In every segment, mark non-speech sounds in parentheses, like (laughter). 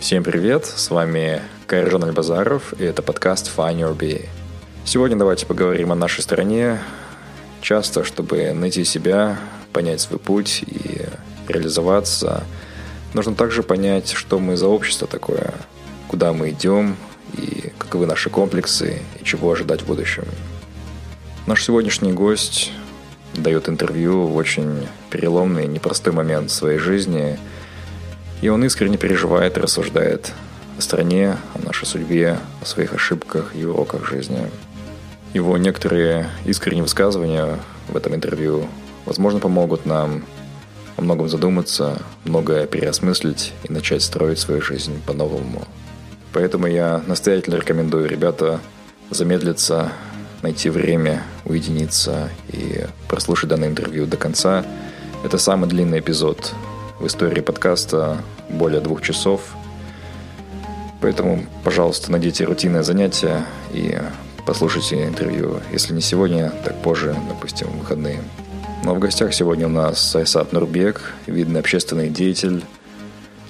Всем привет, с вами Кайрон Альбазаров, и это подкаст Find Your Bee. Сегодня давайте поговорим о нашей стране. Часто, чтобы найти себя, понять свой путь и реализоваться, нужно также понять, что мы за общество такое, куда мы идем и каковы наши комплексы и чего ожидать в будущем. Наш сегодняшний гость дает интервью в очень переломный, непростой момент своей жизни, и он искренне переживает рассуждает о стране, о нашей судьбе, о своих ошибках и уроках жизни. Его некоторые искренние высказывания в этом интервью, возможно, помогут нам о многом задуматься, многое переосмыслить и начать строить свою жизнь по-новому. Поэтому я настоятельно рекомендую ребята замедлиться, найти время, уединиться и прослушать данное интервью до конца. Это самый длинный эпизод в истории подкаста, более двух часов. Поэтому, пожалуйста, найдите рутинное занятие и послушайте интервью. Если не сегодня, так позже, допустим, в выходные. Но в гостях сегодня у нас Сайсат Нурбек, видный общественный деятель,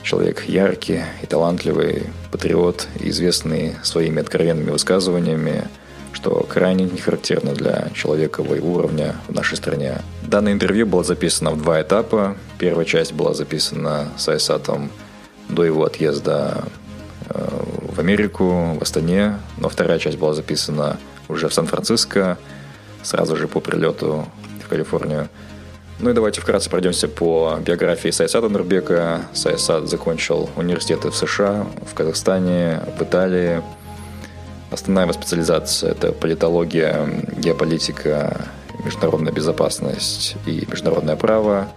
человек яркий и талантливый, патриот, известный своими откровенными высказываниями, что крайне не характерно для человека его уровня в нашей стране. Данное интервью было записано в два этапа. Первая часть была записана с Айсатом до его отъезда э, в Америку, в Астане, но вторая часть была записана уже в Сан-Франциско, сразу же по прилету в Калифорнию. Ну и давайте вкратце пройдемся по биографии Сайсата Нурбека. Сайсат закончил университеты в США, в Казахстане, в Италии. Основная его специализация – это политология, геополитика, международная безопасность и международное право.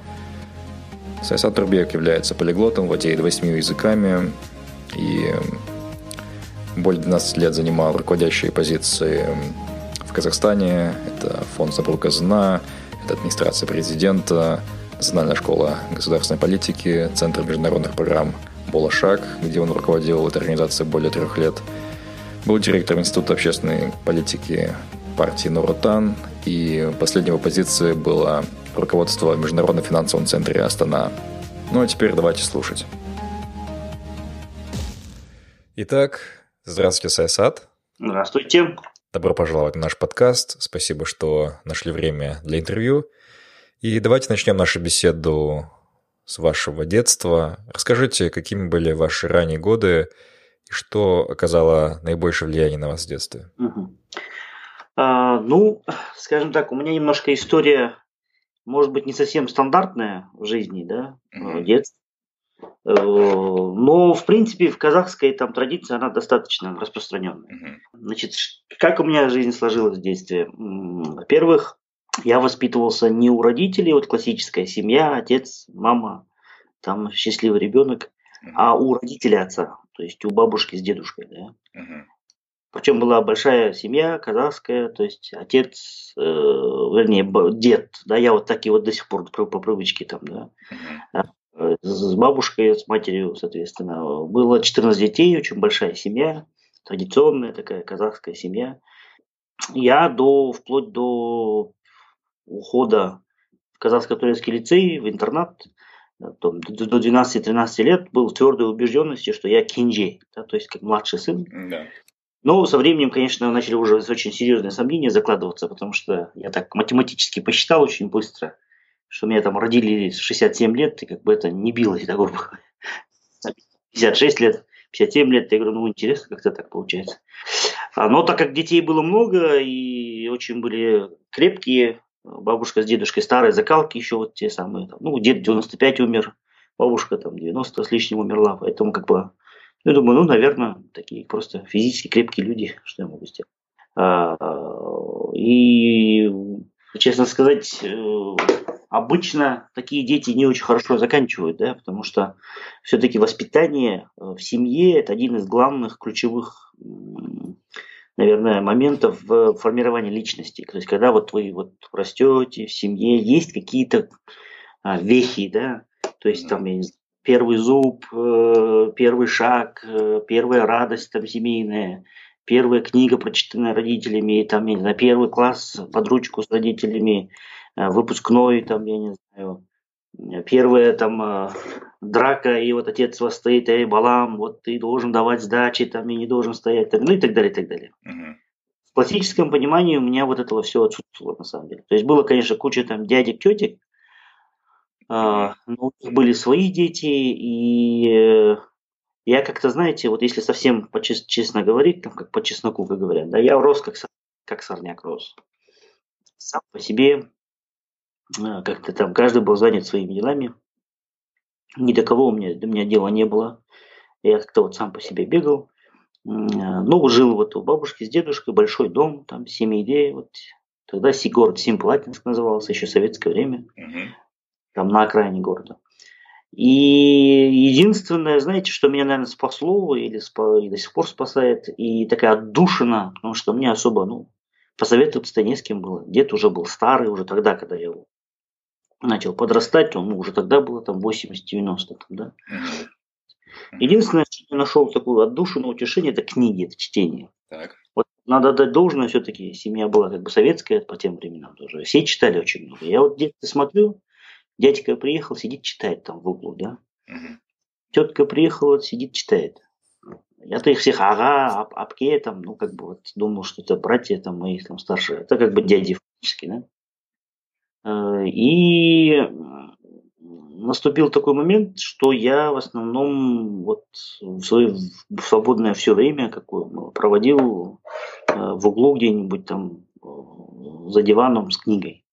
Сайсат Нурбек является полиглотом, владеет восьми языками и более 12 лет занимал руководящие позиции в Казахстане. Это фонд Забрука Зна, это администрация президента, Национальная школа государственной политики, Центр международных программ «Болошак», где он руководил этой организацией более трех лет. Был директором Института общественной политики партии Нуротан, и последней его позицией было руководство в Международном финансовом центре Астана. Ну а теперь давайте слушать. Итак, Здравствуйте, Сайсад. Здравствуйте. Добро пожаловать на наш подкаст. Спасибо, что нашли время для интервью. И давайте начнем нашу беседу с вашего детства. Расскажите, какими были ваши ранние годы что оказало наибольшее влияние на вас в детстве? Угу. А, ну, скажем так, у меня немножко история, может быть, не совсем стандартная в жизни, да, угу. детства. Э, но, в принципе, в казахской там традиции она достаточно распространенная. Значит, как у меня жизнь сложилась в детстве? Во-первых, я воспитывался не у родителей, вот классическая семья, отец, мама, там счастливый ребенок, а у родителей отца, то есть у бабушки с дедушкой. Да? Причем была большая семья казахская, то есть отец, э, вернее, дед, да, я вот так и вот до сих пор по, привычке там, да, Э, с бабушкой, с матерью, соответственно. Было 14 детей, очень большая семья, традиционная такая казахская семья. Я до, вплоть до ухода в казахско-турецкий лицей, в интернат, э, до 12-13 лет был в твердой убежденности, что я кинджи, да, то есть как младший сын. Да. Но со временем, конечно, начали уже очень серьезные сомнения закладываться, потому что я так математически посчитал очень быстро – что меня там родили 67 лет, и как бы это не билось, да, грубо 56 лет, 57 лет, я говорю, ну, интересно, как-то так получается. А, но так как детей было много и очень были крепкие, бабушка с дедушкой старые закалки еще вот те самые, ну, дед 95 умер, бабушка там 90 с лишним умерла, поэтому как бы, я думаю, ну, наверное, такие просто физически крепкие люди, что я могу сделать. А, и, честно сказать, э, обычно такие дети не очень хорошо заканчивают, да, потому что все-таки воспитание э, в семье – это один из главных ключевых наверное, моментов в формировании личности. То есть, когда вот вы вот растете в семье, есть какие-то а, вехи, да, то есть там первый зуб, э, первый шаг, э, первая радость там семейная, первая книга, прочитанная родителями, там, я не знаю, первый класс под ручку с родителями, э, выпускной, там, я не знаю, первая там драка, и вот отец вас стоит, эй, Балам, вот ты должен давать сдачи, там, и не должен стоять, там, ну и так далее, и так далее. Uh-huh. В классическом понимании у меня вот этого все отсутствовало, на самом деле. То есть было, конечно, куча там дядек, тетек, а, но у них были свои дети, и э, я как-то, знаете, вот если совсем честно говорить, там, как по чесноку, как говорят, да, я рос как, как сорняк рос. Сам по себе, э, как-то там каждый был занят своими делами, ни до кого у меня, до меня дела не было. Я как-то вот сам по себе бегал. Ну, жил вот у бабушки с дедушкой, большой дом, там, семейдей, вот. Тогда город Симплатинск назывался, еще советское время. Там на окраине города. И единственное, знаете, что меня, наверное, спасло или спа, и до сих пор спасает, и такая отдушина, потому что мне особо, ну, посоветоваться-то не с кем было. Дед уже был старый, уже тогда, когда я его начал подрастать, он ну, уже тогда было там 80-90, да. Единственное, что я нашел такую отдушину, утешение, это книги, это чтение. Так. Вот надо дать должное, все-таки семья была как бы советская по тем временам тоже. Все читали очень много. Я вот где-то смотрю, дядька приехал, сидит, читает там в углу, да. Угу. Тетка приехала, сидит, читает. Я-то их всех ага, ап, апке, там, ну, как бы вот думал, что это братья там мои там старшие. Это как бы дяди фактически, да. Э, и наступил такой момент, что я в основном вот в свое свободное все время какое проводил э, в углу где-нибудь там э, за диваном с книгой.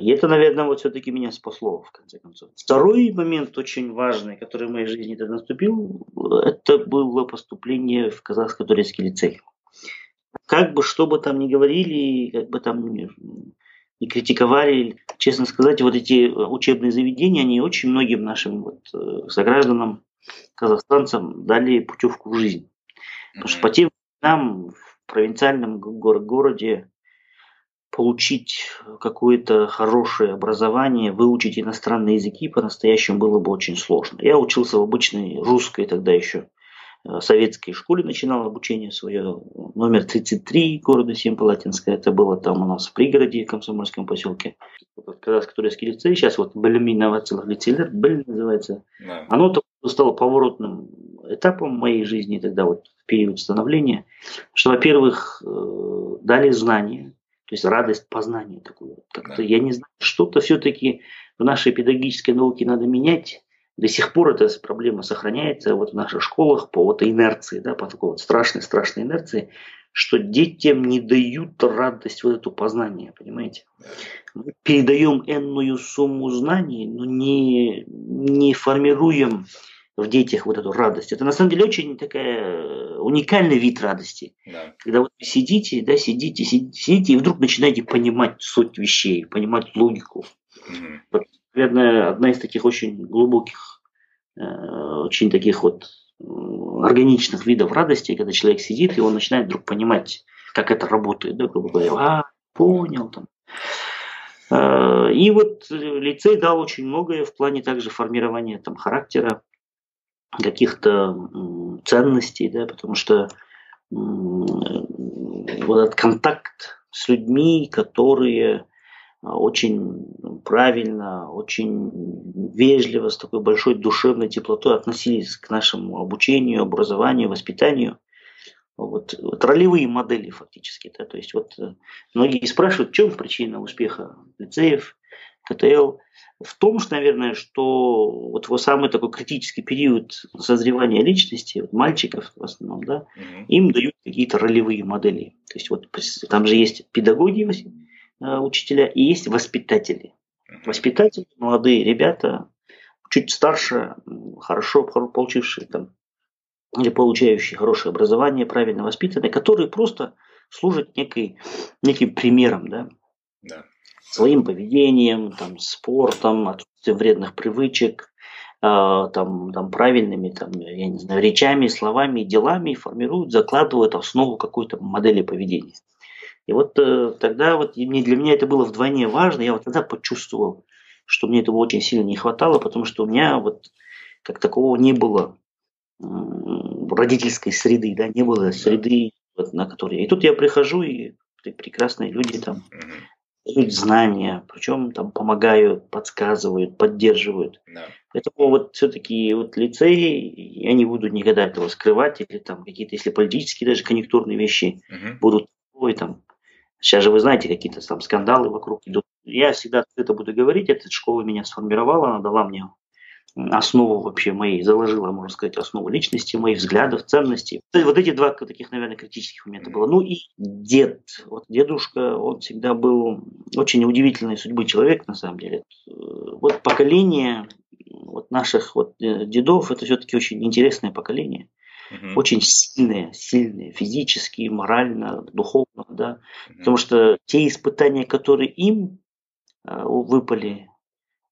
И это, наверное, вот все-таки меня спасло, в конце концов. Второй момент очень важный, который в моей жизни тогда наступил, это было поступление в казахско-турецкий лицей. Как бы, что бы там ни говорили, как бы там и критиковали, честно сказать, вот эти э, учебные заведения, они очень многим нашим вот э, согражданам, казахстанцам дали путевку в жизнь. Потому что по тем нам в провинциальном городе получить какое-то хорошее образование, выучить иностранные языки по-настоящему было бы очень сложно. Я учился в обычной русской тогда еще советской школе начинал обучение свое, номер 33 города Семипалатинска, это было там у нас в пригороде, Комсомольском поселке. Казахский турецкий лицей, сейчас вот Белеми инновациялых лицейлер, Бель называется, да. оно стало поворотным этапом моей жизни тогда вот в период становления, что, во-первых, э, дали знания, то есть радость познания такую. Как-то, да. я не знаю, что-то все-таки в нашей педагогической науке надо менять, до сих пор эта проблема сохраняется вот в наших школах по вот инерции, да, по такой вот страшной-страшной инерции, что детям не дают радость вот эту познание, понимаете? Мы передаем энную сумму знаний, но не, не формируем в детях вот эту радость. Это на самом деле очень такая уникальный вид радости. Да. Когда вот вы сидите, да, сидите, сидите, сидите, и вдруг начинаете понимать суть вещей, понимать логику. Угу наверное, одна из таких очень глубоких, э, очень таких вот органичных видов радости, когда человек сидит, и он начинает вдруг понимать, как это работает, да, грубо говоря, а, понял там. Э, и вот лицей дал очень многое в плане также формирования там, характера, каких-то ценностей, да, потому что вот этот контакт с людьми, которые очень правильно, очень вежливо, с такой большой душевной теплотой относились к нашему обучению, образованию, воспитанию. Вот, вот ролевые модели фактически. Да? То есть вот э, многие спрашивают, в чем причина успеха лицеев, КТЛ, в том, что, наверное, что вот его самый такой критический период созревания личности, вот мальчиков в основном, да, угу. им дают какие-то ролевые модели. То есть вот там же есть педагоги, э, учителя, и есть воспитатели. Воспитатели, молодые ребята, чуть старше, хорошо получившие там или получающие хорошее образование, правильно воспитанные, которые просто служат некой, неким примером, да? да. Своим поведением, там, спортом, отсутствием вредных привычек, э, там, там, правильными, там, я не знаю, речами, словами, делами формируют, закладывают основу какой-то модели поведения. И вот э, тогда вот мне, для меня это было вдвойне важно, я вот тогда почувствовал, что мне этого очень сильно не хватало, потому что у меня вот как такового не было родительской среды, да, не было среды, вот, на которой... И тут я прихожу, и прекрасные люди там дают знания, причем там помогают, подсказывают, поддерживают. Да. Поэтому вот все-таки вот лицей, я не буду никогда этого скрывать, или там какие-то, если политические даже конъюнктурные вещи угу. будут, ой, там, сейчас же вы знаете, какие-то там скандалы вокруг идут. Я всегда это буду говорить, эта школа меня сформировала, она дала мне основу вообще моей, заложила, можно сказать, основу личности, моих взглядов, ценностей. Вот эти два таких, наверное, критических момента было. Ну и дед. Вот дедушка, он всегда был очень удивительной судьбы человек, на самом деле. Вот поколение вот наших вот э, дедов, это все-таки очень интересное поколение. Угу. Очень сильные, сильные, физически, морально, духовно, да. Угу. Потому что те испытания, которые им э, выпали,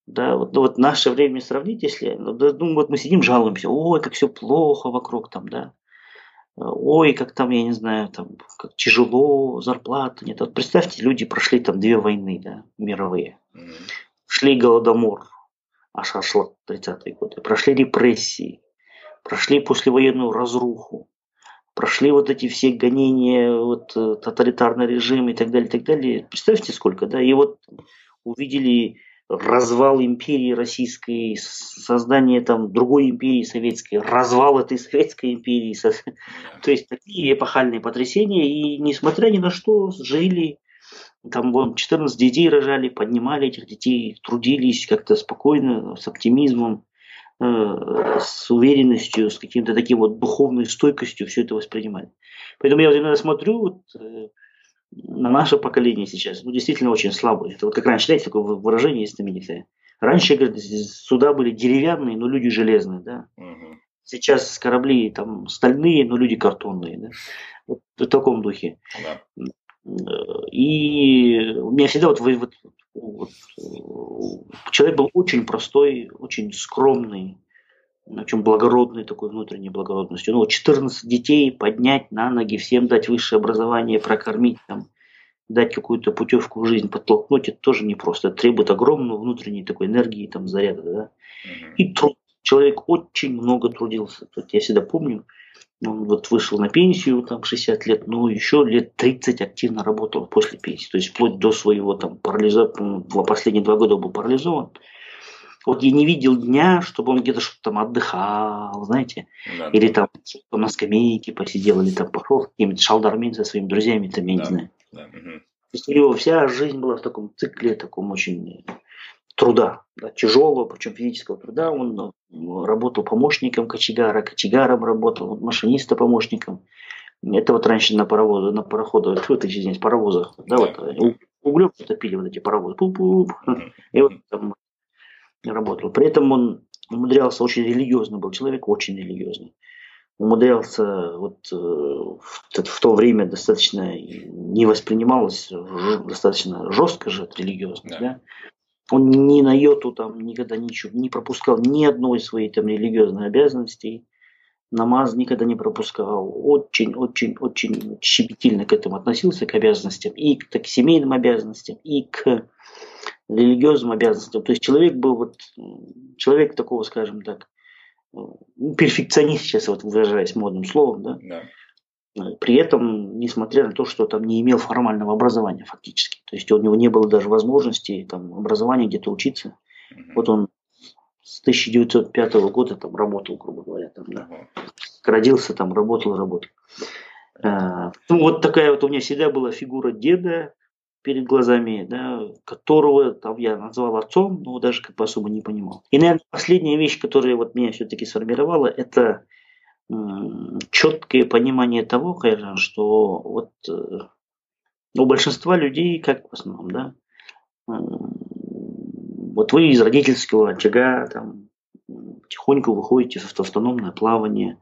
да, вот, ну, вот наше время сравнить, если, ну, да, ну, вот мы сидим, жалуемся, ой, как все плохо вокруг там, да, ой, как там, я не знаю, там, как тяжело, зарплата нет. Вот представьте, люди прошли там две войны, да, мировые, mm-hmm. шли голодомор, аж шло 30-е годы, прошли репрессии, прошли послевоенную разруху, прошли вот эти все гонения, вот э, тоталитарный режим и так далее, и так далее. Представьте, сколько, да, и вот увидели развал империи российской, создание там другой империи советской, развал этой советской империи. То есть такие эпохальные потрясения. И несмотря ни на что, жили, там вон, 14 детей рожали, поднимали этих детей, трудились как-то спокойно, с оптимизмом, с уверенностью, с каким-то таким вот духовной стойкостью все это воспринимали. Поэтому я вот иногда смотрю, вот, э, на наше поколение сейчас, ну, действительно очень слабые. Это вот как раньше, знаете, такое выражение есть знаменитое. Раньше, говорят, суда были деревянные, но люди железные, да. Угу. Сейчас корабли там стальные, но люди картонные, да. Вот в таком духе. Да. И у меня всегда вот, вот, вот человек был очень простой, очень скромный, очень благородной такой внутренней благородностью. Ну, 14 детей поднять на ноги, всем дать высшее образование, прокормить, там, дать какую-то путевку в жизнь, подтолкнуть, это тоже непросто. Это требует огромного внутренней такой энергии, там, заряда, да. И труд. Человек очень много трудился. Тут я всегда помню, он вот вышел на пенсию, там, 60 лет, но еще лет 30 активно работал после пенсии. То есть вплоть до своего там парализа, последние два года был парализован. Вот я не видел дня, чтобы он где-то что-то там отдыхал, знаете, да, или да. там на скамейке посидел, или там пошел каким-нибудь шалдармин со своими друзьями, там, я да, не знаю. Да, угу. То есть у него вся жизнь была в таком цикле, таком очень труда, да, тяжелого, причем физического труда. Он ну, работал помощником кочегара, кочегаром работал, машиниста помощником. Это вот раньше на паровозе, на пароходах, (laughs) вот эти здесь паровозах, да, вот углем топили вот эти паровозы, пуп-пуп, (laughs) и вот там работал. При этом он умудрялся, очень религиозный был человек, очень религиозный. Умудрялся вот э, в, в то время достаточно не воспринималось достаточно жестко же религиозно. Да. Да? Он ни на йоту там никогда ничего не пропускал ни одной своей там религиозной обязанности. Намаз никогда не пропускал. Очень, очень, очень щепетильно к этому относился, к обязанностям. И к, к семейным обязанностям, и к религиозным обязанностям. То есть человек был вот, человек такого, скажем так, перфекционист, сейчас вот выражаясь модным словом, да, да. При этом, несмотря на то, что там не имел формального образования фактически. То есть у него не было даже возможности там, образования где-то учиться. Угу. Вот он с 1905 года там работал, грубо говоря. Там, да. Родился там, работал, работал. А, ну, вот такая вот у меня всегда была фигура деда, перед глазами, да, которого там я назвал отцом, но даже как бы особо не понимал. И, наверное, последняя вещь, которая вот меня все-таки сформировала, это четкое понимание того, конечно, что вот э, у большинства людей, как в основном, да, вот вы из родительского очага там, тихонько выходите в автономное плавание,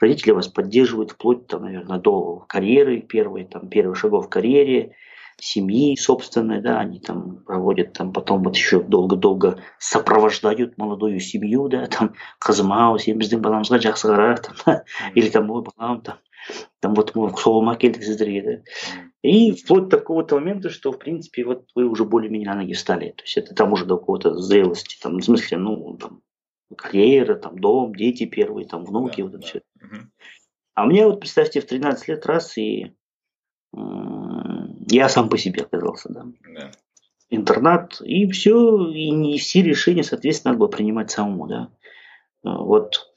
родители вас поддерживают вплоть, там, наверное, до карьеры первой, там, первых шагов в карьере, семьи собственной, да, они там проводят, там потом вот еще долго-долго сопровождают молодую семью, да, там, қызыма сенбіздің баламызға жақсы қара, там, или там, ой, балам, там, там вот мы соғымға келдік сіздерге, да. И вплоть до какого-то момента, что, в принципе, вот вы уже более-менее на ноги встали. То есть это там уже до какого-то зрелости, там, в смысле, ну, там, карьера, там, дом, дети первые, там, внуки, да, вот это да. все. Угу. А мне вот, представьте, в 13 лет раз и я сам по себе оказался, да. да. Интернат, и все, и не все решения, соответственно, надо было принимать самому, да. Вот,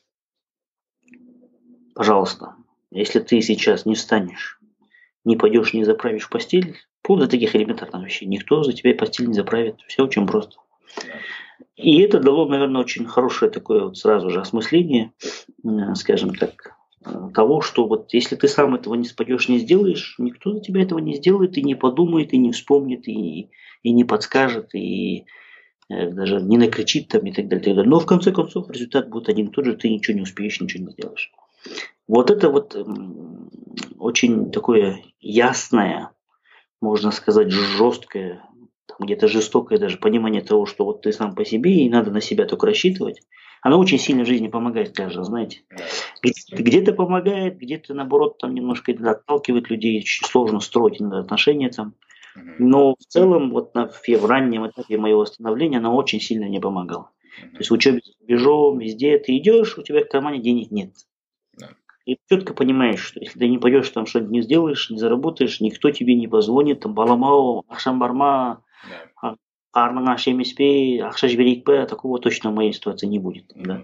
пожалуйста, если ты сейчас не встанешь, не пойдешь, не заправишь постель, вплоть до таких элементарных вещей, никто за тебя постель не заправит. Все очень просто. И это дало, наверное, очень хорошее такое вот сразу же осмысление, скажем так, того, что вот если ты сам этого не спадешь, не сделаешь, никто за тебя этого не сделает и не подумает, и не вспомнит, и, и не подскажет, и э, даже не накричит там и так далее, и так далее. Но в конце концов результат будет один и тот же, ты ничего не успеешь, ничего не сделаешь. Вот это вот очень такое ясное, можно сказать, жесткое, где-то жестокое даже понимание того, что вот ты сам по себе и надо на себя только рассчитывать, оно очень сильно в жизни помогает даже, знаете. Где-то помогает, где-то наоборот там немножко отталкивает людей, очень сложно строить отношения там. Но в целом, вот на, в раннем этапе моего восстановления оно очень сильно не помогало. То есть в учебе бежом, везде ты идешь, у тебя в кармане денег нет. И четко понимаешь, что если ты не пойдешь там что-нибудь не сделаешь, не заработаешь, никто тебе не позвонит, там баламау, ахшам барма, а, қарның аш емес пе ақша жіберейік пе такого точно в моей ситуации не будет да?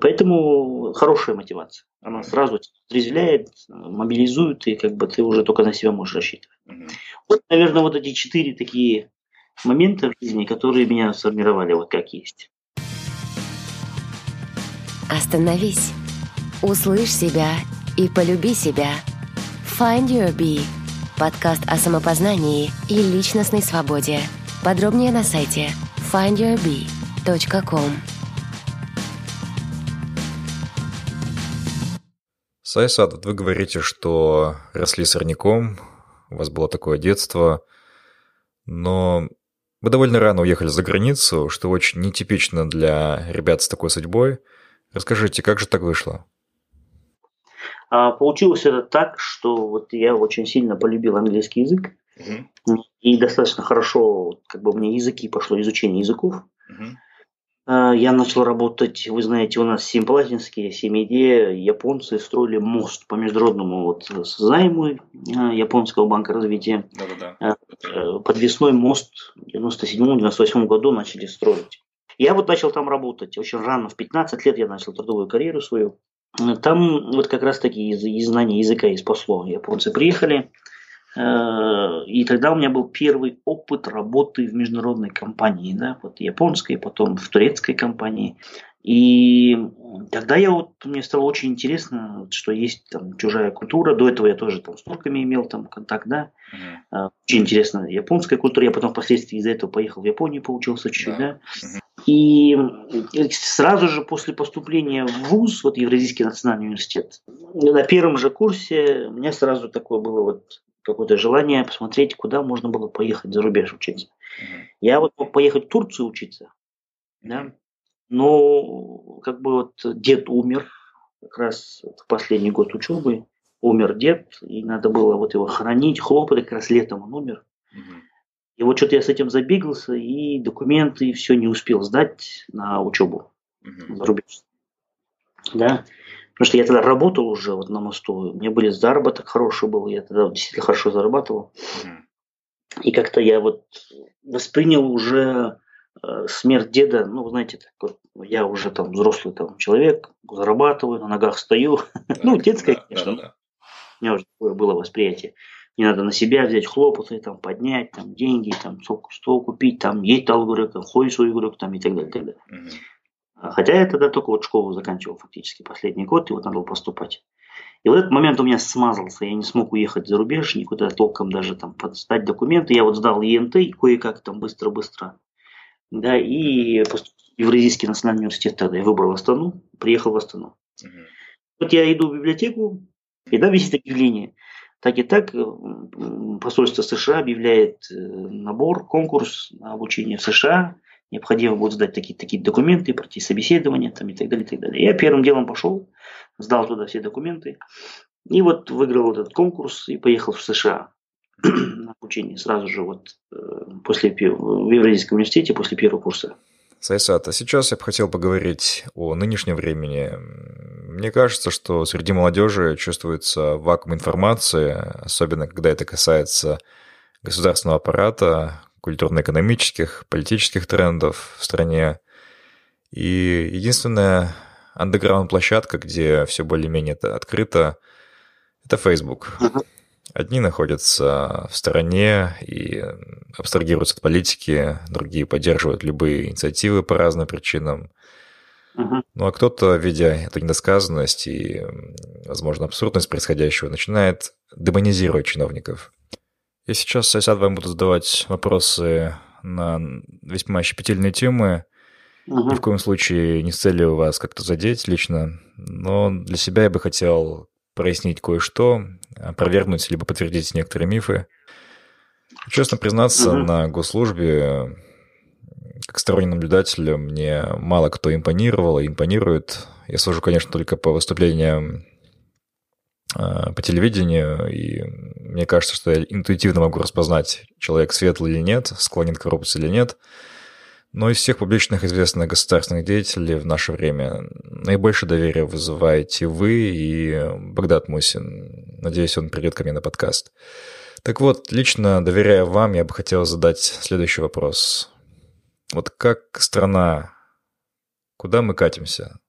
Поэтому хорошая мотивация. Она сразу трезвляет, мобилизует, и как бы ты уже только на себя можешь рассчитывать. Вот, наверное, вот эти четыре такие момента в жизни, которые меня сформировали вот как есть. Остановись, услышь себя и полюби себя. Find Your Bee – подкаст о самопознании и личностной свободе – Подробнее на сайте findyourbee.com. Сайсад, вы говорите, что росли сорняком, у вас было такое детство, но вы довольно рано уехали за границу, что очень нетипично для ребят с такой судьбой. Расскажите, как же так вышло? А, получилось это так, что вот я очень сильно полюбил английский язык. Угу. И достаточно хорошо, как бы меня языки пошло, изучение языков. Угу. Я начал работать, вы знаете, у нас Симплатинские, Семиде, японцы строили мост по международному вот займу а, Японского банка развития. Да-да-да. Э, подвесной мост в 97-98 году начали строить. Я вот начал там работать очень рано, в 15 лет я начал трудовую карьеру свою. Там вот как раз таки из, из знания языка и спасло. Японцы приехали, Э, и тогда у меня был первый опыт работы в международной компании, да, вот японской, потом в турецкой компании. И тогда я вот, мне стало очень интересно, что есть там чужая культура. До этого я тоже там с турками имел там контакт, да. Mm-hmm. Очень интересно японская культура. Я потом впоследствии из-за этого поехал в Японию, поучился чуть-чуть, yeah. да. Mm-hmm. И сразу же после поступления в ВУЗ, вот Евразийский национальный университет, на первом же курсе у меня сразу такое было вот какое-то желание посмотреть, куда можно было поехать за рубеж учиться. Uh-huh. Я вот мог поехать в Турцию учиться, да, но как бы вот дед умер, как раз в последний год учебы, умер дед, и надо было вот его хоронить, хлопали, как раз летом он умер. Uh-huh. И вот что-то я с этим забегался, и документы, и все не успел сдать на учебу uh-huh. за рубеж. Да. Потому что я тогда работал уже вот на мосту, у меня были заработок хороший был, я тогда действительно хорошо зарабатывал. Mm. И как-то я вот воспринял уже э, смерть деда, ну, знаете, так вот, я уже там взрослый там человек, зарабатываю, на ногах стою. Да, (laughs) ну, детское, да, конечно. Да, да. У меня уже такое было восприятие. Не надо на себя взять хлопоты, там, поднять, там, деньги, там, что купить, там, есть там, ходит свой игрок, там, и так далее, и так далее. Mm-hmm. Хотя я тогда только вот школу заканчивал фактически последний год, и вот надо было поступать. И в этот момент у меня смазался, я не смог уехать за рубеж, никуда толком даже там подстать документы. Я вот сдал ЕНТ кое-как там быстро-быстро. Да, и Евразийский национальный университет тогда. Я выбрал Астану, приехал в Астану. Угу. Вот я иду в библиотеку, и там висит объявление. Так и так э, посольство США объявляет э, набор, конкурс на обучение в США. Необходимо будет сдать такие-такие документы, пройти собеседование там, и так далее, и так далее. Я первым делом пошел, сдал туда все документы. И вот выиграл этот конкурс и поехал в США (clears throat) на обучение сразу же вот э, после в Евразийском университете после первого курса. Сайсат, а сейчас я бы хотел поговорить о нынешнем времени. Мне кажется, что среди молодежи чувствуется вакуум информации, особенно когда это касается государственного аппарата, культурно-экономических, политических трендов в стране. И единственная андеграунд-площадка, где все более-менее открыто, это Facebook. Одни находятся в стороне и абстрагируются от политики, другие поддерживают любые инициативы по разным причинам. Ну а кто-то, видя эту недосказанность и, возможно, абсурдность происходящего, начинает демонизировать чиновников. Я сейчас, Айсад, вам буду задавать вопросы на весьма щепетильные темы. Угу. Ни в коем случае не с целью вас как-то задеть лично, но для себя я бы хотел прояснить кое-что, опровергнуть либо подтвердить некоторые мифы. Честно признаться, угу. на госслужбе, как сторонний наблюдатель, мне мало кто импонировал и импонирует. Я служу, конечно, только по выступлениям а, по телевидению, и мне кажется, что я интуитивно могу распознать, человек светлый или нет, склонен к коррупции или нет. Но из всех публичных известных государственных деятелей в наше время наибольшее доверие вызываете вы и Багдад Мусин. Надеюсь, он придет ко мне на подкаст. Так вот, лично доверяя вам, я бы хотел задать следующий вопрос. Вот как страна, куда мы катимся?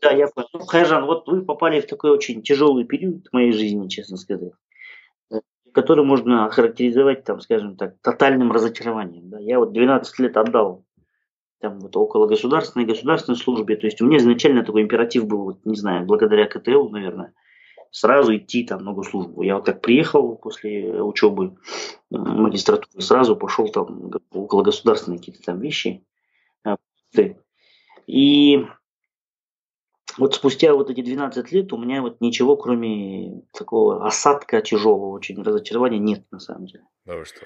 Да, я понял. Ну, Хайжан, вот вы попали в такой очень тяжелый период в моей жизни, честно сказать, который можно охарактеризовать, там, скажем так, тотальным разочарованием. Да. Я вот 12 лет отдал там вот около государственной государственной службе. То есть у меня изначально такой императив был, вот, не знаю, благодаря КТЛ, наверное, сразу идти там на госслужбу. Я вот так приехал после учебы магистратуры, сразу пошел там около государственные какие-то там вещи. А, И вот спустя вот эти 12 лет у меня вот ничего, кроме такого осадка тяжелого, очень разочарования нет на самом деле. Да вы что?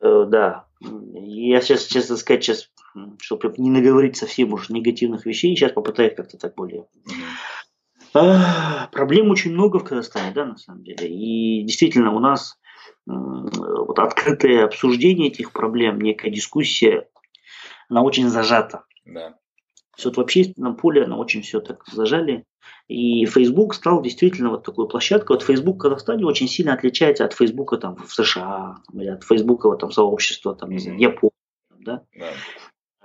Э, да. Я сейчас, честно сказать, сейчас, чтобы не наговорить совсем уж негативных вещей, сейчас попытаюсь как-то так более... А, проблем очень много в Казахстане, да, на самом деле. И действительно у нас вот открытое обсуждение этих проблем, некая дискуссия, она очень зажата. Да все в общественном поле, она очень все так зажали. И Facebook стал действительно вот такой площадкой. Вот Facebook в Казахстане очень сильно отличается от Facebook там, в США, или от Facebook там, сообщества, там, не знаю, Японии, да? да.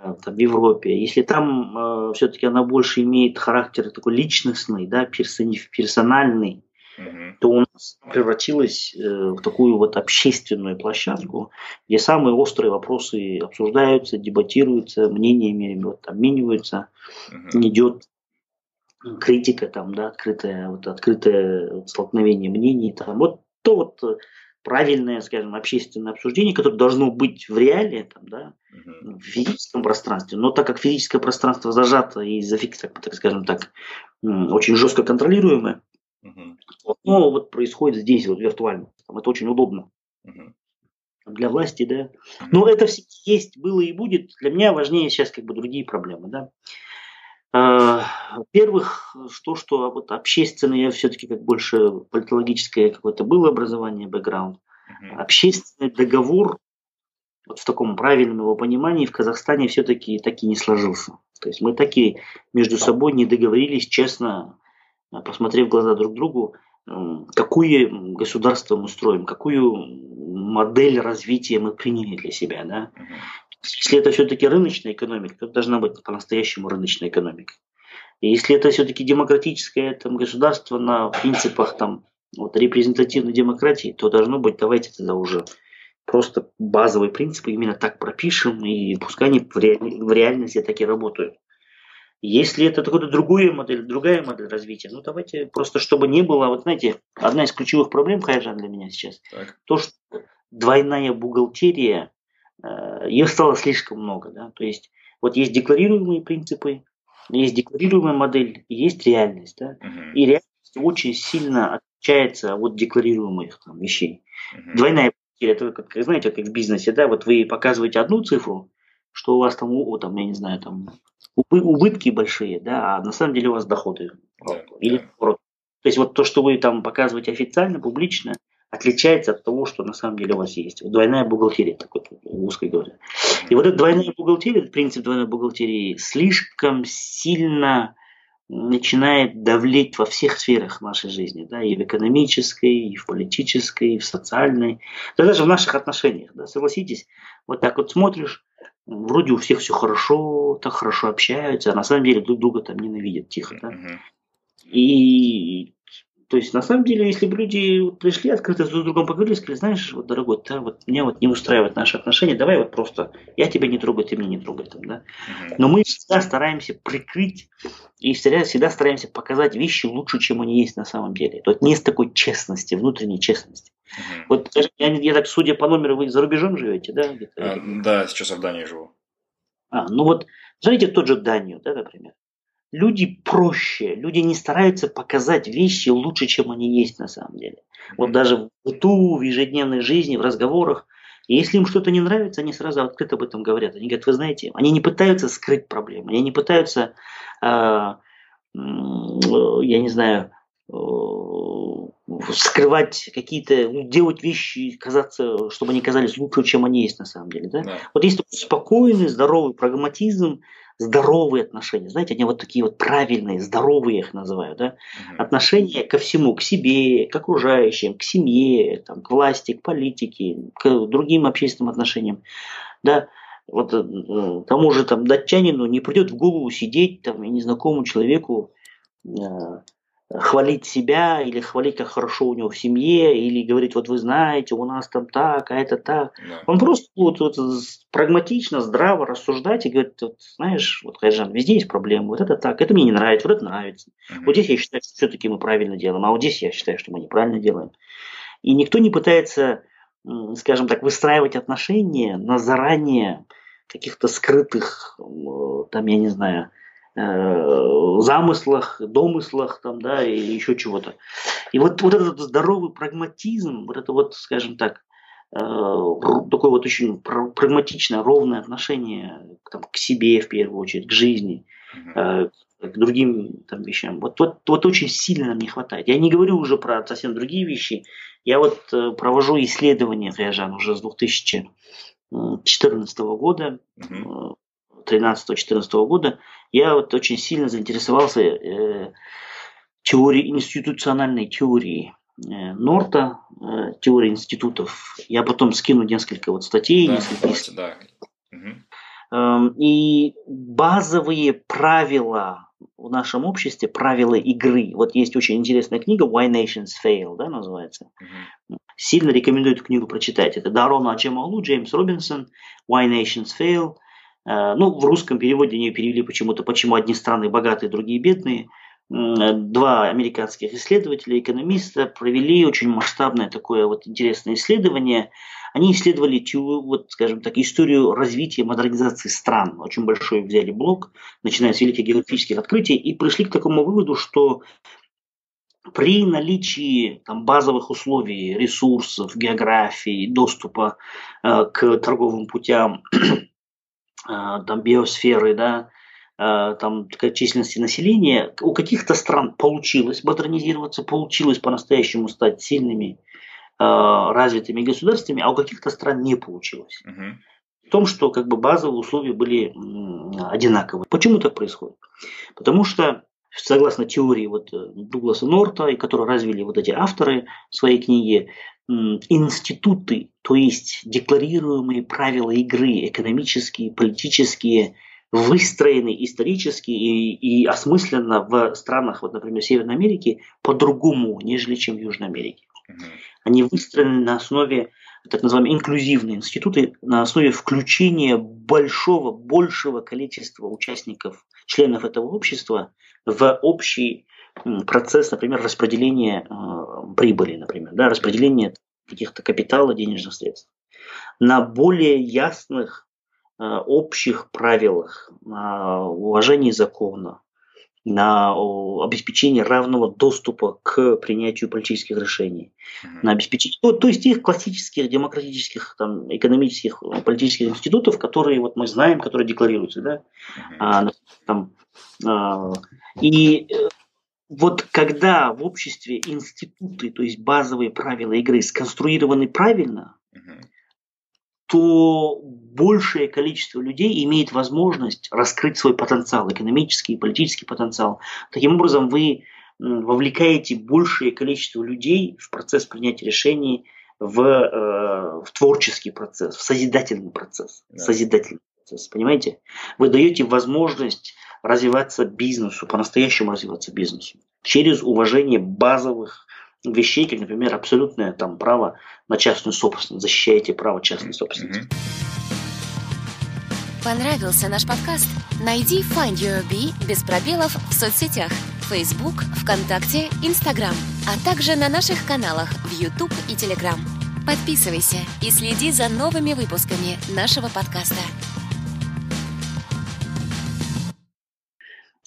Э, там, в Европе. Если там э, все-таки она больше имеет характер такой личностный, да, персональный, то у нас превратилась э, в такую вот общественную площадку, где самые острые вопросы обсуждаются, дебатируются, мнениями вот, обмениваются, угу. идет критика, там, да, открытое, вот, открытое столкновение мнений. Там, вот то вот правильное, скажем, общественное обсуждение, которое должно быть в реале, там, да, угу. в физическом пространстве. Но так как физическое пространство зажато и зафиксировано, так скажем так, очень жестко контролируемое, Угу. Ну, вот происходит здесь, вот виртуально. Там это очень удобно. Угу. Для власти, да. Угу. Но это все есть, было и будет. Для меня важнее сейчас как бы другие проблемы, да. А, во-первых, то, что вот общественное, я все-таки как больше политологическое какое-то было образование, бэкграунд. uh Общественный договор вот в таком правильном его понимании в Казахстане все-таки таки не сложился. То есть мы таки между собой не договорились честно посмотрев в глаза друг другу, какое государство мы строим, какую модель развития мы приняли для себя. Да? Если это все-таки рыночная экономика, то должна быть по-настоящему рыночная экономика. И если это все-таки демократическое там, государство на принципах там, вот, репрезентативной демократии, то должно быть, давайте тогда уже просто базовые принципы именно так пропишем, и пускай они в, реаль, в реальности так и работают. Если это какая-то другая модель, другая модель развития, ну давайте просто, чтобы не было, вот знаете, одна из ключевых проблем, Хайжан, для меня сейчас, так. то, что двойная бухгалтерия, э, ее стало слишком много, да, то есть вот есть декларируемые принципы, есть декларируемая модель, есть реальность, да, uh и реальность очень сильно отличается от декларируемых там, вещей. uh Двойная бухгалтерия, это как, знаете, как в бизнесе, да, вот вы показываете одну цифру, что у вас там, о, там, я не знаю, там убытки большие, да, а на самом деле у вас доходы. Да, Или да. То есть вот то, что вы там показываете официально, публично, отличается от того, что на самом деле у вас есть. Двойная бухгалтерия, так вот узко говоря. И вот эта двойная бухгалтерия, этот принцип двойной бухгалтерии слишком сильно начинает давлеть во всех сферах нашей жизни, да, и в экономической, и в политической, и в социальной, да даже в наших отношениях, да, согласитесь, вот так вот смотришь, вроде у всех все хорошо, так хорошо общаются, а на самом деле друг друга там ненавидят тихо. Да? И то есть, на самом деле, если бы люди пришли, открыто друг с другом поговорили, сказали, знаешь, вот, дорогой, да, вот меня вот не устраивают наши отношения, давай вот просто, я тебя не трогаю, ты меня не трогай, там, да. Но мы всегда стараемся прикрыть и всегда, всегда стараемся показать вещи лучше, чем они есть на самом деле. Есть, нет такой честности, внутренней честности. Угу. Вот я, я так, судя по номеру, вы за рубежом живете, да? А, да, сейчас в Дании живу. А, ну вот, смотрите тот же Данию, да, например. Люди проще, люди не стараются показать вещи лучше, чем они есть на самом деле. Вот даже в быту, в ежедневной жизни, в разговорах, и если им что-то не нравится, они сразу открыто об этом говорят. Они говорят, вы знаете, они не пытаются скрыть проблемы, они не пытаются, э, э, я не знаю, э, скрывать какие-то, делать вещи, казаться, чтобы они казались лучше, чем они есть на самом деле. Да? Да. Вот есть такой спокойный, здоровый прагматизм, здоровые отношения. Знаете, они вот такие вот правильные, здоровые их называю, да? Угу. Отношения ко всему, к себе, к окружающим, к семье, там, к власти, к политике, к другим общественным отношениям. Да, вот э, тому же там датчанину не придет в голову сидеть там незнакомому человеку э, хвалить себя или хвалить, как хорошо у него в семье, или говорить, вот вы знаете, у нас там так, а это так. Да. Он просто вот, вот, прагматично, здраво рассуждать и говорит, вот, знаешь, вот, Хайжан, везде есть проблемы, вот это так, это мне не нравится, вот это нравится. Угу. Вот здесь я считаю, что все-таки мы правильно делаем, а вот здесь я считаю, что мы неправильно делаем. И никто не пытается, скажем так, выстраивать отношения на заранее каких-то скрытых, там, я не знаю, замыслах, домыслах там, да, или еще чего-то. И вот, вот этот здоровый прагматизм, вот это вот, скажем так, э, такое вот очень прагматичное, ровное отношение там, к себе в первую очередь, к жизни, э, к другим там, вещам. Вот, вот, вот очень сильно нам не хватает. Я не говорю уже про совсем другие вещи. Я вот провожу исследования, Фаяжан, уже с 2014 года. Uh-huh. 13-14 года, я вот очень сильно заинтересовался э, теорией, институциональной теорией э, Норта, э, теории институтов. Я потом скину несколько вот статей. Да, несколько давайте, да. Угу. И базовые правила в нашем обществе, правила игры. Вот есть очень интересная книга Why Nations Fail, да, называется. Угу. Сильно рекомендую эту книгу прочитать. Это Дарона Аджемалу, Джеймс Робинсон, Why Nations Fail – ну, в русском переводе они перевели почему-то «Почему одни страны богатые, другие бедные». Два американских исследователя, экономиста провели очень масштабное такое вот интересное исследование. Они исследовали, вот, скажем так, историю развития модернизации стран. Очень большой взяли блок, начиная с великих географических открытий, и пришли к такому выводу, что при наличии там, базовых условий, ресурсов, географии, доступа э, к торговым путям, там биосферы, да, а, там численности населения, у каких-то стран получилось модернизироваться, получилось по-настоящему стать сильными, а, развитыми государствами, а у каких-то стран не получилось. Угу. В том, что как бы базовые условия были одинаковые. Почему так происходит? Потому что согласно теории вот э, Дугласа Норта, и которые развили вот эти авторы в своей книге, институты, то есть декларируемые правила игры, экономические, политические, выстроены исторически и, и осмысленно в странах, вот, например, Северной Америки по-другому, нежели чем в Южной Америке. Они выстроены на основе так называемые инклюзивные институты, на основе включения большого, большего количества участников, членов этого общества в общий процесс, например, распределения э, прибыли, например, да, распределения каких-то капитала, денежных средств. На более ясных э, общих правилах, на уважении закона, на обеспечение равного доступа к принятию политических решений, mm-hmm. на обеспечение, то, то есть тех классических демократических, там, экономических, политических институтов, которые вот мы знаем, которые декларируются, да, mm-hmm. а, там, а, и э, вот когда в обществе институты, то есть базовые правила игры сконструированы правильно, mm-hmm то большее количество людей имеет возможность раскрыть свой потенциал, экономический и политический потенциал. Таким образом, вы вовлекаете большее количество людей в процесс принятия решений, в, э, в творческий процесс, в созидательный процесс. Да. Созидательный процесс, понимаете? Вы даете возможность развиваться бизнесу, по-настоящему развиваться бизнесу через уважение базовых вещей, как, например, абсолютное там право на частную собственность. Защищаете право частной собственности. Понравился наш подкаст? Найди Find Your Bee без пробелов в соцсетях Facebook, ВКонтакте, Instagram, а также на наших каналах в YouTube и Telegram. Подписывайся и следи за новыми выпусками нашего подкаста.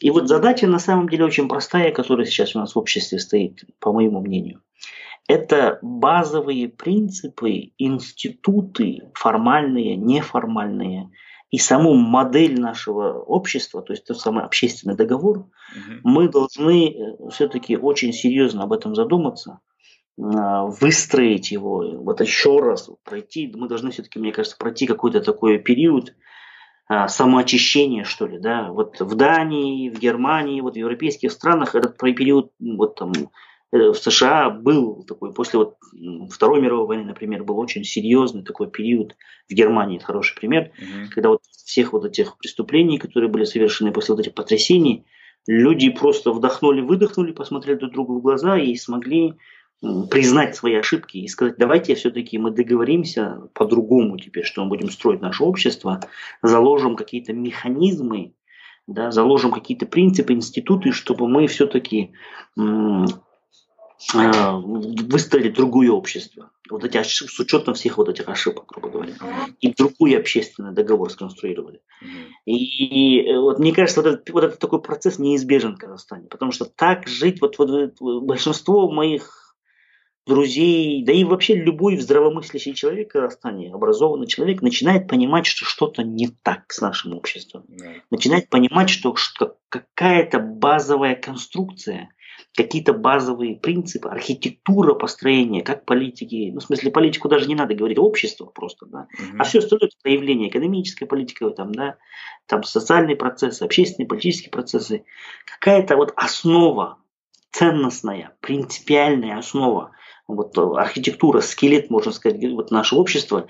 И вот задача на самом деле очень простая, которая сейчас у нас в обществе стоит, по моему мнению. Это базовые принципы, институты, формальные, неформальные, и саму модель нашего общества, то есть тот самый общественный договор, угу. мы должны э, все-таки очень серьезно об этом задуматься, а, выстроить его, вот еще раз пройти. Мы должны все-таки, мне кажется, пройти какой-то такой период, а, самоочищение, что ли, да, вот в Дании, в Германии, вот в европейских странах этот период, вот там, э, в США был такой, после вот Второй мировой войны, например, был очень серьезный такой период. В Германии, это хороший пример, mm-hmm. когда вот всех вот этих преступлений, которые были совершены после вот этих потрясений, люди просто вдохнули, выдохнули, посмотрели друг другу в глаза и смогли признать свои ошибки и сказать, давайте все-таки мы договоримся по-другому теперь, что мы будем строить наше общество, заложим какие-то механизмы, да, заложим какие-то принципы, институты, чтобы мы все-таки а, выстроили другое общество. Вот эти ошибки, с учетом всех вот этих ошибок, грубо говоря. И другой общественный договор сконструировали. И, и вот мне кажется, вот этот, вот этот такой процесс неизбежен в Казахстане. Потому что так жить, вот, вот большинство моих друзей, да и вообще любой здравомыслящий человек Казахстане, образованный человек, начинает понимать, что что-то не так с нашим обществом. Да. Начинает понимать, что, что какая-то базовая конструкция, какие-то базовые принципы, архитектура построения, как политики, ну, в смысле, политику даже не надо говорить, общество просто, да, угу. а все остальное это проявление, экономическая политика, там, да, там социальные процессы, общественные, политические процессы, какая-то вот основа, ценностная, принципиальная основа, вот э, архитектура, скелет, можно сказать, вот нашего общества,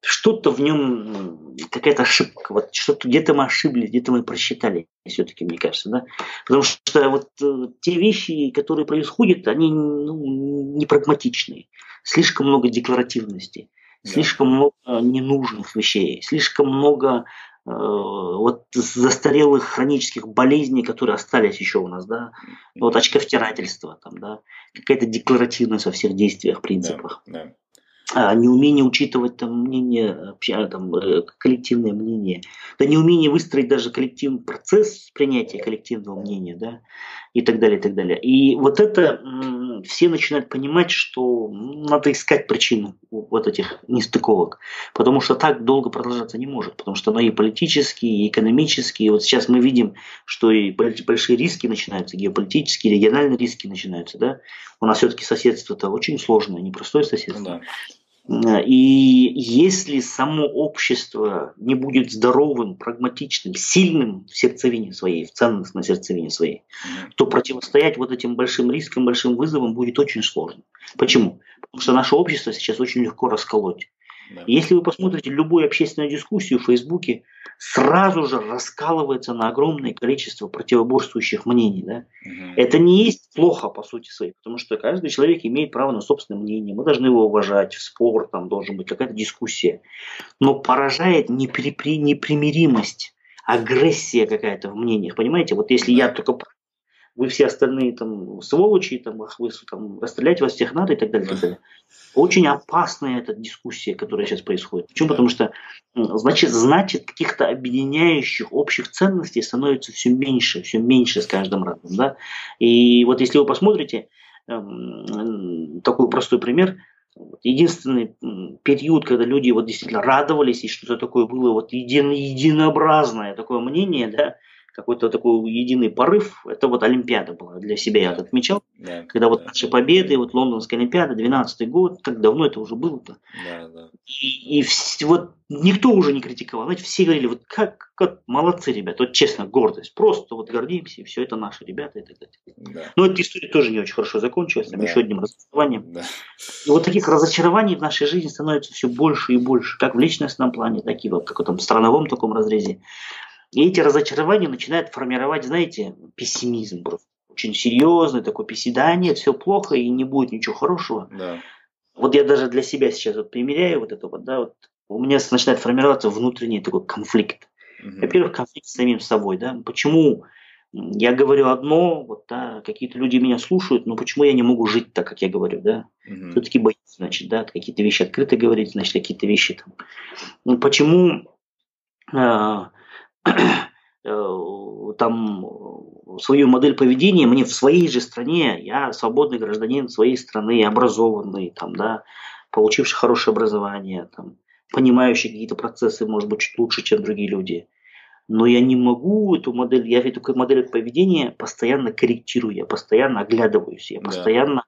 что-то в нем, какая-то ошибка, вот что-то где-то мы ошиблись, где-то мы просчитали, все-таки, мне кажется, да, потому что вот э, те вещи, которые происходят, они ну, не прагматичные, слишком много декларативности, слишком много ненужных вещей, слишком много вот застарелых хронических болезней, которые остались еще у нас, да, вот очковтирательство, там, да, какая-то декларативность во всех действиях, принципах. Да, да. А, неумение учитывать там мнение, там, э, коллективное мнение, да неумение выстроить даже коллективный процесс принятия коллективного мнения, да, и так далее, и так далее. И вот это все начинают понимать, что надо искать причину вот этих нестыковок, потому что так долго продолжаться не может, потому что оно и политические, и экономические. Вот сейчас мы видим, что и большие риски начинаются, геополитические, региональные риски начинаются, да. У нас все-таки соседство-то очень сложное, непростое соседство. Да. И если само общество не будет здоровым, прагматичным, сильным в сердцевине своей, в ценностной сердцевине своей, то противостоять вот этим большим рискам, большим вызовам будет очень сложно. Почему? Потому что наше общество сейчас очень легко расколоть. Да. Если вы посмотрите любую общественную дискуссию в Фейсбуке, сразу же раскалывается на огромное количество противоборствующих мнений. Да? Угу. Это не есть плохо по сути своей, потому что каждый человек имеет право на собственное мнение, мы должны его уважать, в спор там должен быть какая-то дискуссия. Но поражает непри- непримиримость, агрессия какая-то в мнениях, понимаете? Вот если я только вы все остальные там сволочи, там, ах, вы там, расстрелять вас всех надо и так далее, и так далее. Очень опасная эта дискуссия, которая сейчас происходит. Почему? Потому что значит, значит каких-то объединяющих общих ценностей становится все меньше, все меньше с каждым разом. Да? И вот если вы посмотрите, эм, такой простой пример, единственный период, когда люди вот действительно радовались, и что-то такое было вот един, единообразное такое мнение, да, какой-то такой единый порыв. Это вот Олимпиада была для себя, я отмечал. Да, когда вот наши победы, вот Лондонская Олимпиада, 12 год, как давно это уже было-то. Да, да. И, и в, вот никто уже не критиковал. Знаете, все говорили, вот как, как молодцы ребята, вот честно, гордость. Просто вот гордимся, и все это наши ребята и так далее. Да. Но эта история тоже не очень хорошо закончилась, там да. еще одним разочарованием. Да. И вот таких разочарований в нашей жизни становится все больше и больше, как в личностном плане, так и в каком-то страновом таком разрезе. И эти разочарования начинают формировать, знаете, пессимизм просто. Очень серьезный такой пессимизм. Да нет, все плохо и не будет ничего хорошего. Да. Вот я даже для себя сейчас вот примеряю вот это вот, да, вот у меня начинает формироваться внутренний такой конфликт. Угу. Во-первых, конфликт с самим собой, да. Почему я говорю одно, вот, да, какие-то люди меня слушают, но почему я не могу жить так, как я говорю, да? Угу. Все-таки боюсь, значит, да, какие-то вещи открыто говорить, значит, какие-то вещи там. Ну, почему Э, там свою модель поведения мне в своей же стране, я свободный гражданин своей страны, образованный, там, да, получивший хорошее образование, там, понимающий какие-то процессы, может быть, чуть лучше, чем другие люди. Но я не могу эту модель, я эту модель поведения постоянно корректирую, я постоянно оглядываюсь, я постоянно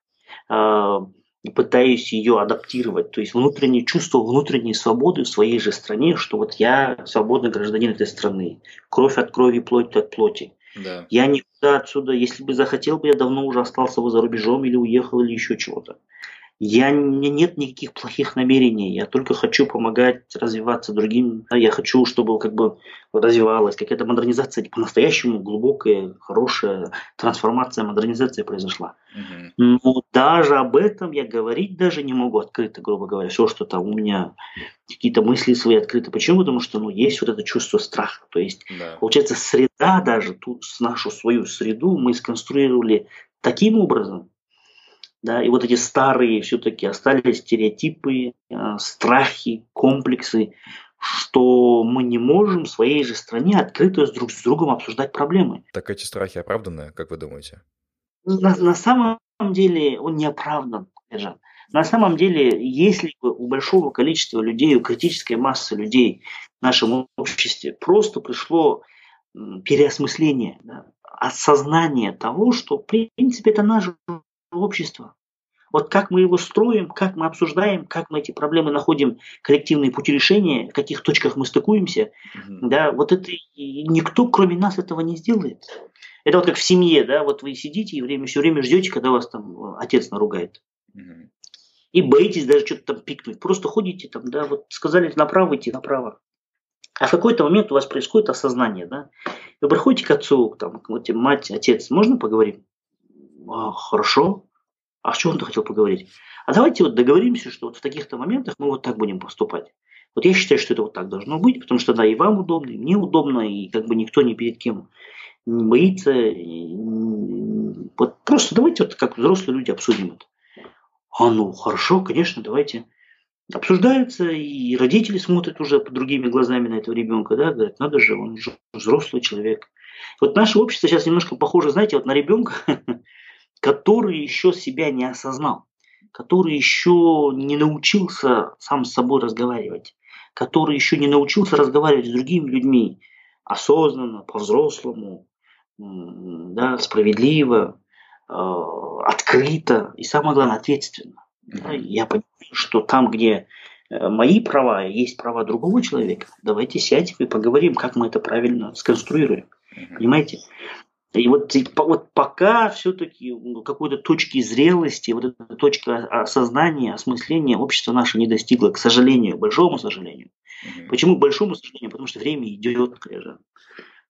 да. э, пытаюсь ее адаптировать, то есть внутреннее чувство внутренней свободы в своей же стране, что вот я свободный гражданин этой страны, кровь от крови, плоть от плоти. Да. Я никуда отсюда, если бы захотел бы, я давно уже остался бы за рубежом или уехал или еще чего-то. Я, у меня нет никаких плохих намерений, я только хочу помогать развиваться другим. Я хочу, чтобы как бы развивалась какая-то модернизация, по-настоящему глубокая, хорошая трансформация, модернизация произошла. Угу. Но даже об этом я говорить даже не могу открыто, грубо говоря, все, что там у меня какие-то мысли свои открыты. Почему? Потому что ну, есть вот это чувство страха. То есть, да. получается, среда даже, тут нашу свою среду мы сконструировали таким образом, да, и вот эти старые все-таки остались стереотипы, э, страхи, комплексы, что мы не можем в своей же стране открыто с друг с другом обсуждать проблемы. Так эти страхи оправданы, как вы думаете? На, на самом деле он не оправдан, Ержан. На самом деле, если бы у большого количества людей, у критической массы людей в нашем обществе просто пришло переосмысление, да, осознание того, что, в принципе, это наше общество. Вот как мы его строим, как мы обсуждаем, как мы эти проблемы находим, коллективные пути решения, в каких точках мы стыкуемся, угу. да, вот это никто, кроме нас, этого не сделает. Это вот как в семье, да, вот вы сидите и время, все время ждете, когда вас там отец наругает. Угу. И боитесь даже что-то там пикнуть. Просто ходите там, да, вот сказали направо, идти направо. А в какой-то момент у вас происходит осознание, да. Вы приходите к отцу, там, вот мать, отец, можно поговорить? А, хорошо. А с чем ты хотел поговорить? А давайте вот договоримся, что вот в таких-то моментах мы вот так будем поступать. Вот я считаю, что это вот так должно быть, потому что да, и вам удобно, и мне удобно, и как бы никто ни перед кем не боится. Вот просто давайте вот как взрослые люди обсудим это. А ну, хорошо, конечно, давайте. Обсуждается, и родители смотрят уже под другими глазами на этого ребенка, да, говорят, надо же, он же взрослый человек. Вот наше общество сейчас немножко похоже, знаете, вот на ребенка, (laughs) который еще себя не осознал, который еще не научился сам с собой разговаривать, который еще не научился разговаривать с другими людьми осознанно, по-взрослому, да, справедливо, э, открыто и, самое главное, ответственно. Да, я понимаю, что там, где э, мои права, есть права другого человека, давайте сядем и поговорим, как мы это правильно сконструируем. Понимаете? И вот, вот пока все-таки какой-то точки зрелости, вот эта точка осознания, осмысления общества наше не достигло, к сожалению, большому сожалению. Mm-hmm. Почему к большому сожалению? Потому что время идет, конечно.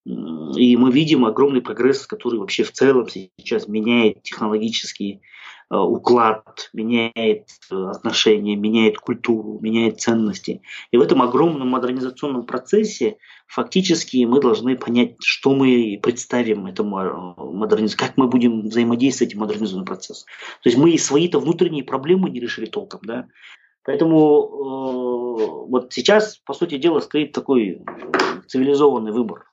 И мы видим огромный прогресс, который вообще в целом сейчас меняет технологический э, уклад, меняет э, отношения, меняет культуру, меняет ценности. И в этом огромном модернизационном процессе фактически мы должны понять, что мы представим этому э, модернизации, как мы будем взаимодействовать с этим модернизационным процессом. То есть мы свои-то внутренние проблемы не решили толком, да. Поэтому э, вот сейчас, по сути дела, стоит такой цивилизованный выбор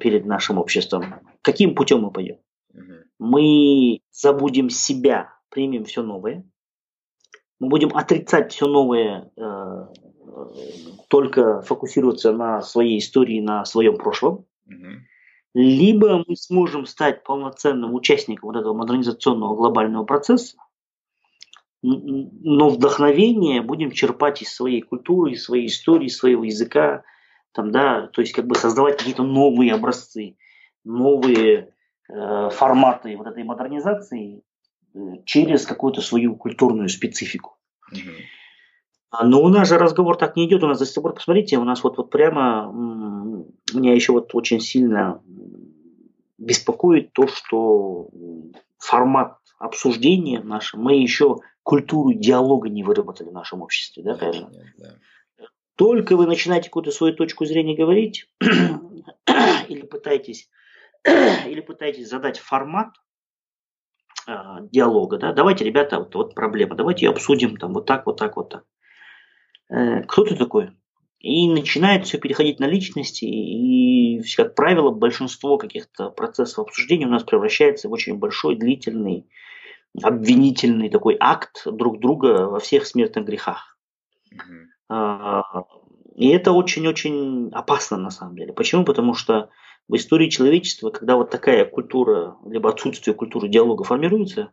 перед нашим обществом. Каким путем мы пойдем? Мы забудем себя, примем все новое. Мы будем отрицать все новое, э, только фокусироваться на своей истории, на своем прошлом. Либо мы сможем стать полноценным участником вот этого модернизационного глобального процесса, но вдохновение будем черпать из своей культуры, из своей истории, из своего языка, там, да, то есть как бы создавать какие-то новые образцы, новые э, форматы вот этой модернизации э, через какую-то свою культурную специфику. Mm-hmm. Но у нас же разговор так не идет, у нас сих пор, посмотрите, у нас вот, вот прямо меня еще вот очень сильно беспокоит то, что формат обсуждения наш, мы еще культуру диалога не выработали в нашем обществе, да, конечно. Да. Только вы начинаете какую-то свою точку зрения говорить (clears throat) или пытаетесь, (clears throat) или пытаетесь задать формат э, диалога, да, давайте, ребята, вот, вот проблема, давайте ее обсудим там вот так, вот так, вот так. Э, кто ты такой? И начинает все переходить на личности, и, как правило, большинство каких-то процессов обсуждения у нас превращается в очень большой, длительный, обвинительный такой акт друг друга во всех смертных грехах. Mm-hmm. А, и это очень-очень опасно на самом деле. Почему? Потому что в истории человечества, когда вот такая культура, либо отсутствие культуры диалога формируется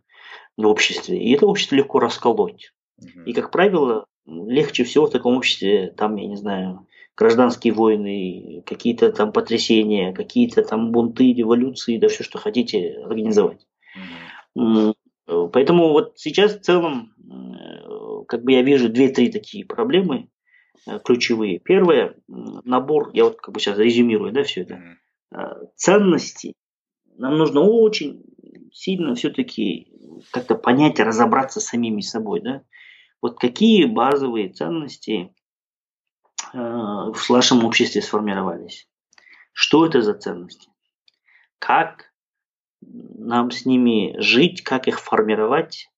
в обществе, и это общество легко расколоть. Угу. И, как правило, легче всего в таком обществе, там, я не знаю, гражданские войны, какие-то там потрясения, какие-то там бунты, революции, да все, что хотите организовать. Угу. Поэтому вот сейчас в целом как бы я вижу две-три такие проблемы э, ключевые. Первое, набор, я вот как бы сейчас резюмирую, да, все это, mm-hmm. ценности. Нам нужно очень сильно все-таки как-то понять, разобраться с самими собой, да. Вот какие базовые ценности э, в нашем обществе сформировались? Что это за ценности? Как нам с ними жить, как их формировать,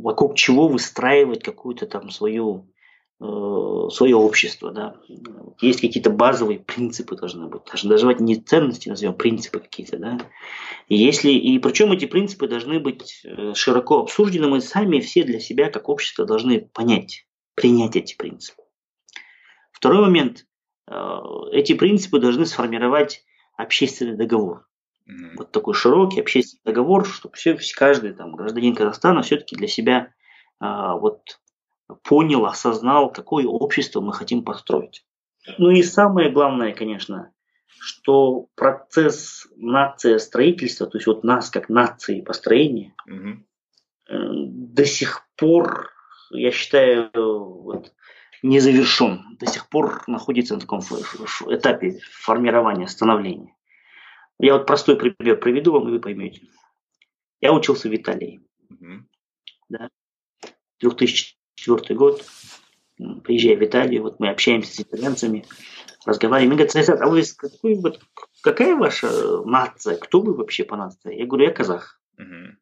вокруг чего выстраивать какую-то там свою э, свое общество, да. Есть какие-то базовые принципы должны быть. Даже называть не ценности, назовем принципы какие-то, да. И если, и причем эти принципы должны быть э, широко обсуждены, мы сами все для себя как общество должны понять, принять эти принципы. Второй момент. Э, эти принципы должны сформировать общественный договор. Mm-hmm. Вот такой широкий общественный договор, чтобы все, каждый там, гражданин Казахстана все-таки для себя а, вот понял, осознал, какое общество мы хотим построить. Ну и самое главное, конечно, что процесс нация строительства, то есть вот нас как нации построения, mm-hmm. до сих пор, я считаю, вот, не завершен, до сих пор находится на таком этапе формирования, становления. Я вот простой пример приведу вам, и вы поймете. Я учился в Италии. Угу. Да. 2004 год. Приезжаю в Италию, вот мы общаемся с итальянцами, разговариваем. Мне говорят, а вы какой, вот, какая ваша нация? Кто вы вообще по нации? Я говорю, я казах. Угу.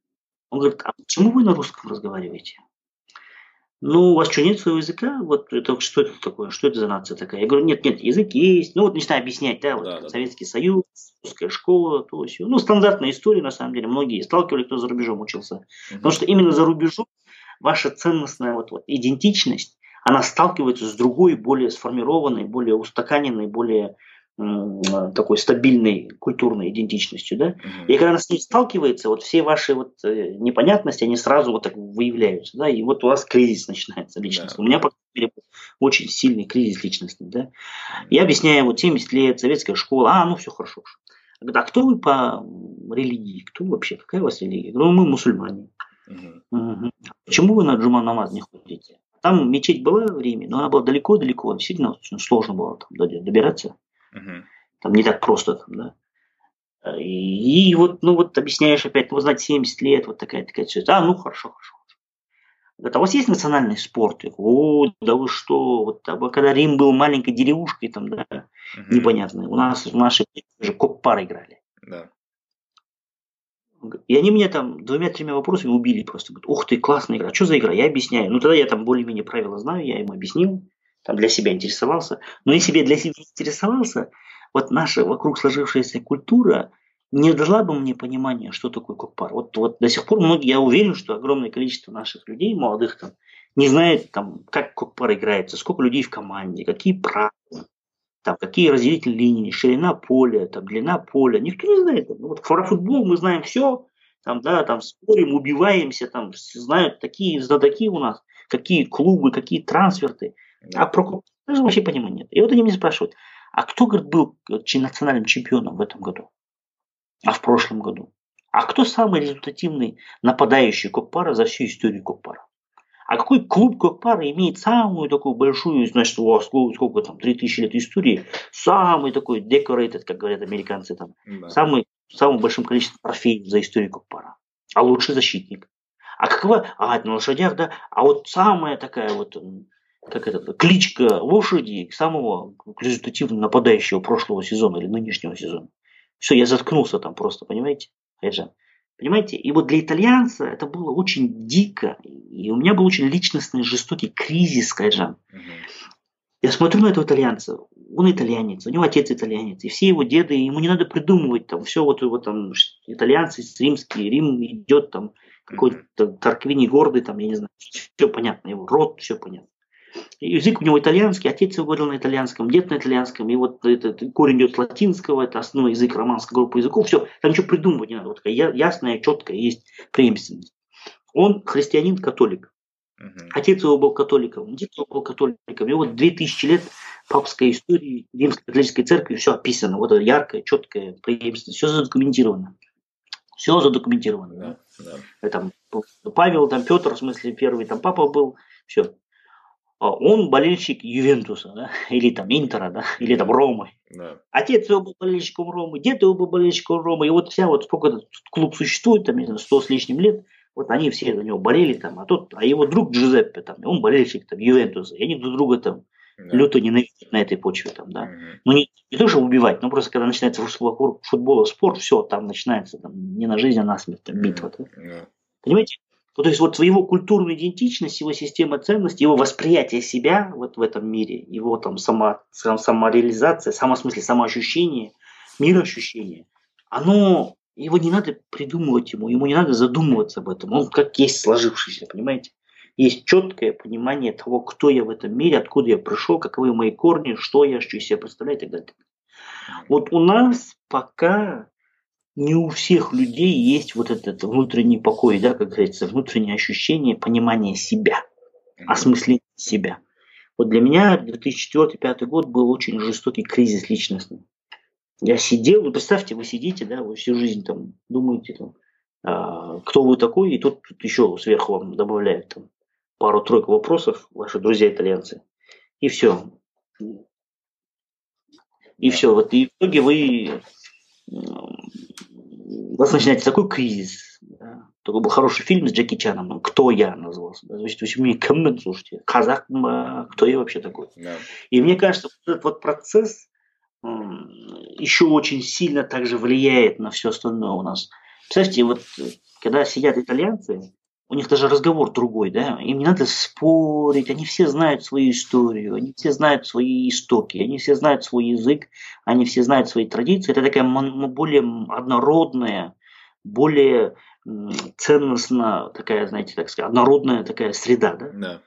Он говорит, а почему вы на русском разговариваете? Ну, у вас что, нет своего языка? Вот это что это такое? Что это за нация такая? Я говорю, нет, нет, язык есть. Ну, вот начинаю объяснять, да, вот да, да. Советский Союз, русская школа, то есть, ну, стандартная история, на самом деле, многие сталкивались, кто за рубежом учился. Угу. Потому что именно за рубежом ваша ценностная вот, вот идентичность, она сталкивается с другой, более сформированной, более устаканенной, более такой стабильной культурной идентичностью, да, угу. и когда она с ней сталкивается, вот все ваши вот э, непонятности, они сразу вот так выявляются, да, и вот у вас кризис начинается личностный. Да. У меня, по крайней мере, очень сильный кризис личности. Да? Я объясняю, вот 70 лет, советская школа, а, ну все хорошо. А кто вы по религии? Кто вообще? Какая у вас религия? Ну, мы мусульмане. Угу. Угу. Почему вы на джума намаз не ходите? Там мечеть была в Риме, но она была далеко-далеко, действительно очень сложно было там добираться. Угу. Там не так просто, там, да. И, и вот, ну вот объясняешь опять, ну, знать 70 лет, вот такая такая ситуация. А, ну хорошо, хорошо. Говорит, а у вас есть национальный спорт? Я говорю, о, да вы что, вот а когда Рим был маленькой деревушкой, там, да, угу. непонятно. У нас в нашей же кок-пар играли. Да. И они меня там двумя-тремя вопросами убили просто. Говорят, ух ты, классная игра. Что за игра? Я объясняю. Ну, тогда я там более-менее правила знаю, я ему объяснил. Там для себя интересовался. Но если бы я для себя интересовался, вот наша вокруг сложившаяся культура не дала бы мне понимания, что такое кокпар. Вот, вот до сих пор многие, я уверен, что огромное количество наших людей, молодых там, не знает, там, как кокпар играется, сколько людей в команде, какие правила, там, какие разделительные линии, ширина поля, там, длина поля. Никто не знает. Ну, вот про футбол мы знаем все, там, да, там спорим, убиваемся, там, знают такие знатоки у нас, какие клубы, какие трансферты. А про кокпар вообще понимания нет. И вот они меня спрашивают, а кто, говорит, был национальным чемпионом в этом году? А в прошлом году? А кто самый результативный нападающий Кокпара за всю историю Кокпара? А какой клуб Кокпара имеет самую такую большую, значит, о, сколько, сколько там, 3000 лет истории, самый такой decorated, как говорят американцы, там, да. самый, самым большим количеством трофеев за историю Кокпара. А лучший защитник. А какова, а, на лошадях, да, а вот самая такая вот как это, кличка лошади самого результативного нападающего прошлого сезона или нынешнего сезона. Все, я заткнулся там просто, понимаете? Айжан. Понимаете? И вот для итальянца это было очень дико. И у меня был очень личностный, жестокий кризис, Кайжан. Угу. Я смотрю на этого итальянца, он итальянец, у него отец итальянец, и все его деды, ему не надо придумывать там все вот его там итальянцы, римские, Рим идет там какой-то Тарквини гордый, там, я не знаю, все понятно, его род, все понятно. Язык у него итальянский, отец его говорил на итальянском, дед на итальянском, и вот этот корень идет с латинского, это основной язык романской группы языков, все, там ничего придумывать не надо, вот такая ясная, четкая есть преемственность. Он христианин-католик. Отец его был католиком, дед его был католиком. И вот 2000 лет папской истории Римской католической церкви все описано. Вот это яркое, четкое, преемственное. Все задокументировано. Все задокументировано. Да, да. Там, Павел, там Петр, в смысле первый, там папа был. Все. А он болельщик Ювентуса, да, (laughs) или там Интера, да, (laughs) или там Ромы. Да. Отец его был болельщиком Ромы, дед его был болельщиком Ромы, и вот вся вот сколько этот клуб существует, там, не знаю, сто с лишним лет, вот они все за него болели там, а тот, а его друг Джузеппе там, он болельщик там Ювентуса, и они друг друга там да. люто ненавидят на этой почве там, да. Угу. Ну не, не то, что убивать, но просто когда начинается футбол, футбол спорт, все, там начинается там, не на жизнь, а на смерть, там, битва. Да. Да. Понимаете? Ну, то есть вот его культурная идентичность, его система ценностей, его восприятие себя вот в этом мире, его там само, самореализация, само, смысле самоощущение, мироощущение, оно, его не надо придумывать ему, ему не надо задумываться об этом, он как есть сложившийся, понимаете? Есть четкое понимание того, кто я в этом мире, откуда я пришел, каковы мои корни, что я, что из себя представляю и так далее. Вот у нас пока не у всех людей есть вот этот внутренний покой, да, как говорится, внутреннее ощущение, понимание себя, осмысление себя. Вот для меня 2004-2005 год был очень жестокий кризис личностный. Я сидел, вы представьте, вы сидите, да, вы всю жизнь там думаете, там, а, кто вы такой, и тут, тут еще сверху вам добавляют там, пару-тройку вопросов, ваши друзья-итальянцы, и все. И все. Вот и в итоге вы у вас начинается такой кризис. Да. Такой был хороший фильм с Джеки Чаном, ну, «Кто я» назывался. Да. Значит, вы мне коммент слушайте, казах, кто я вообще такой? Да. И мне кажется, вот этот вот процесс еще очень сильно также влияет на все остальное у нас. Представьте, вот когда сидят итальянцы, у них даже разговор другой, да, им не надо спорить, они все знают свою историю, они все знают свои истоки, они все знают свой язык, они все знают свои традиции. Это такая более однородная, более ценностная такая, знаете, так сказать, однородная такая среда, да? Да.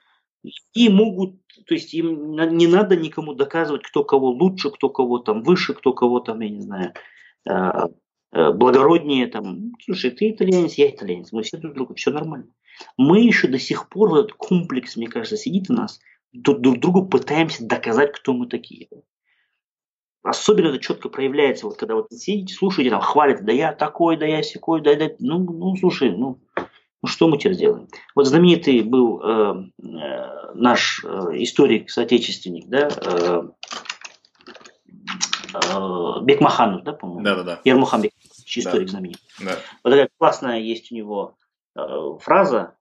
И могут, то есть им не надо никому доказывать, кто кого лучше, кто кого там выше, кто кого там, я не знаю, а, благороднее, там, слушай, ты итальянец, я итальянец, мы все друг друга, все нормально. Мы еще до сих пор, этот комплекс, мне кажется, сидит у нас, друг другу пытаемся доказать, кто мы такие. Особенно это четко проявляется, вот когда вот сидите, слушаете, там хвалят, да я такой, да я секой, да, да, ну, ну, слушай, ну, ну что мы теперь сделаем? Вот знаменитый был э, э, наш э, историк, соотечественник, да, э, э, Бекмаханов, да, по-моему? Да, да, да. Ермухан историк да. знаменитый. Да. Вот такая классная есть у него э, фраза.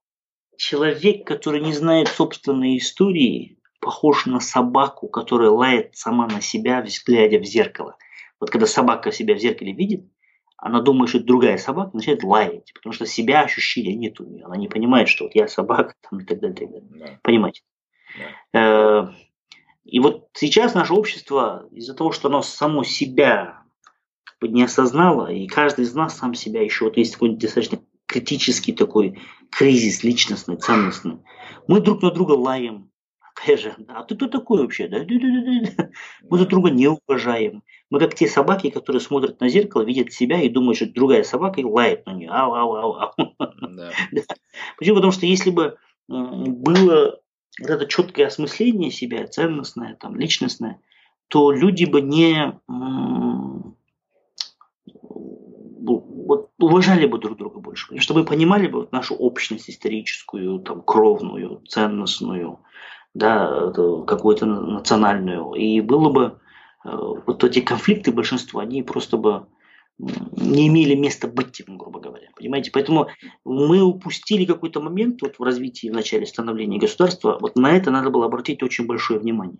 Человек, который не знает собственной истории, похож на собаку, которая лает сама на себя, глядя в зеркало. Вот когда собака себя в зеркале видит, она думает, что это другая собака, начинает лаять, потому что себя ощущения нет у нее. Она не понимает, что вот я собака там, и так далее. И так далее. Да. Понимаете? Да. Э, и вот сейчас наше общество из-за того, что оно само себя как бы не осознало, и каждый из нас сам себя еще, вот есть такой достаточно критический такой кризис личностный, ценностный, мы друг на друга лаем, же, а ты кто такой вообще? Да? Мы друг друга не уважаем. Мы как те собаки, которые смотрят на зеркало, видят себя и думают, что другая собака и лает на нее. Ау, ау, ау, ау. (laughs) Да. Почему? Потому что если бы было вот это четкое осмысление себя, ценностное, там, личностное, то люди бы не вот, уважали бы друг друга больше, чтобы понимали бы вот нашу общность историческую, там, кровную, ценностную, да, какую-то национальную. И было бы э, вот эти конфликты большинства, они просто бы не имели места быть, грубо говоря. Понимаете? Поэтому мы упустили какой-то момент вот в развитии, в начале становления государства. Вот на это надо было обратить очень большое внимание.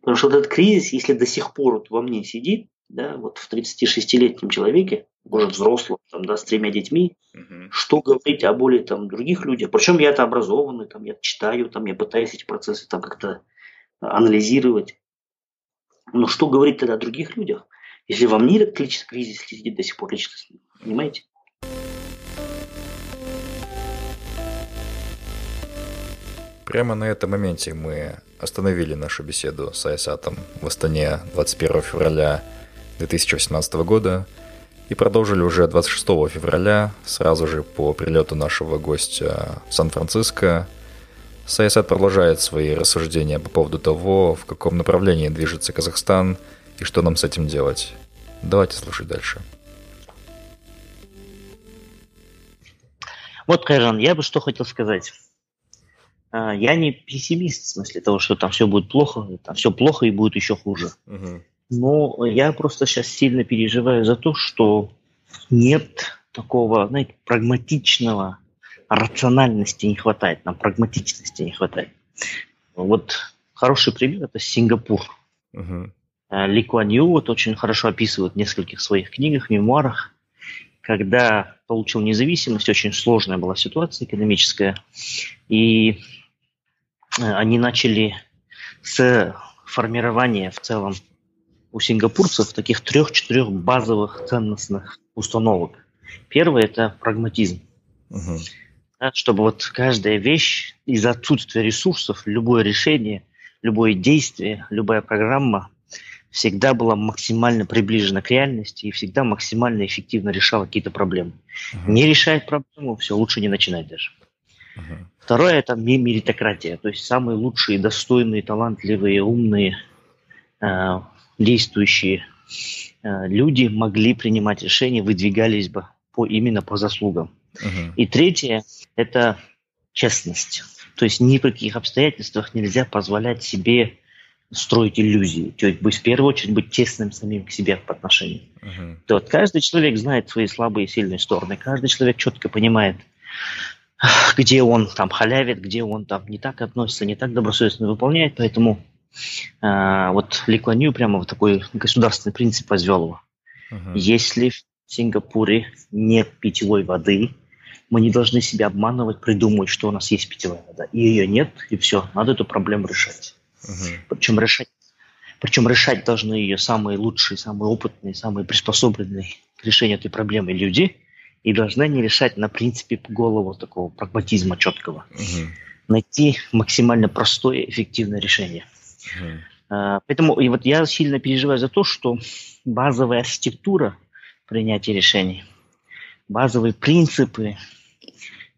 Потому что этот кризис, если до сих пор вот во мне сидит, да, вот в 36-летнем человеке, может, взрослым, там, да, с тремя детьми, угу. что говорить о более там других людях. Причем я это образованный, там, я читаю, там, я пытаюсь эти процессы там как-то анализировать. Но что говорить тогда о других людях, если во мне этот кризис сидит до сих пор личностно, понимаете? Прямо на этом моменте мы остановили нашу беседу с Айсатом в Астане 21 февраля 2018 года и продолжили уже 26 февраля, сразу же по прилету нашего гостя в Сан-Франциско. Саясат продолжает свои рассуждения по поводу того, в каком направлении движется Казахстан и что нам с этим делать. Давайте слушать дальше. Вот, Кайран, я бы что хотел сказать. А, я не пессимист в смысле того, что там все будет плохо, там все плохо и будет еще хуже. Угу. Но я просто сейчас сильно переживаю за то, что нет такого, знаете, прагматичного, рациональности не хватает, нам прагматичности не хватает. Вот хороший пример – это Сингапур. Uh-huh. Ли Куан Ю вот очень хорошо описывает в нескольких своих книгах, мемуарах, когда получил независимость, очень сложная была ситуация экономическая, и э, они начали с формирования в целом у сингапурцев таких трех-четырех базовых ценностных установок. Первое – это прагматизм. Угу. Да, чтобы вот каждая вещь из отсутствия ресурсов, любое решение, любое действие, любая программа всегда была максимально приближена к реальности и всегда максимально эффективно решала какие-то проблемы. Угу. Не решает проблему, все, лучше не начинать даже. Угу. Второе – это меритократия, то есть самые лучшие, достойные, талантливые, умные, э, действующие э, люди могли принимать решения, выдвигались бы по, именно по заслугам. Uh-huh. И третье – это честность. То есть ни при каких обстоятельствах нельзя позволять себе строить иллюзии. То есть в первую очередь быть честным самим к себе по отношению. Uh-huh. То вот каждый человек знает свои слабые и сильные стороны. Каждый человек четко понимает, где он там халявит, где он там не так относится, не так добросовестно выполняет. Поэтому а, вот Ли Куан Ю прямо вот такой государственный принцип возвел его. Uh-huh. Если в Сингапуре нет питьевой воды, мы не должны себя обманывать, придумывать, что у нас есть питьевая вода. И ее нет, и все, надо эту проблему решать. Причем решать причем решать должны ее самые лучшие, самые опытные, самые приспособленные к решению этой проблемы люди, и должны они решать на принципе голову такого прагматизма четкого. Угу. Найти максимально простое, эффективное решение. Uh-huh. Поэтому и вот я сильно переживаю за то, что базовая архитектура принятия решений, базовые принципы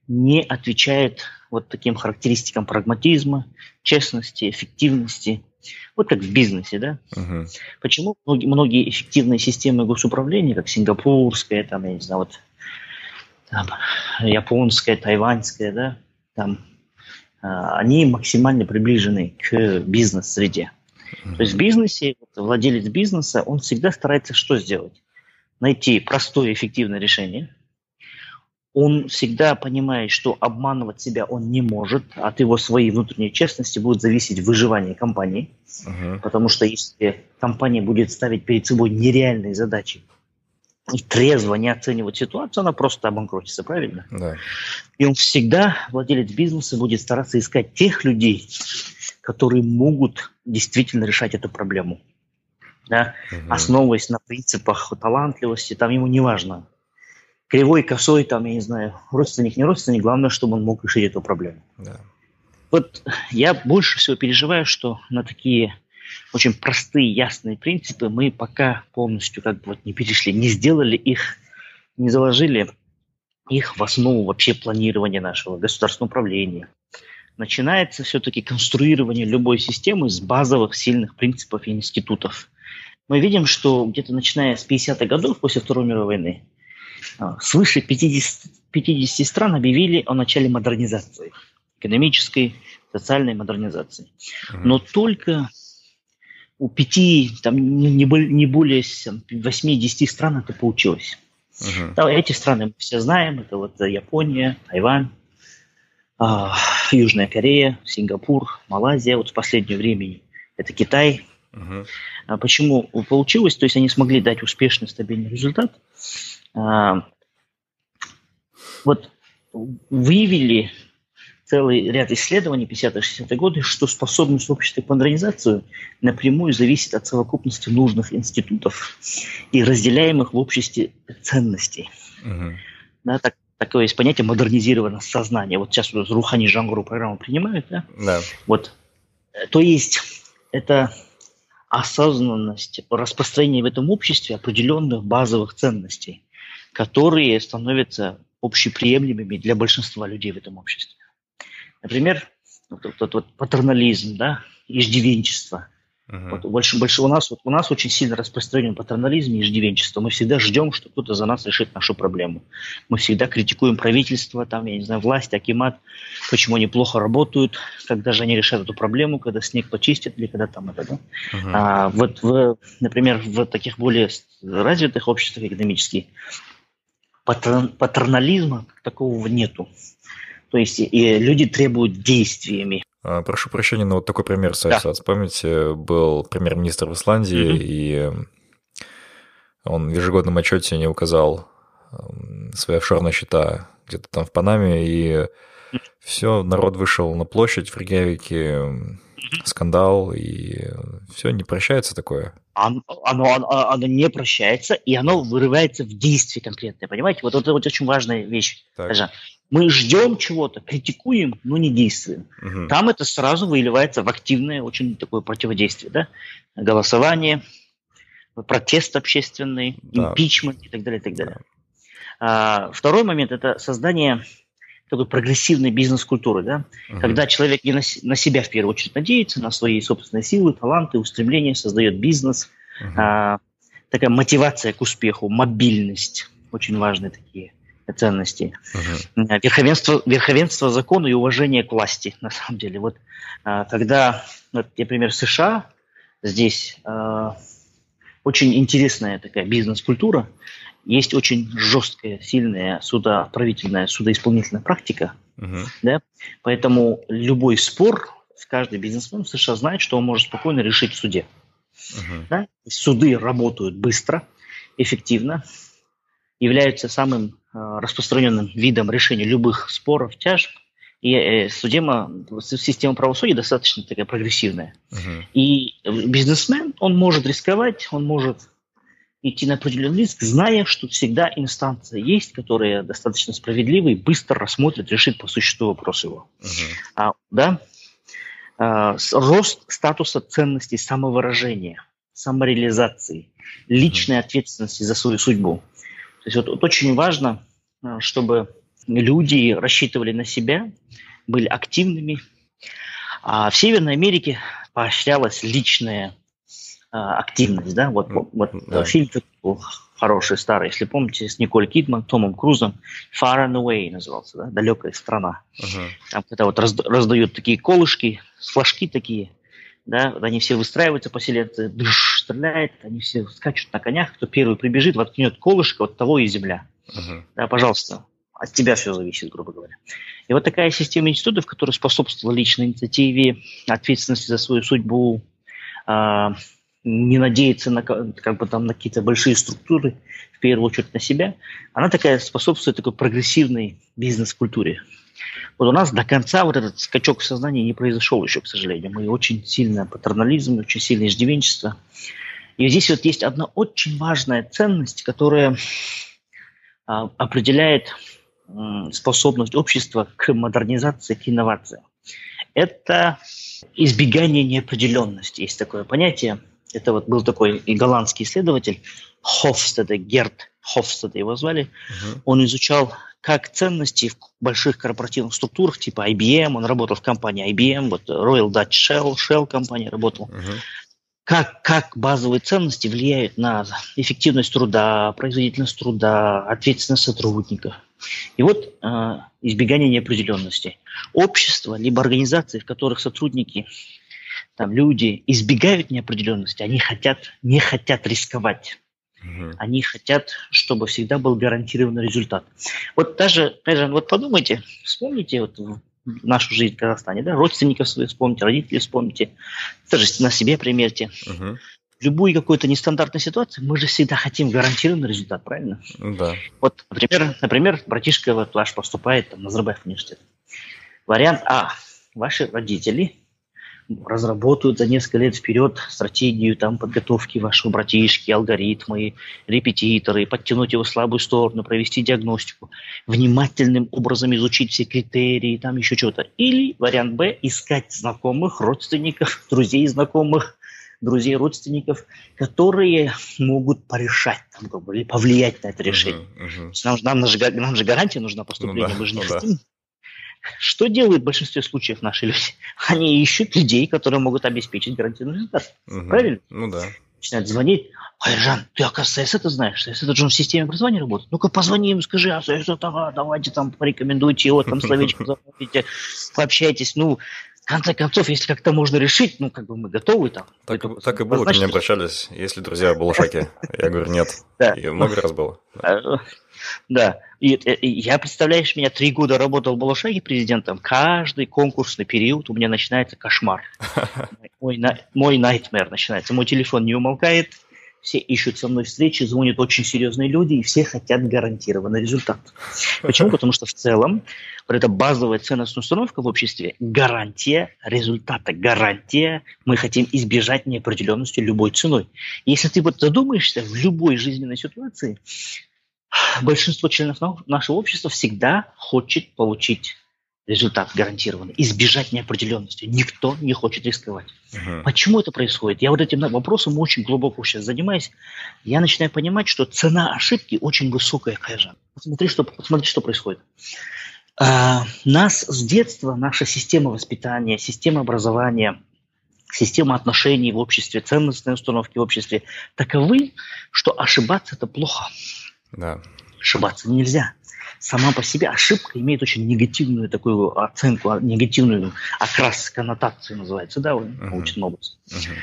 не отвечает вот таким характеристикам прагматизма, честности, эффективности. Вот как в бизнесе, да? Uh-huh. Почему многие, многие эффективные системы госуправления, как сингапурская, там, я не знаю, вот там, японская, тайваньская, да, там, а, они максимально приближены к бизнес-среде. Mm-hmm. То есть в бизнесе, владелец бизнеса, он всегда старается что сделать? Найти простое эффективное решение. Он всегда понимает, что обманывать себя он не может. От его своей внутренней честности будет зависеть выживание компании. Uh-huh. Потому что если компания будет ставить перед собой нереальные задачи, и трезво не оценивать ситуацию, она просто обанкротится, правильно? Да. И он всегда, владелец бизнеса, будет стараться искать тех людей, которые могут действительно решать эту проблему. Да? Угу. Основываясь на принципах талантливости, там ему не важно. Кривой, косой, там, я не знаю, родственник, не родственник, главное, чтобы он мог решить эту проблему. Да. Вот я больше всего переживаю, что на такие очень простые, ясные принципы мы пока полностью как бы вот не перешли, не сделали их, не заложили их в основу вообще планирования нашего государственного управления. Начинается все-таки конструирование любой системы с базовых сильных принципов и институтов. Мы видим, что где-то начиная с 50-х годов после Второй мировой войны свыше 50, 50 стран объявили о начале модернизации, экономической, социальной модернизации. Но только у пяти, там не, не более 8-10 стран это получилось. Uh-huh. Да, эти страны мы все знаем. Это вот Япония, Тайвань, э, Южная Корея, Сингапур, Малайзия. Вот в последнее время это Китай. А почему получилось? То есть они смогли дать успешный, стабильный результат. А, вот выявили целый ряд исследований 50-60-е годы, что способность общества к модернизации напрямую зависит от совокупности нужных институтов и разделяемых в обществе ценностей. Угу. Да, так, такое есть понятие модернизированное сознание. Вот сейчас вот Рухани Жангуру программу принимают, да? Да. Вот. То есть это осознанность распространения в этом обществе определенных базовых ценностей, которые становятся общеприемлемыми для большинства людей в этом обществе. Например, вот, вот, вот патернализм, да, иждивенчество. Uh-huh. Вот больше, больше у нас вот у нас очень сильно распространен патернализм и иждивенчество. Мы всегда ждем, что кто-то за нас решит нашу проблему. Мы всегда критикуем правительство, там, я не знаю, власть, акимат, почему они плохо работают, когда же они решают эту проблему, когда снег почистят или когда там это, да. Uh-huh. А, вот, в, например, в таких более развитых обществах экономических патерн, патернализма такого нету. То есть и люди требуют действиями. А, прошу прощения, но вот такой пример, Сайсад. Да. Помните, был премьер-министр в Исландии, mm-hmm. и он в ежегодном отчете не указал свои офшорные счета где-то там в Панаме, и все, народ вышел на площадь в Регявике, скандал, и все, не прощается такое. Оно, оно, оно не прощается, и оно вырывается в действие конкретное, понимаете? Вот это вот очень важная вещь. Так. Мы ждем чего-то, критикуем, но не действуем. Угу. Там это сразу выливается в активное очень такое противодействие, да? Голосование, протест общественный, да. импичмент и так далее, и так далее. Да. А, второй момент – это создание такой прогрессивной бизнес-культуры, да, uh когда человек не на, на себя в первую очередь надеется, на свои собственные силы, таланты, устремления, создает бизнес, uh а, такая мотивация к успеху, мобильность, очень важные такие ценности, uh верховенство, верховенство закона и уважение к власти, (laughs) на самом деле. Вот а, когда, вот, например, США, здесь а, очень интересная такая бизнес-культура, есть очень жесткая, сильная судоправительная, судоисполнительная практика, uh-huh. да, поэтому любой спор каждый бизнесмен в США знает, что он может спокойно решить в суде. Uh-huh. Да? Суды работают быстро, эффективно, являются самым э, распространенным видом решения любых споров, тяжб, и э, судема, система правосудия достаточно такая прогрессивная. Uh-huh. И бизнесмен, он может рисковать, он может идти на определенный риск, зная, что всегда инстанция есть, которая достаточно справедлива и быстро рассмотрит, решит по существу вопрос его. Uh-huh. А, да? а, рост статуса ценности самовыражения, самореализации, личной uh-huh. ответственности за свою судьбу. То есть вот, вот очень важно, а, чтобы люди рассчитывали на себя, были активными. А в Северной Америке поощрялась личная активность, да, вот, вот да. фильм хороший, старый, если помните, с Николь Кидман, Томом Крузом, Far and Away назывался, да, далекая страна. Uh-huh. Там когда вот разда- раздают такие колышки, флажки такие, да, они все выстраиваются, поселенцы, дыш, стреляет, они все скачут на конях, кто первый прибежит, воткнет колышко, от того и земля. Uh-huh. Да, пожалуйста, от тебя все зависит, грубо говоря. И вот такая система институтов, которая способствовала личной инициативе, ответственности за свою судьбу, а, не надеяться на, как бы, там, на какие-то большие структуры, в первую очередь на себя, она такая способствует такой прогрессивной бизнес-культуре. Вот у нас до конца вот этот скачок в сознании не произошел еще, к сожалению. Мы очень сильно патернализм, очень сильное иждивенчество. И здесь вот есть одна очень важная ценность, которая а, определяет м, способность общества к модернизации, к инновации. Это избегание неопределенности. Есть такое понятие – это вот был такой и голландский исследователь Хофстеда, Герт Хофстеда его звали. Uh-huh. Он изучал, как ценности в больших корпоративных структурах, типа IBM, он работал в компании IBM, вот Royal Dutch Shell, Shell компания работал, uh-huh. как, как базовые ценности влияют на эффективность труда, производительность труда, ответственность сотрудников. И вот э, избегание неопределенности. Общество, либо организации, в которых сотрудники там люди избегают неопределенности, они хотят, не хотят рисковать. Угу. Они хотят, чтобы всегда был гарантированный результат. Вот даже, вот подумайте, вспомните вот нашу жизнь в Казахстане, да, родственников своих вспомните, родителей вспомните, даже на себе примерьте. Угу. В любой какой-то нестандартной ситуации мы же всегда хотим гарантированный результат, правильно? Да. Вот, например, например братишка вот ваш поступает там, на Назарбаев университет. Вариант А. Ваши родители разработают за несколько лет вперед стратегию там, подготовки вашего братишки, алгоритмы, репетиторы, подтянуть его слабую сторону, провести диагностику, внимательным образом изучить все критерии, там еще что-то. Или вариант Б – искать знакомых, родственников, друзей знакомых, друзей родственников, которые могут порешать там, бы, или повлиять на это решение. Uh-huh, uh-huh. Нам, нам, же, нам же гарантия нужна поступления, ну, да, мы же не ну, хотим. Да что делают в большинстве случаев наши люди? (laughs) Они ищут людей, которые могут обеспечить гарантированный результат. Угу. Правильно? Ну да. Начинают звонить. Ой, Жан, ты, оказывается, это знаешь, это же в системе образования работает. Ну-ка, позвони им, скажи, а это, давайте там порекомендуйте его, там словечко запомните, пообщайтесь. Ну, в конце концов, если как-то можно решить, ну, как бы мы готовы там. Так, так и было, ко мне обращались, если друзья Балашаки. (laughs) Я говорю, нет. И много раз было. Да. И, и я, представляешь, меня три года работал в Балашаге президентом. Каждый конкурсный период у меня начинается кошмар. (laughs) Мой, мой nightmare начинается. Мой телефон не умолкает, все ищут со мной встречи, звонят очень серьезные люди, и все хотят гарантированный результат. (laughs) Почему? Потому что в целом вот эта базовая ценностная установка в обществе – гарантия результата, гарантия. Мы хотим избежать неопределенности любой ценой. Если ты вот задумаешься в любой жизненной ситуации, большинство членов нашего общества всегда хочет получить результат гарантированный, избежать неопределенности. Никто не хочет рисковать. Uh-huh. Почему это происходит? Я вот этим вопросом очень глубоко сейчас занимаюсь. Я начинаю понимать, что цена ошибки очень высокая, Кайжан. Посмотри, что, посмотри, что происходит. А, нас с детства, наша система воспитания, система образования, система отношений в обществе, ценностные установки в обществе таковы, что ошибаться – это плохо. Да. Ошибаться нельзя. Сама по себе ошибка имеет очень негативную такую оценку, а, негативную окрас, коннотацию называется, да, uh-huh. научном области. Uh-huh.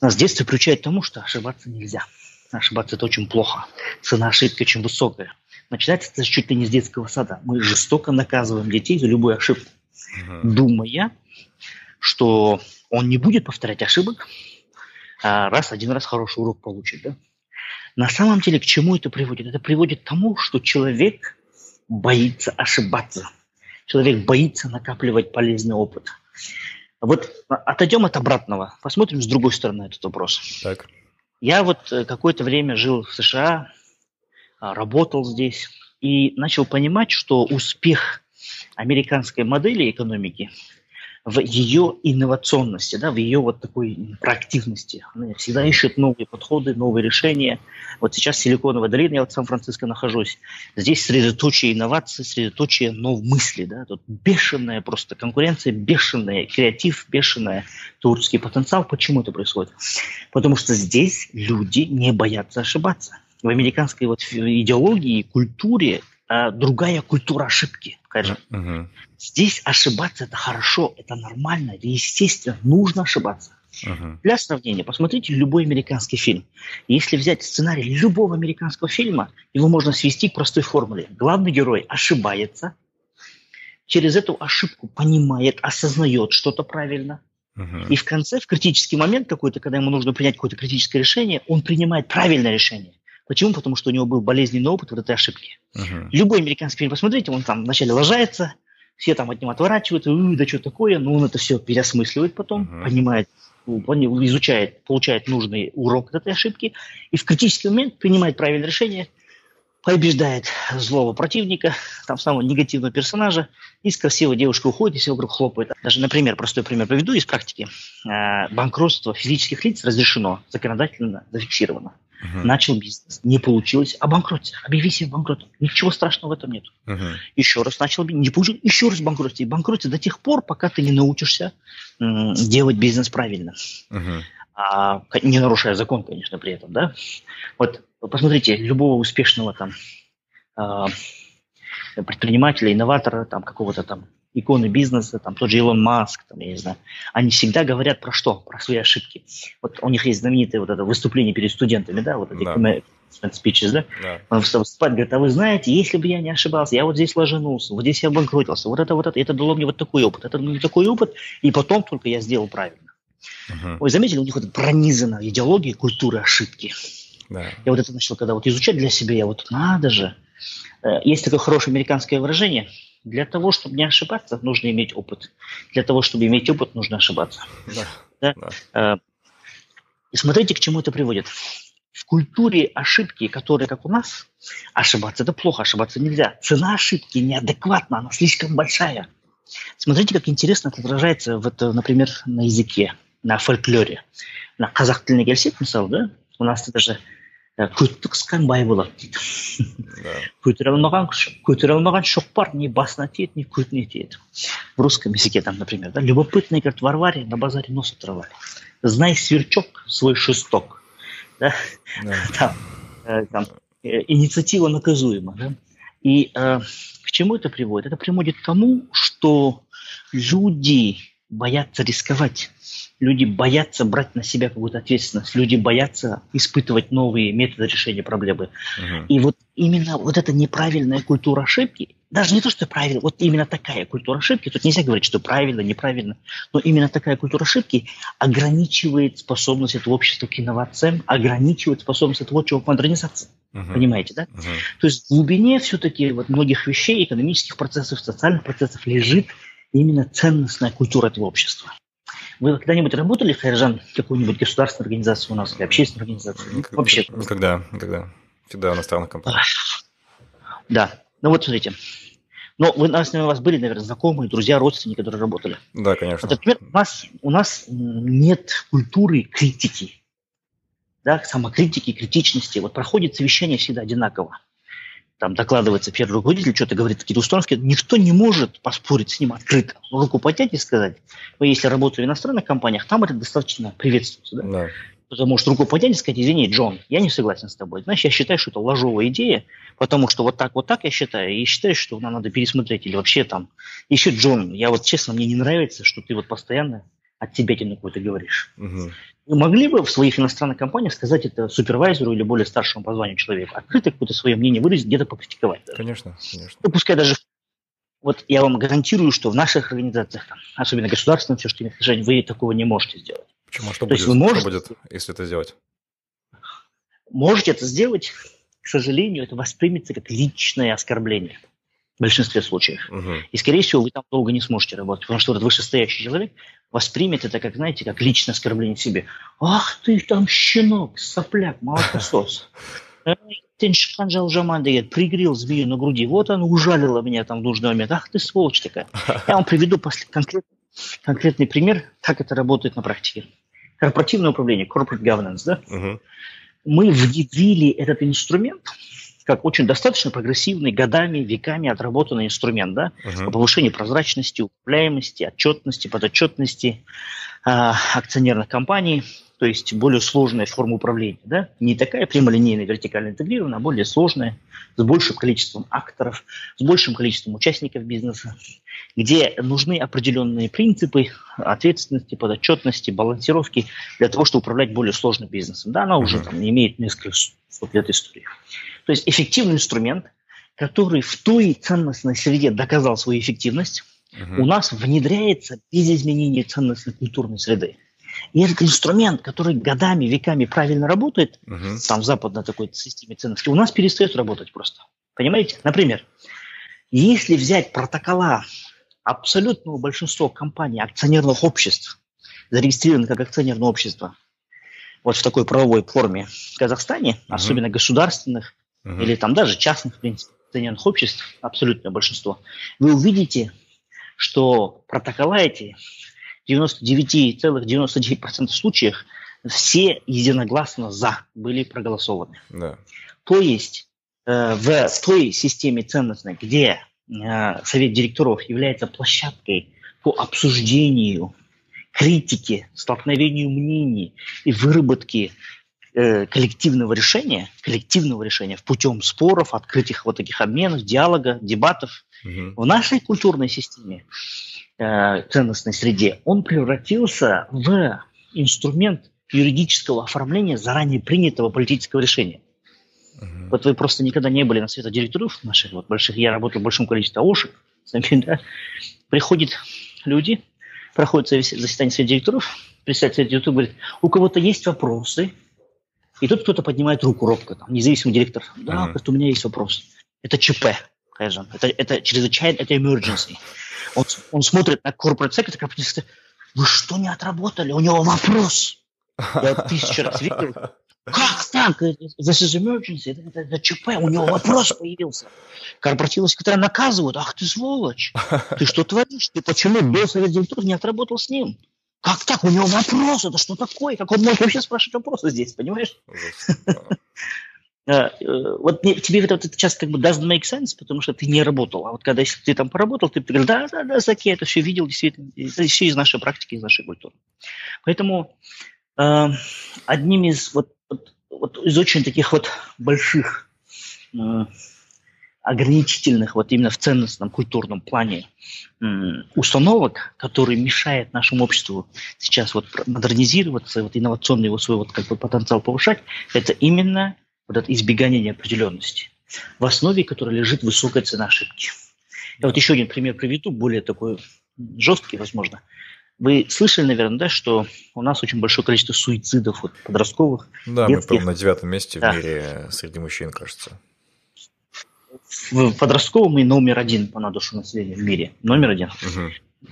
Нас с детства приучают к тому, что ошибаться нельзя. Ошибаться это очень плохо. Цена ошибки очень высокая. Начинается это чуть ли не с детского сада. Мы жестоко наказываем детей за любую ошибку, uh-huh. думая, что он не будет повторять ошибок, а раз один раз хороший урок получит, да? На самом деле к чему это приводит? Это приводит к тому, что человек боится ошибаться. Человек боится накапливать полезный опыт. Вот отойдем от обратного, посмотрим с другой стороны этот вопрос. Так. Я вот э, какое-то время жил в США, а, работал здесь и начал понимать, что успех американской модели экономики в ее инновационности, да, в ее вот такой проактивности. Она всегда ищет новые подходы, новые решения. Вот сейчас Силиконовая долина, я вот в Сан-Франциско нахожусь. Здесь средоточие инноваций, средоточие новых мыслей. Да? Тут бешеная просто конкуренция, бешеная креатив, бешеная творческий потенциал. Почему это происходит? Потому что здесь люди не боятся ошибаться. В американской вот идеологии, культуре а, другая культура ошибки, скажем. Uh-huh. Здесь ошибаться это хорошо, это нормально, это естественно, нужно ошибаться. Uh-huh. Для сравнения, посмотрите любой американский фильм. Если взять сценарий любого американского фильма, его можно свести к простой формуле. Главный герой ошибается, через эту ошибку понимает, осознает что-то правильно, uh-huh. и в конце, в критический момент какой-то, когда ему нужно принять какое-то критическое решение, он принимает правильное решение. Почему? Потому что у него был болезненный опыт вот этой ошибки. Uh-huh. Любой американский фильм, посмотрите, он там вначале ложается, все там от него отворачиваются, да что такое, но он это все переосмысливает потом, uh-huh. понимает, изучает, получает нужный урок от этой ошибки, и в критический момент принимает правильное решение, побеждает злого противника, там самого негативного персонажа, и с красивой девушкой уходит, и все вокруг хлопает. Даже, например, простой пример приведу из практики. Э, банкротство физических лиц разрешено, законодательно зафиксировано. Uh-huh. Начал бизнес, не получилось, обанкроться, объяви себя банкротом. Ничего страшного в этом нет. Uh-huh. Еще раз начал, не получилось, еще раз банкротиться. И банкротиться до тех пор, пока ты не научишься м- делать бизнес правильно. Uh-huh. А, не нарушая закон, конечно, при этом, да. Вот посмотрите, любого успешного там э, предпринимателя, инноватора, там какого-то там иконы бизнеса, там тот же Илон Маск, там, я не знаю, они всегда говорят про что? Про свои ошибки. Вот у них есть знаменитое вот это выступление перед студентами, да, вот эти да. speeches, да? да. Он выступает, говорит, а вы знаете, если бы я не ошибался, я вот здесь ложенулся, вот здесь я обанкротился, вот это, вот это, это дало мне вот такой опыт, это мне такой опыт, и потом только я сделал правильно. Uh-huh. Вы заметили, у них вот пронизана идеология культуры ошибки. Да. Я вот это начал когда вот изучать для себя, я вот надо же. Э, есть такое хорошее американское выражение – для того, чтобы не ошибаться, нужно иметь опыт. Для того, чтобы иметь опыт, нужно ошибаться. Да. Да? Да. Э, и смотрите, к чему это приводит. В культуре ошибки, которые как у нас, ошибаться это плохо, ошибаться нельзя. Цена ошибки неадекватна, она слишком большая. Смотрите, как интересно это отражается, вот, например, на языке, на фольклоре. На казах тіліне келсек мысалы да у нас это же көтті қысқан бай болады дейді (laughs) көтере алмаған көтере алмаған шоқпар не басына тиеді не көтіне тиеді в русском языке там например да любопытные говорят варваре на базаре нос оторвали знай сверчок свой шесток (laughs) да? (laughs) Да. Там, э, там, э, инициатива наказуема да? и э, к чему это приводит это приводит к тому что люди боятся рисковать люди боятся брать на себя какую-то ответственность, люди боятся испытывать новые методы решения проблемы. Угу. И вот именно вот эта неправильная культура ошибки, даже не то, что правильно, вот именно такая культура ошибки, тут нельзя говорить, что правильно, неправильно, но именно такая культура ошибки ограничивает способность этого общества к инновациям, ограничивает способность этого общества к модернизации. Uh-huh. Понимаете, да? Uh-huh. То есть в глубине все-таки вот многих вещей, экономических процессов, социальных процессов лежит именно ценностная культура этого общества. Вы когда-нибудь работали, Хайржан, в какой-нибудь государственной организации у нас или общественной организации? Никогда, Вообще. Никогда, никогда. Всегда в иностранных компаниях. Да. Ну вот смотрите. Но вы, у вас были, наверное, знакомые, друзья, родственники, которые работали. Да, конечно. Вот, например, у нас, у нас нет культуры критики, да, самокритики, критичности. Вот проходит совещание всегда одинаково там докладывается первый руководитель, что-то говорит какие-то установки, никто не может поспорить с ним открыто. Руку поднять и сказать. Вы если работали в иностранных компаниях, там это достаточно приветствуется. Да? Да. Потому что руку поднять и сказать, извини, Джон, я не согласен с тобой. Значит, я считаю, что это ложовая идея, потому что вот так, вот так я считаю, и считаю, что нам надо пересмотреть. Или вообще там, еще Джон, я вот честно, мне не нравится, что ты вот постоянно от тебя какой-то говоришь. Угу. Вы могли бы в своих иностранных компаниях сказать это супервайзеру или более старшему по званию человеку, открыто какое-то свое мнение выразить, где-то покритиковать. Даже. Конечно, конечно. Ну, пускай даже вот я вам гарантирую, что в наших организациях, особенно государственных, все, что имеет отношение, вы такого не можете сделать. Почему? А что, То будет, есть вы можете, что будет, если это сделать? Можете это сделать, к сожалению, это воспримется как личное оскорбление в большинстве случаев. Угу. И, скорее всего, вы там долго не сможете работать, потому что этот вышестоящий человек воспримет это как, знаете, как личное оскорбление себе. Ах ты там щенок, сопляк, молокосос. Ты шканжал жаман деген, пригрел змею на груди. Вот она ужалила меня там в нужный момент. Ах ты сволочь такая. Я вам приведу конкретный, конкретный пример, как это работает на практике. Корпоративное управление, corporate governance, да? Угу. Мы внедрили этот инструмент как очень достаточно прогрессивный, годами, веками отработанный инструмент, да, uh-huh. по повышению прозрачности, управляемости, отчетности, подотчетности э, акционерных компаний, то есть более сложная форма управления, да, не такая прямолинейная, вертикально интегрированная, а более сложная, с большим количеством акторов, с большим количеством участников бизнеса, где нужны определенные принципы ответственности, подотчетности, балансировки для того, чтобы управлять более сложным бизнесом. Да, она уже там имеет несколько сот лет истории. То есть эффективный инструмент, который в той ценностной среде доказал свою эффективность, угу. у нас внедряется без изменения ценностной культурной среды. И этот инструмент, который годами, веками правильно работает, угу. там в западной такой системе ценностей, у нас перестает работать просто. Понимаете? Например, если взять протокола абсолютного большинства компаний, акционерных обществ, зарегистрированных как акционерное общество, вот в такой правовой форме в Казахстане, угу. особенно государственных угу. или там даже частных, в принципе, акционерных обществ, абсолютное большинство, вы увидите, что протокола эти 99,99% случаев все единогласно за были проголосованы. Да. То есть э, в той системе ценностной, где э, совет директоров является площадкой по обсуждению, критике, столкновению мнений и выработке э, коллективного решения, коллективного решения путем споров, открытых вот таких обменов, диалога, дебатов, угу. в нашей культурной системе Э, ценностной среде, он превратился в инструмент юридического оформления заранее принятого политического решения. Uh-huh. Вот вы просто никогда не были на света директоров наших вот больших. Я работал в большом количестве ОШек. Да? Приходят люди, проходят заседание совета директоров, председатель совета директоров говорит, у кого-то есть вопросы, и тут кто-то поднимает руку робко, там, независимый директор. Да, uh-huh. у меня есть вопрос. Это ЧП, скажем. Это, это чрезвычайно, это emergency. Он, он смотрит на corporate secretary, как вы что не отработали? У него вопрос. Я тысячу раз видел. Как так? This is emergency. Это, это, это ЧП. У него вопрос появился. Корпоративный секретарь наказывают. Ах ты сволочь. Ты что творишь? Ты почему до совет директоров не отработал с ним? Как так? У него вопрос. Это что такое? Как он может вообще спрашивать вопросы здесь? Понимаешь? Э, (laughs) э, вот тебе это, это сейчас как бы doesn't make sense, потому что ты не работал. А вот когда если ты там поработал, ты, говоришь, да, да, да, Заки, это все видел, действительно, это все из нашей практики, из нашей культуры. Поэтому э, одним из вот, вот, вот из очень таких вот больших э, ограничительных вот именно в ценностном культурном плане установок, которые мешают нашему обществу сейчас вот модернизироваться, вот инновационный его свой вот как бы потенциал повышать, это именно вот это избегание неопределенности, в основе которой лежит высокая цена ошибки. Я вот еще один пример приведу, более такой жесткий, возможно. Вы слышали, наверное, да, что у нас очень большое количество суицидов вот, подростковых. Да, детских. мы, по на девятом месте да. в мире среди мужчин, кажется. В подростковом мы номер один по на душу населения в мире. Номер один. Угу.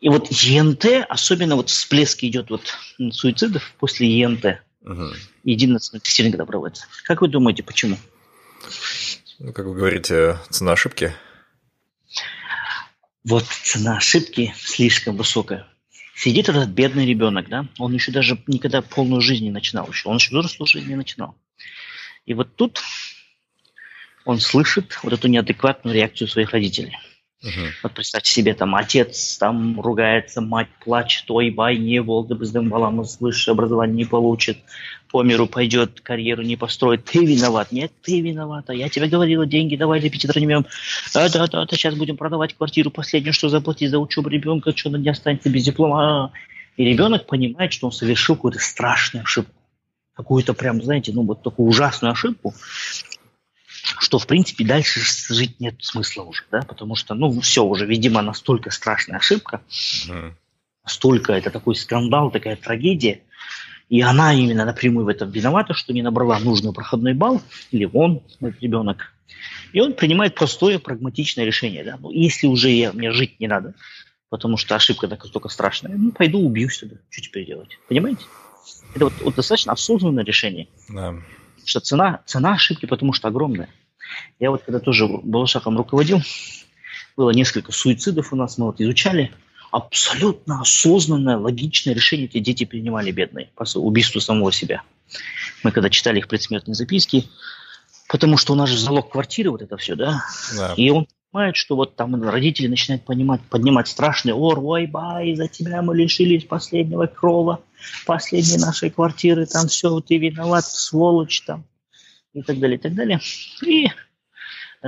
И вот ЕНТ, особенно вот всплеск идет вот суицидов после ЕНТ. Угу. Единый тестирование когда проводится. Как вы думаете, почему? Ну, как вы говорите, цена ошибки? Вот цена ошибки слишком высокая. Сидит этот бедный ребенок, да, он еще даже никогда полную жизнь не начинал еще, он еще взрослую жизнь не начинал. И вот тут он слышит вот эту неадекватную реакцию своих родителей – Угу. Вот представьте себе, там отец там ругается, мать плачет, ой, бай, не был, да біздің баламыз высшее образование не получит, по миру пойдет, карьеру не построит, ты виноват, нет, ты виновата, я тебе говорила, деньги давай репетитора не берем, да, да, да, да, сейчас будем продавать квартиру, последнее, что заплатить за учебу ребенка, что он не останется без диплома, и ребенок понимает, что он совершил какую-то страшную ошибку, какую-то прям, знаете, ну вот такую ужасную ошибку, что, в принципе, дальше жить нет смысла уже, да, потому что, ну, все уже, видимо, настолько страшная ошибка, mm. настолько это такой скандал, такая трагедия, и она именно напрямую в этом виновата, что не набрала нужный проходной балл, или он, этот ребенок, и он принимает простое, прагматичное решение, да, ну, если уже я, мне жить не надо, потому что ошибка настолько страшная, ну, пойду убьюсь тогда, что теперь делать, понимаете? Это вот, вот достаточно осознанное решение. Да. Что цена, цена ошибки, потому что огромная. Я вот когда тоже Балашахом руководил, было несколько суицидов у нас, мы вот изучали. абсолютно осознанное, логичное решение эти дети принимали, бедные, по убийству самого себя. Мы когда читали их предсмертные записки, потому что у нас же залог квартиры, вот это все, да? да. И он понимает, что вот там родители начинают понимать, поднимать страшный ор, ой, ба, из-за тебя мы лишились последнего крова, последней нашей квартиры, там все, ты виноват, сволочь там, и так далее, и так далее. И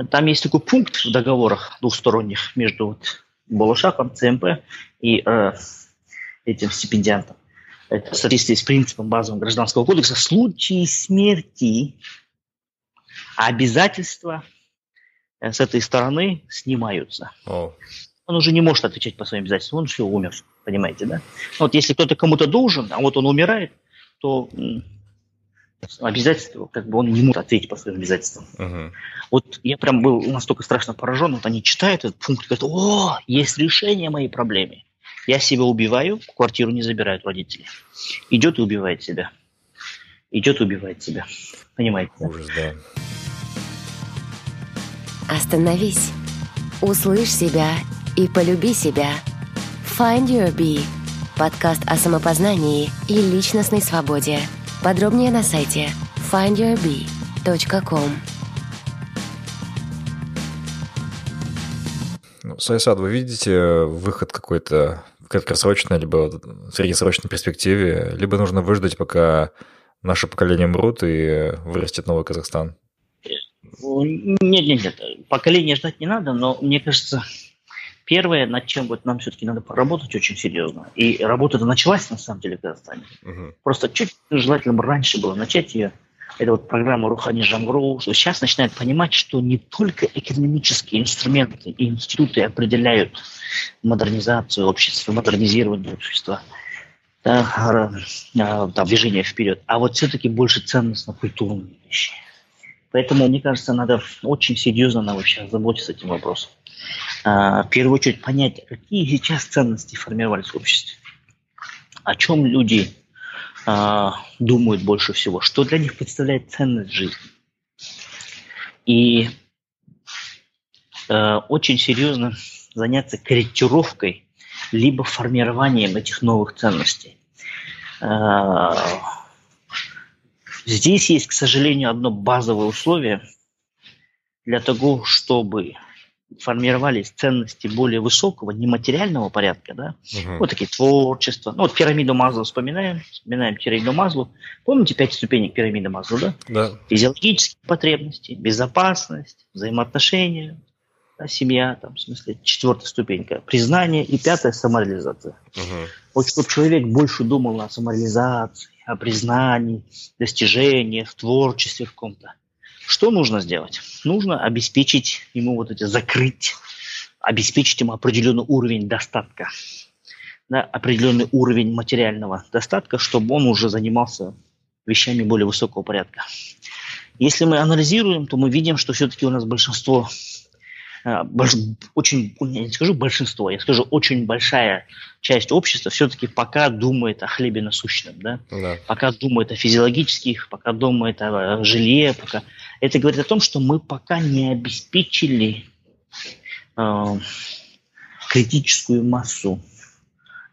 там есть такой пункт в договорах двухсторонних между вот Балушаком, ЦМП и э, этим стипендиантом. Это в соответствии с принципом базового гражданского кодекса. В случае смерти обязательства э, с этой стороны снимаются. Oh. Он уже не может отвечать по своим обязательствам, он все умер, понимаете, да? Вот если кто-то кому-то должен, а вот он умирает, то обязательства, как бы он не может ответить по своим обязательствам. Uh-huh. Вот я прям был настолько страшно поражен, вот они читают этот пункт, говорят, о, есть решение моей проблемы. Я себя убиваю, квартиру не забирают родители. Идет и убивает себя. Идет и убивает себя. Понимаете? Ужас, да. Остановись. Услышь себя и полюби себя. Find Your Bee. Подкаст о самопознании и личностной свободе. Подробнее на сайте findyourbee.com. Ну, Сайсад, вы видите выход какой-то в краткосрочной либо в среднесрочной перспективе, либо нужно выждать, пока наше поколение мрут и вырастет новый Казахстан? Нет, нет, нет. Поколение ждать не надо, но мне кажется, Первое, над чем вот нам все-таки надо поработать очень серьезно, и работа-то началась на самом деле в Казахстане. Угу. Просто чуть желательно раньше было начать ее. Это вот программа Рухани Жамгру, что сейчас начинает понимать, что не только экономические инструменты и институты определяют модернизацию общества, модернизирование общества, да, а, там, движение вперед, а вот все-таки больше ценностно-культурные вещи. Поэтому, мне кажется, надо очень серьезно нам вообще заботиться этим вопросом. А, в первую очередь понять, какие сейчас ценности формировались в обществе. О чем люди а, думают больше всего, что для них представляет ценность жизни. И а, очень серьезно заняться корректировкой либо формированием этих новых ценностей. Здесь есть, к сожалению, одно базовое условие для того, чтобы формировались ценности более высокого, нематериального порядка, да, угу. вот такие творчества. Ну, вот пирамиду Мазло вспоминаем, вспоминаем пирамиду Мазло. Помните пять ступенек пирамиды Мазло, да? Да. Физиологические потребности, безопасность, взаимоотношения, да, семья, там, в смысле, четвертая ступенька, признание и пятая самореализация. Угу. Вот чтобы человек больше думал о самореализации, о признании, достижениях, творчестве в каком-то. Что нужно сделать? Нужно обеспечить ему вот эти, закрыть, обеспечить ему определенный уровень достатка, да, определенный уровень материального достатка, чтобы он уже занимался вещами более высокого порядка. Если мы анализируем, то мы видим, что все-таки у нас большинство Э, больш, очень, я не скажу большинство, я скажу очень большая часть общества все-таки пока думает о хлебе насущном, да? да. Пока думает о физиологических, пока думает о жилье, пока. Это говорит о том, что мы пока не обеспечили э, критическую массу,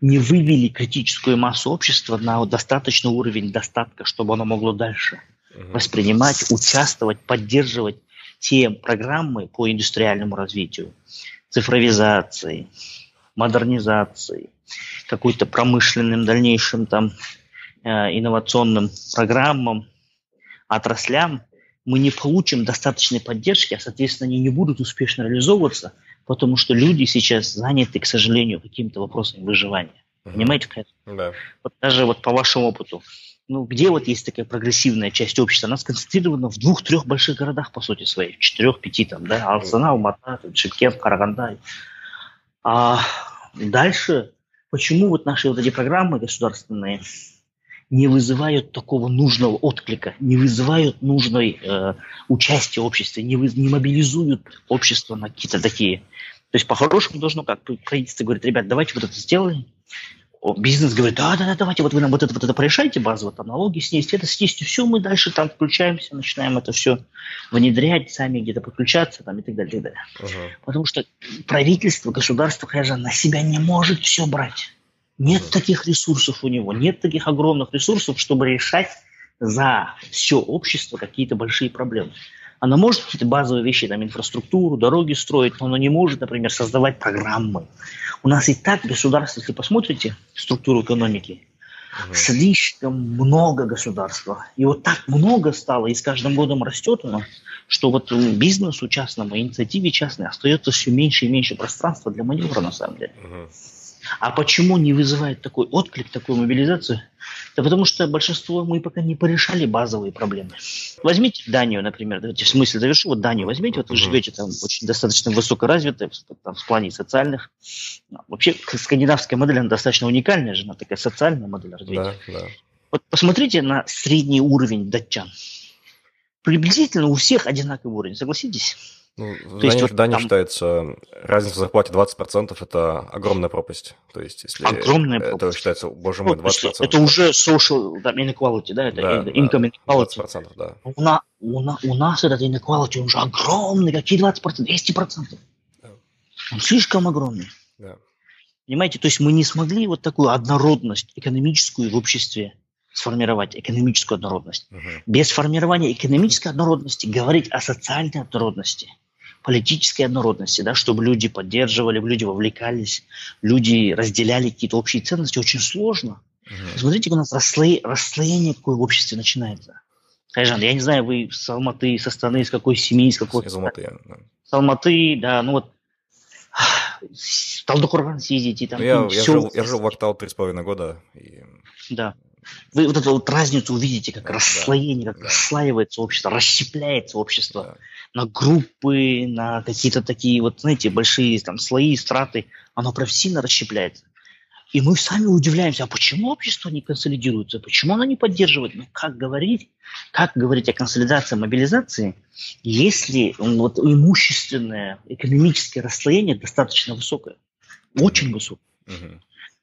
не вывели критическую массу общества на достаточный уровень достатка, чтобы оно могло дальше воспринимать, участвовать, поддерживать те программы по индустриальному развитию, цифровизации, модернизации, какой-то промышленным дальнейшим там э, инновационным программам, отраслям, мы не получим достаточной поддержки, а, соответственно, они не будут успешно реализовываться, потому что люди сейчас заняты, к сожалению, какими-то вопросами выживания. Понимаете, Да. Вот даже вот по вашему опыту, ну, где вот есть такая прогрессивная часть общества, она сконцентрирована в двух-трех больших городах, по сути своей, в четырех-пяти там, да, Алсана, Алмата, Шимкент, Караганда. А дальше, почему вот наши вот эти программы государственные не вызывают такого нужного отклика, не вызывают нужной э, участия общества, не, вы, не мобилизуют общество на какие-то такие. То есть по-хорошему должно как правительство говорит, ребят, давайте вот это сделаем, бизнес говорит, да, да, да, давайте, вот вы нам вот это, вот это порешайте, базово, там налоги снести, это снести, все, мы дальше там включаемся, начинаем это все внедрять, сами где-то подключаться там и так далее, и так далее. Uh-huh. Потому что правительство, государство, конечно, на себя не может все брать. Нет uh-huh. таких ресурсов у него, нет таких огромных ресурсов, чтобы решать за все общество какие-то большие проблемы. Она может какие-то базовые вещи, там, инфраструктуру, дороги строить, но она не может, например, создавать программы. У нас и так государство, если посмотрите структуру экономики, угу. слишком много государства. И вот так много стало, и с каждым годом растет оно, что вот бизнесу частному, инициативе частной остается все меньше и меньше пространства для маневра на самом деле. Угу. А почему не вызывает такой отклик, такую мобилизацию? Да потому что большинство мы пока не порешали базовые проблемы. Возьмите Данию, например, давайте в смысле завершу, вот Данию возьмите, вот вы живете там очень достаточно высокоразвитая там, в плане социальных. Вообще скандинавская модель, она достаточно уникальная же, она такая социальная модель развития. Да, да. Вот посмотрите на средний уровень датчан. Приблизительно у всех одинаковый уровень, согласитесь? Ну, Дании, есть, вот Дании там... считается, разница в зарплате 20% это огромная пропасть. То есть, если огромная это пропасть. считается, боже мой, 20%. Это уже social там, inequality, да, это да, income да, inequality. 20%, да. У, на, у, на, у нас этот inequality уже огромный, какие 20%? 200%. Да. Он слишком огромный. Да. Понимаете, то есть мы не смогли вот такую однородность экономическую в обществе сформировать экономическую однородность. Угу. Без формирования экономической однородности говорить о социальной однородности – политической однородности, да, чтобы люди поддерживали, люди вовлекались, люди разделяли какие-то общие ценности, очень сложно. Угу. Смотрите, у нас расслоение, расслоение какое в обществе начинается. Хайжан, я не знаю, вы с Алматы, со страны, из какой семьи, из какой... Из Алматы, да. С Алматы, да, ну вот в Талдыкурган съездите. Там, ну, я, я, жил, я жил в Актау три с половиной года. И... Да. Вы вот эту вот разницу увидите, как да, расслоение, как да. расслаивается общество, расщепляется общество. Да на группы, на какие-то такие вот, знаете, большие там слои, страты, оно прям сильно расщепляется. И мы сами удивляемся, а почему общество не консолидируется, почему оно не поддерживает? Ну, как говорить, как говорить о консолидации, мобилизации, если вот имущественное, экономическое расслоение достаточно высокое, очень высокое. Угу.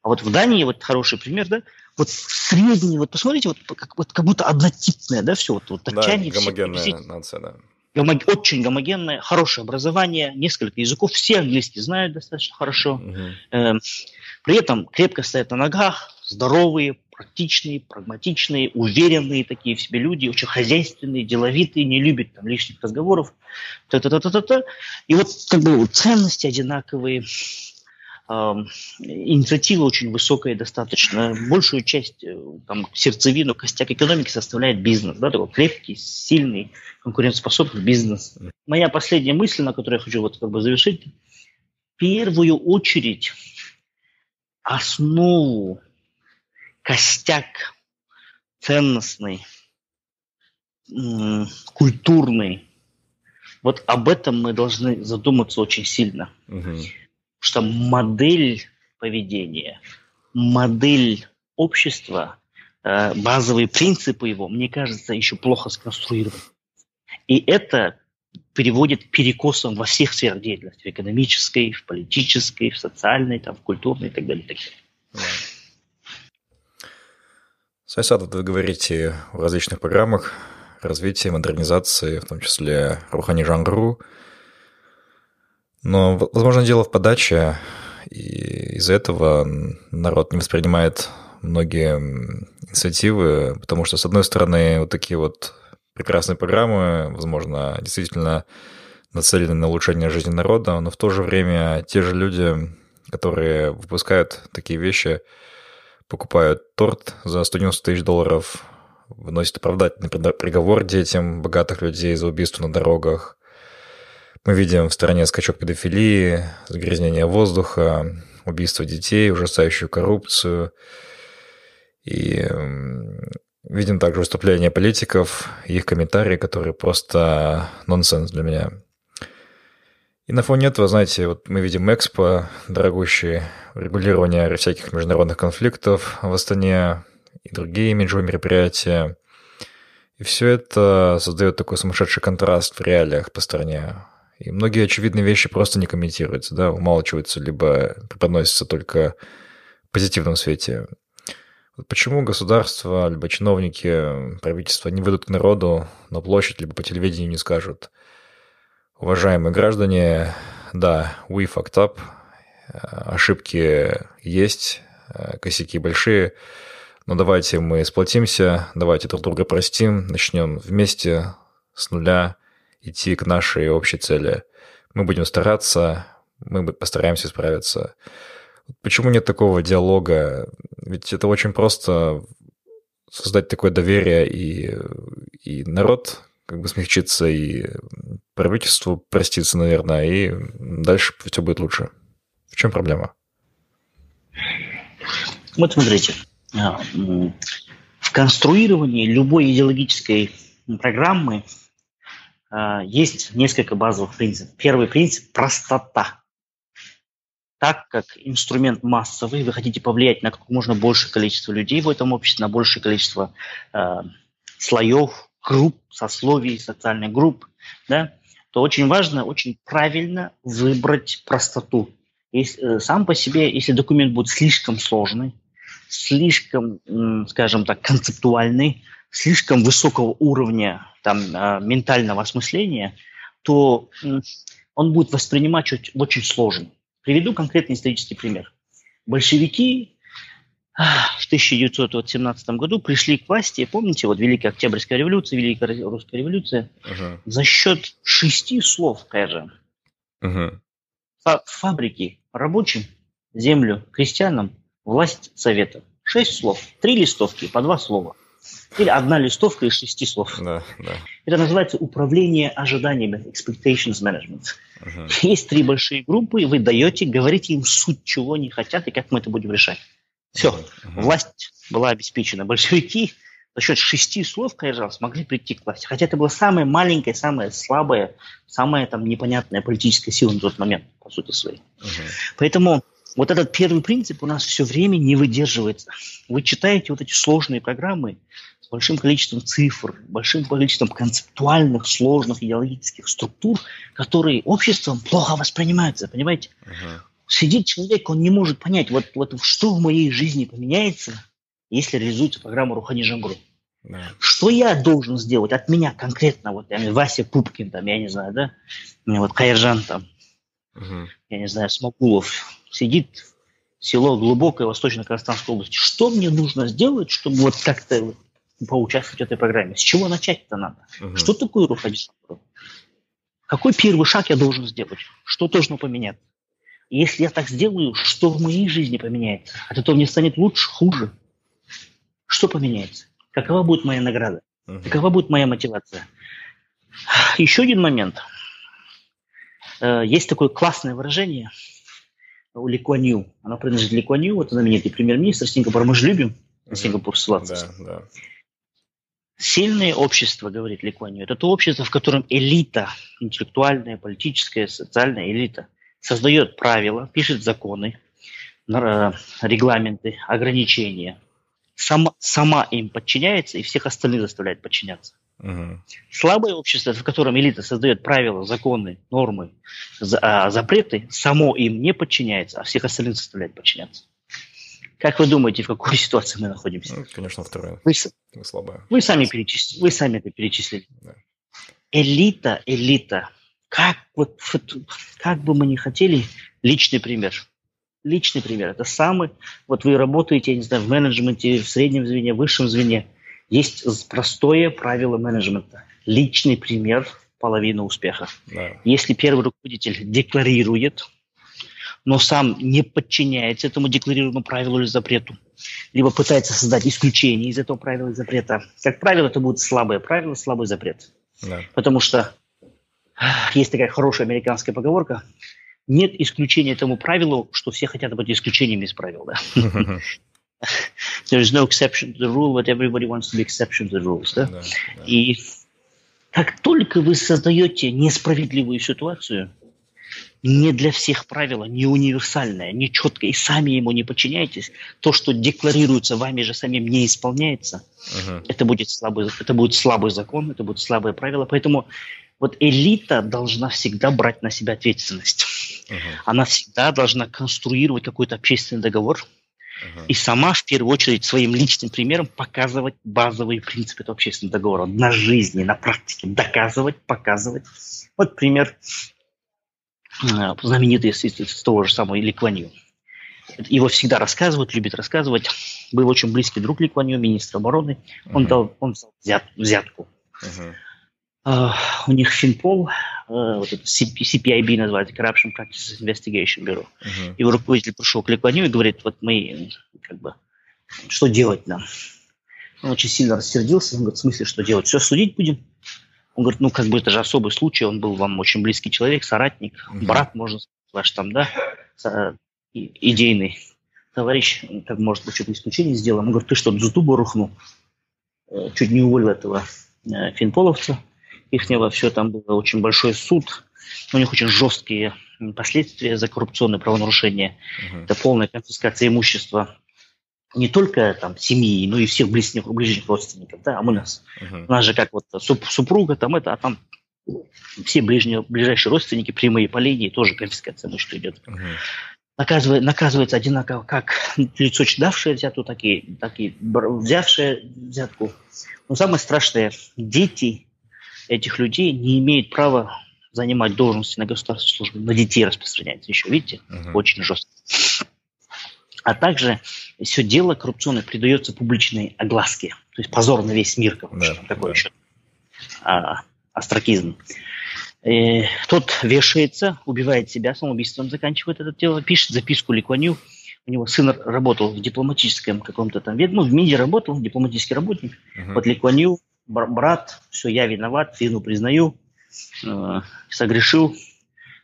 А вот в Дании, вот хороший пример, да, вот средний, вот посмотрите, вот как, вот как будто однотипное, да, все, вот, вот да, гомогенная все, нация, да гомог... очень гомогенное, хорошее образование, несколько языков, все английский знают достаточно хорошо. Угу. при этом крепко стоят на ногах, здоровые, практичные, прагматичные, уверенные такие в себе люди, очень хозяйственные, деловитые, не любят там лишних разговоров. Та-та-та-та-та. И вот как бы ценности одинаковые, инициатива очень высокая достаточно. Большую часть, э, там, сердцевину, костяк экономики составляет бизнес. Да, такой крепкий, сильный, конкурентоспособный бизнес. Моя последняя мысль, на которую я хочу вот как бы завершить. В первую очередь основу, костяк ценностный, культурный, вот об этом мы должны задуматься очень сильно. Угу что модель поведения, модель общества, э, базовые принципы его, мне кажется, еще плохо сконструированы. И это переводит к перекосам во всех сферах деятельности, в экономической, в политической, в социальной, там, в культурной и так далее. И так далее. Сайсад, вы говорите в различных программах развития, модернизации, в том числе Рухани Жангру, но, возможно, дело в подаче, и из-за этого народ не воспринимает многие инициативы, потому что, с одной стороны, вот такие вот прекрасные программы, возможно, действительно нацелены на улучшение жизни народа, но в то же время те же люди, которые выпускают такие вещи, покупают торт за 190 тысяч долларов, выносят оправдательный приговор детям богатых людей за убийство на дорогах, мы видим в стране скачок педофилии, загрязнение воздуха, убийство детей, ужасающую коррупцию. И видим также выступления политиков, их комментарии, которые просто нонсенс для меня. И на фоне этого, знаете, вот мы видим Экспо, дорогущие регулирование всяких международных конфликтов в Астане и другие имиджевые мероприятия. И все это создает такой сумасшедший контраст в реалиях по стране. И многие очевидные вещи просто не комментируются, да, умалчиваются, либо преподносятся только позитивном свете. Почему государство, либо чиновники, правительство не выйдут к народу на площадь, либо по телевидению не скажут, уважаемые граждане, да, we fucked up, ошибки есть, косяки большие, но давайте мы сплотимся, давайте друг друга простим, начнем вместе с нуля идти к нашей общей цели. Мы будем стараться, мы постараемся справиться. Почему нет такого диалога? Ведь это очень просто создать такое доверие, и, и народ как бы смягчится, и правительству простится, наверное, и дальше все будет лучше. В чем проблема? Вот смотрите, а, в конструировании любой идеологической программы есть несколько базовых принципов. Первый принцип – простота так как инструмент массовый, вы хотите повлиять на как можно большее количество людей в этом обществе, на большее количество э, слоев, групп, сословий, социальных групп, да, то очень важно очень правильно выбрать простоту. Если, э, сам по себе, если документ будет слишком сложный, слишком, скажем так, концептуальный, слишком высокого уровня там, э, ментального осмысления, то он будет воспринимать чуть, очень сложно. Приведу конкретный исторический пример. Большевики в 1917 году пришли к власти, помните, вот Великая Октябрьская революция, Великая Русская революция, uh-huh. за счет шести слов, скажем. Uh-huh. Фабрики рабочим, землю крестьянам, власть советам. Шесть слов, три листовки, по два слова. Или одна листовка из шести слов. Да, да. Это называется управление ожиданиями, expectations management. Uh-huh. Есть три большие группы, и вы даете, говорите им суть, чего они хотят и как мы это будем решать. Все, uh-huh. власть была обеспечена. Большевики за счет шести слов, конечно, смогли прийти к власти. Хотя это была самая маленькая, самая слабая, самая там непонятная политическая сила на тот момент, по сути своей. Uh-huh. Поэтому вот этот первый принцип у нас все время не выдерживается. Вы читаете вот эти сложные программы, с большим количеством цифр, большим количеством концептуальных, сложных идеологических структур, которые обществом плохо воспринимаются, понимаете? Uh-huh. Сидит человек, он не может понять, вот, вот что в моей жизни поменяется, если реализуется программа Рухани Жангру. Да. Что я должен сделать от меня конкретно, вот я, Вася Пупкин, там, я не знаю, да, вот Кайржан там, угу. я не знаю, Смокулов, сидит село глубокое Восточно-Казахстанской области. Что мне нужно сделать, чтобы вот как-то поучаствовать в этой программе. С чего начать-то надо? Угу. Что такое руководитель? Какой первый шаг я должен сделать? Что должно поменяться? если я так сделаю, что в моей жизни поменяется? От этого мне станет лучше, хуже? Что поменяется? Какова будет моя награда? Угу. Какова будет моя мотивация? Еще один момент. Э, есть такое классное выражение у Ли Куан Ю. Оно принадлежит Ли Куан Ю, вот знаменитый премьер-министр Сингапура. Мы же любим Сингапур ссылаться. Да, да. Сильное общество, говорит Ликванью, это то общество, в котором элита, интеллектуальная, политическая, социальная элита, создает правила, пишет законы, э, регламенты, ограничения, сама, сама им подчиняется и всех остальных заставляет подчиняться. Угу. Слабое общество, в котором элита создает правила, законы, нормы, а, запреты, само им не подчиняется, а всех остальных заставляет подчиняться. Как вы думаете, в какой (laughs) ситуации мы находимся? Ну, конечно, второе. Вы, слабое. Вы сами, перечислили, вы сами это перечислили. Да. Элита, элита. Как, вот, как бы мы ни хотели, личный пример. Личный пример. Это самый... Вот вы работаете, я не знаю, в менеджменте, в среднем звене, в высшем звене. Есть простое правило менеджмента. Личный пример – половина успеха. Да. Если первый руководитель декларирует, но сам не подчиняется этому декларированному правилу или запрету, либо пытается создать исключение из этого правила или запрета, как правило, это будет слабое правило, слабый запрет. Да. Потому что есть такая хорошая американская поговорка, нет исключения этому правилу, что все хотят быть исключениями из правил. Да? (laughs) (laughs) There is no exception to the rule, but everybody wants to be exception to the rules. Да? Да, да. И как только вы создаете несправедливую ситуацию, не для всех правило, не универсальное, не четкое, и сами ему не подчиняетесь, то, что декларируется вами же самим, не исполняется, uh-huh. это, будет слабый, это будет слабый закон, это будет слабое правило. Поэтому вот элита должна всегда брать на себя ответственность. Uh-huh. Она всегда должна конструировать какой-то общественный договор, Uh-huh. И сама, в первую очередь, своим личным примером показывать базовые принципы этого общественного договора на жизни, на практике. Доказывать, показывать. Вот пример э, знаменитый из, того же самого Ли Его всегда рассказывают, любят рассказывать. Был очень близкий друг Ли министр обороны. Он uh-huh. дал он взял взят, взятку. Uh-huh. Uh, у них Финпол, uh, вот это CPIB называется, Corruption Practices Investigation Bureau. Uh-huh. Его руководитель пришел к Лекванию и говорит, вот мы, как бы, что делать нам? Он очень сильно рассердился, он говорит, в смысле, что делать? Все, судить будем? Он говорит, ну, как бы это же особый случай, он был вам очень близкий человек, соратник, uh-huh. брат, можно сказать, ваш там, да, идейный товарищ, как может быть, что-то исключение сделаем. Он говорит, ты что, за дубу рухнул? Э, чуть не уволил этого э, финполовца ихнего, все там было очень большой суд, у них очень жесткие последствия за коррупционные правонарушения. Угу. Это полная конфискация имущества не только там семьи, но и всех ближних, ближних родственников, да, а мы нас, у нас же как вот супруга там это, а там все ближние, ближайшие родственники, прямые по линии, тоже конфискация имущества идет. Угу. Наказывает, наказывается одинаково как лицо, давшее взятку, так и, так и взявшее взятку. Но самое страшное, дети этих людей не имеет права занимать должности на государственной службе. На детей распространяется еще, видите? Угу. Очень жестко. А также все дело коррупционное придается публичной огласке. То есть позор на весь мир, как да, такой да. еще а, астракизм. И э, тот вешается, убивает себя, самоубийством заканчивает это дело, пишет записку Ликваню. У него сын работал в дипломатическом каком-то там, ну, в МИДе работал, дипломатический работник. Uh-huh. Вот Ликваню брат, все, я виноват, вину признаю, э, согрешил.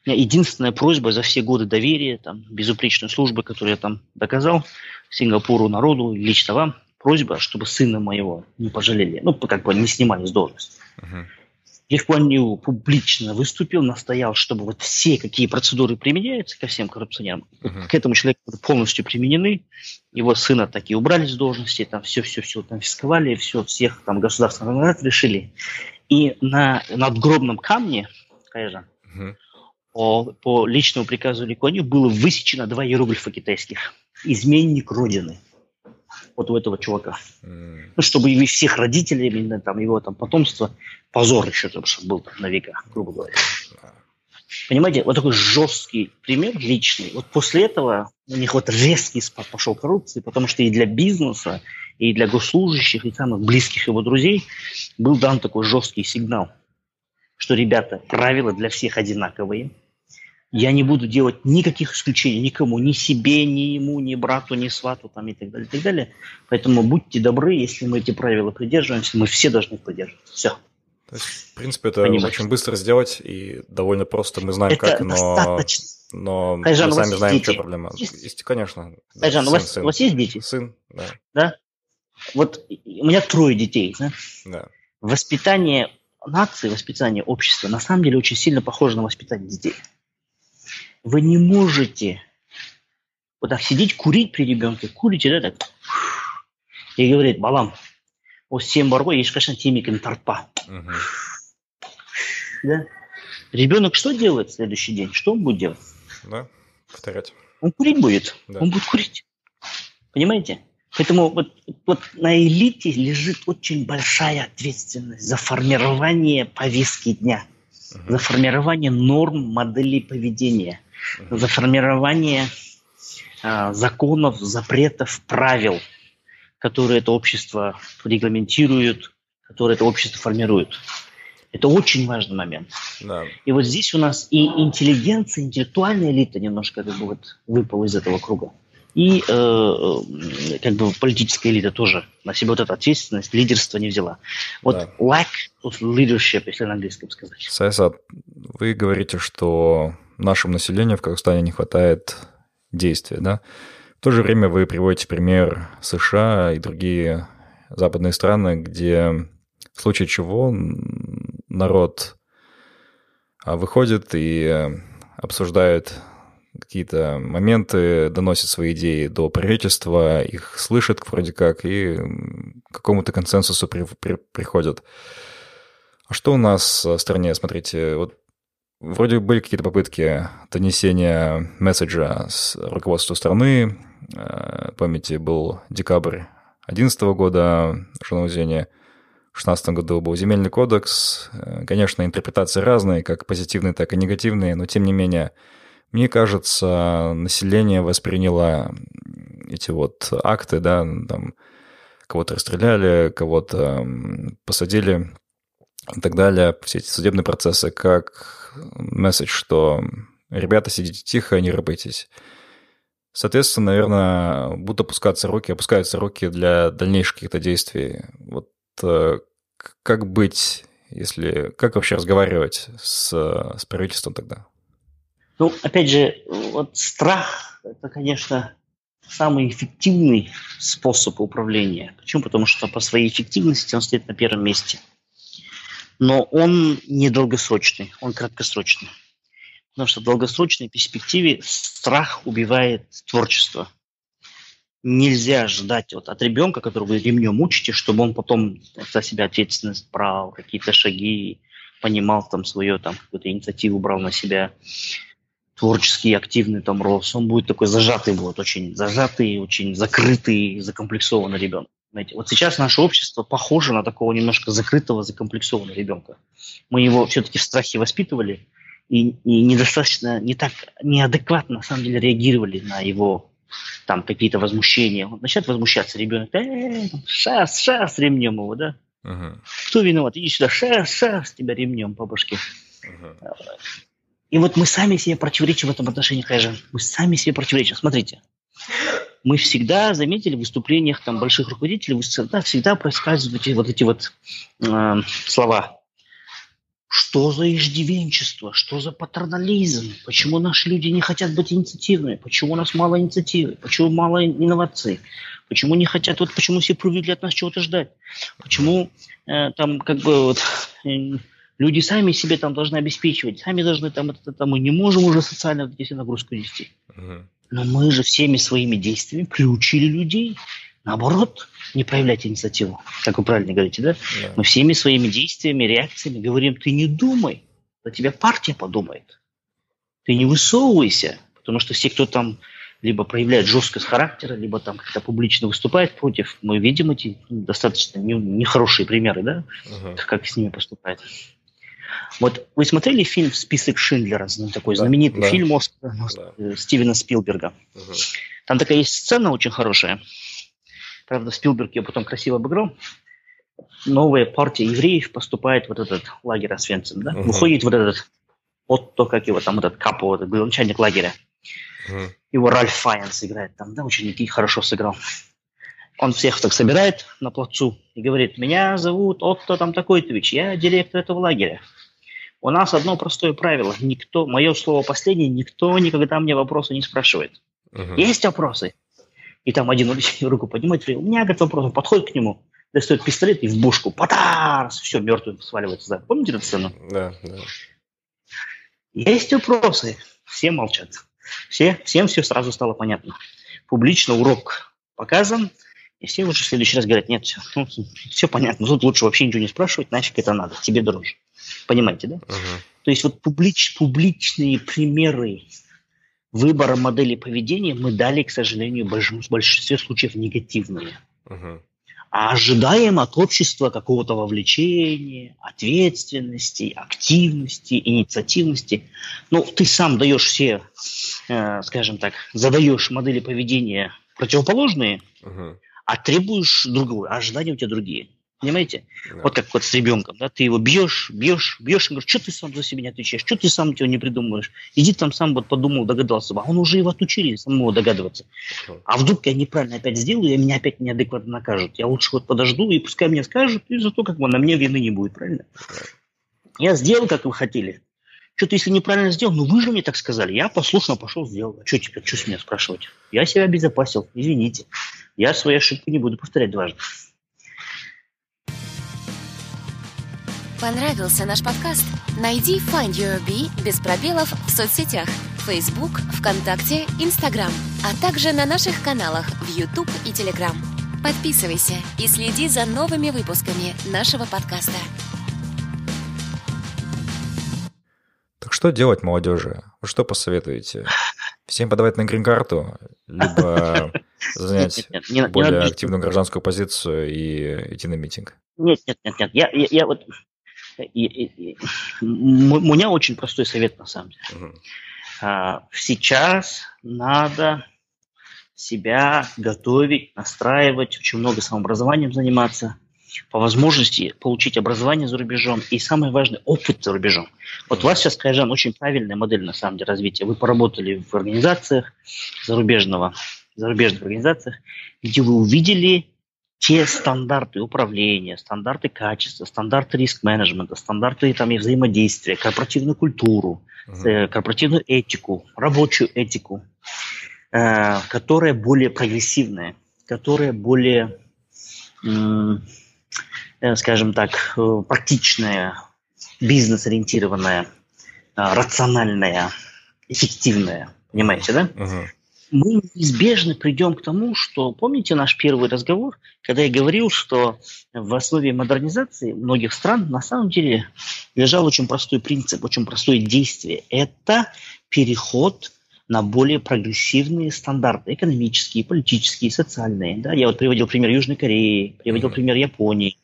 У меня единственная просьба за все годы доверия, там, безупречной службы, которую я там доказал Сингапуру, народу, лично вам, просьба, чтобы сына моего не пожалели, ну, как бы не снимали с должности. Uh-huh. Легкуанью публично выступил, настоял, чтобы вот все, какие процедуры применяются ко всем коррупционерам, uh-huh. к этому человеку полностью применены. Его сына такие убрали с должности, там все-все-все конфисковали, все, всех там государственных наград решили. И на надгробном камне, конечно, uh-huh. по, по личному приказу Ликуанью было высечено два иероглифа китайских. «Изменник Родины» вот у этого чувака. Mm. Ну, чтобы и всех родителей, именно там его там потомство, позор еще, чтобы был там на века, грубо говоря. Понимаете, вот такой жесткий пример личный. Вот после этого у них вот резкий спад пошел коррупции, потому что и для бизнеса, и для госслужащих, и самых близких его друзей был дан такой жесткий сигнал, что, ребята, правила для всех одинаковые – я не буду делать никаких исключений никому, ни себе, ни ему, ни брату, ни свату там, и так далее, и так далее. Поэтому будьте добры, если мы эти правила придерживаемся, мы все должны придерживаться. Все. То есть, в принципе, это Понимаете. очень быстро сделать и довольно просто. Мы знаем, это как, но, достаточно. но Хайжан, мы сами знаем, дети? что проблема. Есть, конечно. Хайжан, да, у, вас, сын. у вас есть дети? Сын, да. Да? Вот у меня трое детей. Да? Да. Воспитание нации, воспитание общества на самом деле очень сильно похоже на воспитание детей. Вы не можете вот так сидеть, курить при ребенке, курите, да, так, и говорит, балам, осы сен бар ғой ешқашан темекіні тартпа да. Ребенок что делает в следующий день? Что он будет делать? Да повторять. Он курить будет. Да. он будет курить. Понимаете? Поэтому вот, вот на элите лежит очень большая ответственность за формирование повестки дня, uh-huh. за формирование норм моделей поведения за формирование э, законов, запретов, правил, которые это общество регламентирует, которые это общество формирует. Это очень важный момент. Да. И вот здесь у нас и интеллигенция, интеллектуальная элита немножко как бы вот выпала из этого круга. И э, э как бы политическая элита тоже на себя вот эту ответственность, лидерство не взяла. Вот да. lack of leadership, если на английском сказать. Саясат, вы говорите, что нашему населению в Казахстане не хватает действия, да? В то же время вы приводите пример США и другие западные страны, где в случае чего народ а, выходит и обсуждает какие-то моменты, доносит свои идеи до правительства, их слышат вроде как и к какому-то консенсусу при, при, приходят. А что у нас в стране? Смотрите, вот Вроде были какие-то попытки донесения месседжа с руководства страны, э, памяти был декабрь 2011 года, Жанаузения. В 2016 году был земельный кодекс. Э, конечно, интерпретации разные, как позитивные, так и негативные, но тем не менее, мне кажется, население восприняло эти вот акты, да, там кого-то расстреляли, кого-то посадили и так далее, все эти судебные процессы, как месседж, что ребята, сидите тихо, не рыбайтесь. Соответственно, наверное, будут опускаться руки, опускаются руки для дальнейших каких-то действий. Вот э, как быть, если... Как вообще разговаривать с, с правительством тогда? Ну, опять же, вот страх – это, конечно, самый эффективный способ управления. Почему? Потому что по своей эффективности он стоит на первом месте. Но он не долгосрочный, он краткосрочный. Потому что в долгосрочной перспективе страх убивает творчество. Нельзя ждать вот от ребенка, которого вы ремнем учите, чтобы он потом за себя ответственность брал, какие-то шаги, понимал там свою там какую-то инициативу брал на себя, творческий, активный там рос. Он будет такой зажатый, будет очень зажатый, очень закрытый, закомплексованный ребенок. Знаете, вот сейчас наше общество похоже на такого немножко закрытого, закомплексованного ребенка. Мы его все-таки в страхе воспитывали, и, и недостаточно, не так, неадекватно, на самом деле, реагировали на его там какие-то возмущения. Он начинает возмущаться, ребенок, э, шас, шас, ремнем его, да? Uh-huh. Кто виноват? Иди сюда, шас, шас, тебя ремнем по башке. Uh-huh. И вот мы сами себе противоречим в этом отношении, конечно. Мы сами себе противоречим. Смотрите, мы всегда заметили в выступлениях там больших руководителей, всегда, всегда проскальзывают вот эти вот э, слова что за иждивенчество? Что за патернализм? Почему наши люди не хотят быть инициативными? Почему у нас мало инициативы? Почему мало инноваций? Почему не хотят, вот почему все привыкли от нас чего-то ждать? Почему э, там как бы вот э, люди сами себе там должны обеспечивать, сами должны там это, это мы не можем уже социально вот эти нагрузку нести. Но мы же всеми своими действиями приучили людей Наоборот, не проявлять инициативу, как вы правильно говорите, да? да. Мы всеми своими действиями, реакциями говорим, ты не думай, за тебя партия подумает. Ты не высовывайся, потому что все, кто там либо проявляет жесткость характера, либо там как-то публично выступает против, мы видим эти достаточно нехорошие примеры, да, uh-huh. как с ними поступает. Вот вы смотрели фильм «Список Шиндлера», такой знаменитый да, фильм Оскара, да. Стивена Спилберга. Угу. Там такая есть сцена очень хорошая, Правда, Спилберг ее потом красиво обыграл. Новая партия евреев поступает в вот этот лагерь Освенцим, да? Uh-huh. Выходит вот этот Отто, как его там, этот Капо, вот, был начальник лагеря. Uh-huh. Его Ральф Файенс играет там, да, ученики хорошо сыграл. Он всех так собирает на плацу и говорит, меня зовут Отто там такой-то, я директор этого лагеря. У нас одно простое правило. Никто, мое слово последнее, никто никогда мне вопросы не спрашивает. Uh-huh. Есть вопросы? И там один (laughs) руку поднимает, у меня, говорит, вопрос, подходит к нему, достает пистолет и в бушку, потарс, все, мертвый сваливается. Да. Помните эту сцену? Да, да. Есть вопросы, все молчат. Все, всем все сразу стало понятно. Публично урок показан, и все уже в следующий раз говорят, нет, все, ну, все понятно, тут лучше вообще ничего не спрашивать, нафиг это надо, тебе дороже. Понимаете, да? Uh-huh. То есть вот публич, публичные примеры выбора модели поведения мы дали, к сожалению, в большинстве случаев негативные. Uh-huh. А ожидаем от общества какого-то вовлечения, ответственности, активности, инициативности. Ну, ты сам даешь все, э, скажем так, задаешь модели поведения противоположные, uh-huh. А требуешь другого, а ожидания у тебя другие. Понимаете? Да. Вот как вот с ребенком, да, ты его бьешь, бьешь, бьешь, и говоришь, что ты сам за себя не отвечаешь, что ты сам его не придумываешь. Иди там сам вот подумал, догадался. А он уже его отучили самого догадываться. А вдруг я неправильно опять сделаю, и меня опять неадекватно накажут. Я лучше вот подожду, и пускай мне скажут, и зато как бы на мне вины не будет, правильно? Я сделал, как вы хотели. Что-то если неправильно сделал, ну вы же мне так сказали. Я послушно пошел, сделал. А что теперь, что с меня спрашивать? Я себя обезопасил, извините. Я свои ошибки не буду повторять дважды. Понравился наш подкаст? Найди Find Your Bee без пробелов в соцсетях Facebook, ВКонтакте, Instagram, а также на наших каналах в YouTube и Telegram. Подписывайся и следи за новыми выпусками нашего подкаста. Так что делать молодежи? Вы что посоветуете? Всем подавать на грин-карту, либо (laughs) занять более активную гражданскую позицию и идти на митинг? Нет, нет, нет, нет. Я, я, я вот... И, и, и, у меня очень простой совет, на самом деле. Угу. А, сейчас надо себя готовить, настраивать, очень много самообразованием заниматься, по возможности получить образование за рубежом и, самое важное, опыт за рубежом. Вот у вас сейчас, Кайжан, очень правильная модель, на самом деле, развития. Вы поработали в организациях зарубежного, зарубежных организациях, где вы увидели те стандарты управления, стандарты качества, стандарты риск-менеджмента, стандарты там, и взаимодействия, корпоративную культуру, uh-huh. корпоративную этику, рабочую этику, э, которая более прогрессивная, которая более, э, скажем так, э, практичная, бизнес-ориентированная, рациональная, эффективная. Понимаете, да? Uh-huh мы неизбежно придем к тому, что, помните наш первый разговор, когда я говорил, что в основе модернизации многих стран на самом деле лежал очень простой принцип, очень простое действие. Это переход на более прогрессивные стандарты, экономические, политические, социальные. Да? Я вот приводил пример Южной Кореи, приводил пример Японии.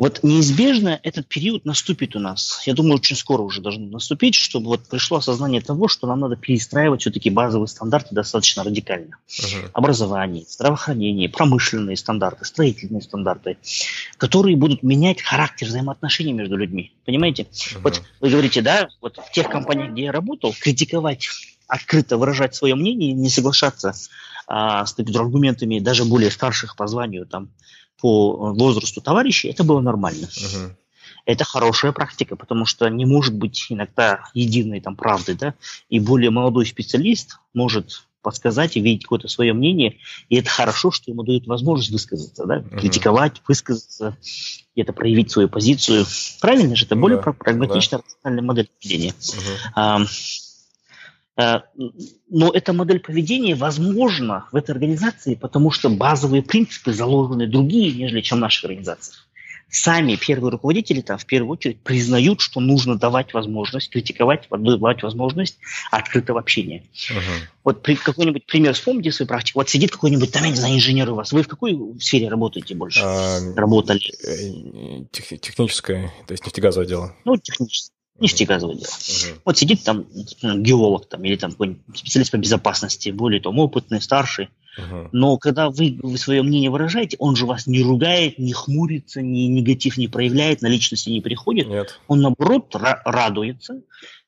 Вот неизбежно этот период наступит у нас. Я думаю, очень скоро уже должен наступить, чтобы вот пришло осознание того, что нам надо перестраивать все-таки базовые стандарты достаточно радикально. Uh-huh. Образование, здравоохранение, промышленные стандарты, строительные стандарты, которые будут менять характер взаимоотношений между людьми. Понимаете? Uh-huh. Вот вы говорите, да, вот в тех компаниях, где я работал, критиковать открыто выражать свое мнение, не соглашаться а, с аргументами даже более старших по званию, там, по возрасту товарищей, это было нормально. Uh-huh. Это хорошая практика, потому что не может быть иногда единой там правды, да, и более молодой специалист может подсказать и видеть какое-то свое мнение, и это хорошо, что ему дают возможность высказаться, да, uh-huh. критиковать, высказаться, где-то проявить свою позицию. Правильно же, это более да, прагматичная, да. рациональная модель поведения. Uh-huh. Но эта модель поведения возможна в этой организации, потому что базовые принципы заложены другие, нежели чем в наших организациях. Сами первые руководители там в первую очередь признают, что нужно давать возможность критиковать, давать возможность открытого общения. Uh-huh. Вот при, какой-нибудь пример вспомните свою практику. Вот сидит какой-нибудь, там, я не знаю, инженер у вас. Вы в какой сфере работаете больше? А, Работали? Э, тех, техническое, то есть нефтегазовое дело. Ну, техническое нефтегазовое дело. Uh-huh. Вот сидит там геолог там, или там какой-нибудь специалист по безопасности, более там опытный, старший. Uh-huh. Но когда вы, вы свое мнение выражаете, он же вас не ругает, не хмурится, ни негатив не проявляет, на личности не приходит. Нет. Он, наоборот, ра- радуется,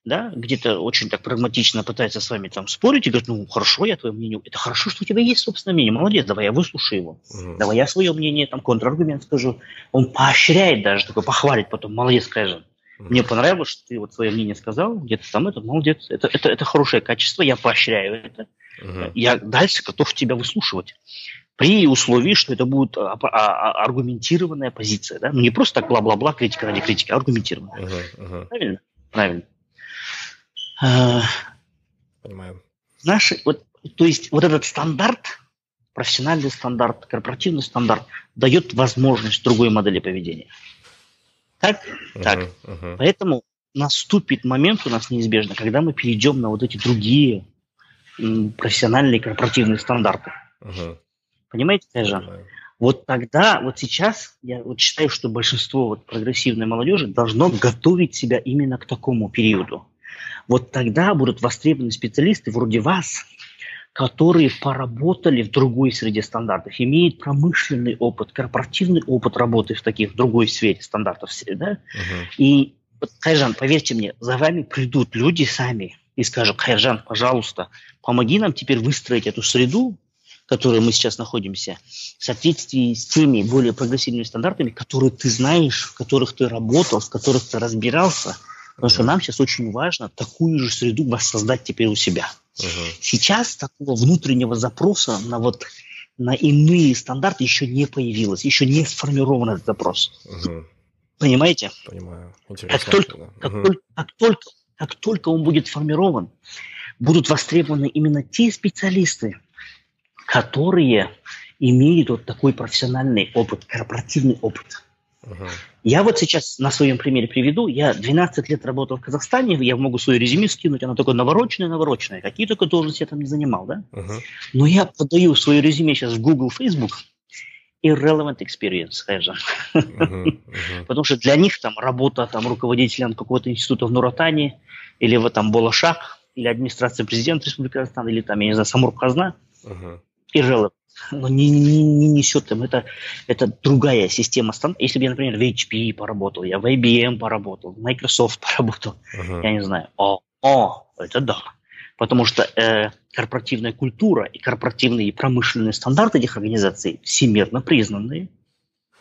да, где-то очень так прагматично пытается с вами там спорить и говорит, ну, хорошо, я твое мнение, это хорошо, что у тебя есть собственное мнение, молодец, давай я выслушаю его, uh-huh. давай я свое мнение, там, контраргумент скажу. Он поощряет даже, такой похвалит потом, молодец, скажет. Мне понравилось, что ты вот свое мнение сказал, где-то там это, молодец, это, это, это хорошее качество, я поощряю это. Угу. Я дальше готов тебя выслушивать. При условии, что это будет а, а, а, аргументированная позиция. Да? Ну, не просто так бла-бла-бла, критика ради критики, а аргументированная. Угу, угу. Правильно? Правильно. Понимаю. Наши, вот, то есть вот этот стандарт, профессиональный стандарт, корпоративный стандарт, дает возможность другой модели поведения. Так? Uh-huh, так. Uh-huh. Поэтому наступит момент у нас неизбежно, когда мы перейдем на вот эти другие профессиональные корпоративные стандарты. Uh-huh. Понимаете, Тайжан? Uh-huh. Вот тогда, вот сейчас, я вот считаю, что большинство вот прогрессивной молодежи должно готовить себя именно к такому периоду. Вот тогда будут востребованы специалисты вроде вас, которые поработали в другой среде стандартов, имеют промышленный опыт, корпоративный опыт работы в таких в другой сфере стандартов. Да? Uh-huh. И вот, Хайжан, поверьте мне, за вами придут люди сами и скажут, Хайжан, пожалуйста, помоги нам теперь выстроить эту среду, в которой мы сейчас находимся, в соответствии с теми более прогрессивными стандартами, которые ты знаешь, в которых ты работал, в которых ты разбирался, потому что нам сейчас очень важно такую же среду воссоздать теперь у себя. Угу. Сейчас такого внутреннего запроса на вот на иные стандарты еще не появилось, еще не сформирован этот запрос. Угу. Понимаете? Понимаю. Интересно. Как только, да. как, угу. только, как, только, как только он будет сформирован, будут востребованы именно те специалисты, которые имеют вот такой профессиональный опыт, корпоративный опыт. Угу. Я вот сейчас на своем примере приведу. Я 12 лет работал в Казахстане, я могу свое резюме скинуть, оно такое навороченное-навороченное. Какие только должности я там не занимал, да? Uh-huh. Но я подаю свое резюме сейчас в Google, Facebook, irrelevant experience, скажем. Uh-huh, uh-huh. Потому что для них там работа там, руководителем какого-то института в Нуратане или в там Болошах, или администрация президента Республики Казахстан, или там, я не знаю, Самурказна, uh-huh. Irrelevant но не, не, не несет им. Это, это другая система. Если бы я, например, в HP поработал, я в IBM поработал, в Microsoft поработал, uh-huh. я не знаю, о, о, это да. Потому что э, корпоративная культура и корпоративные и промышленные стандарты этих организаций всемирно признанные.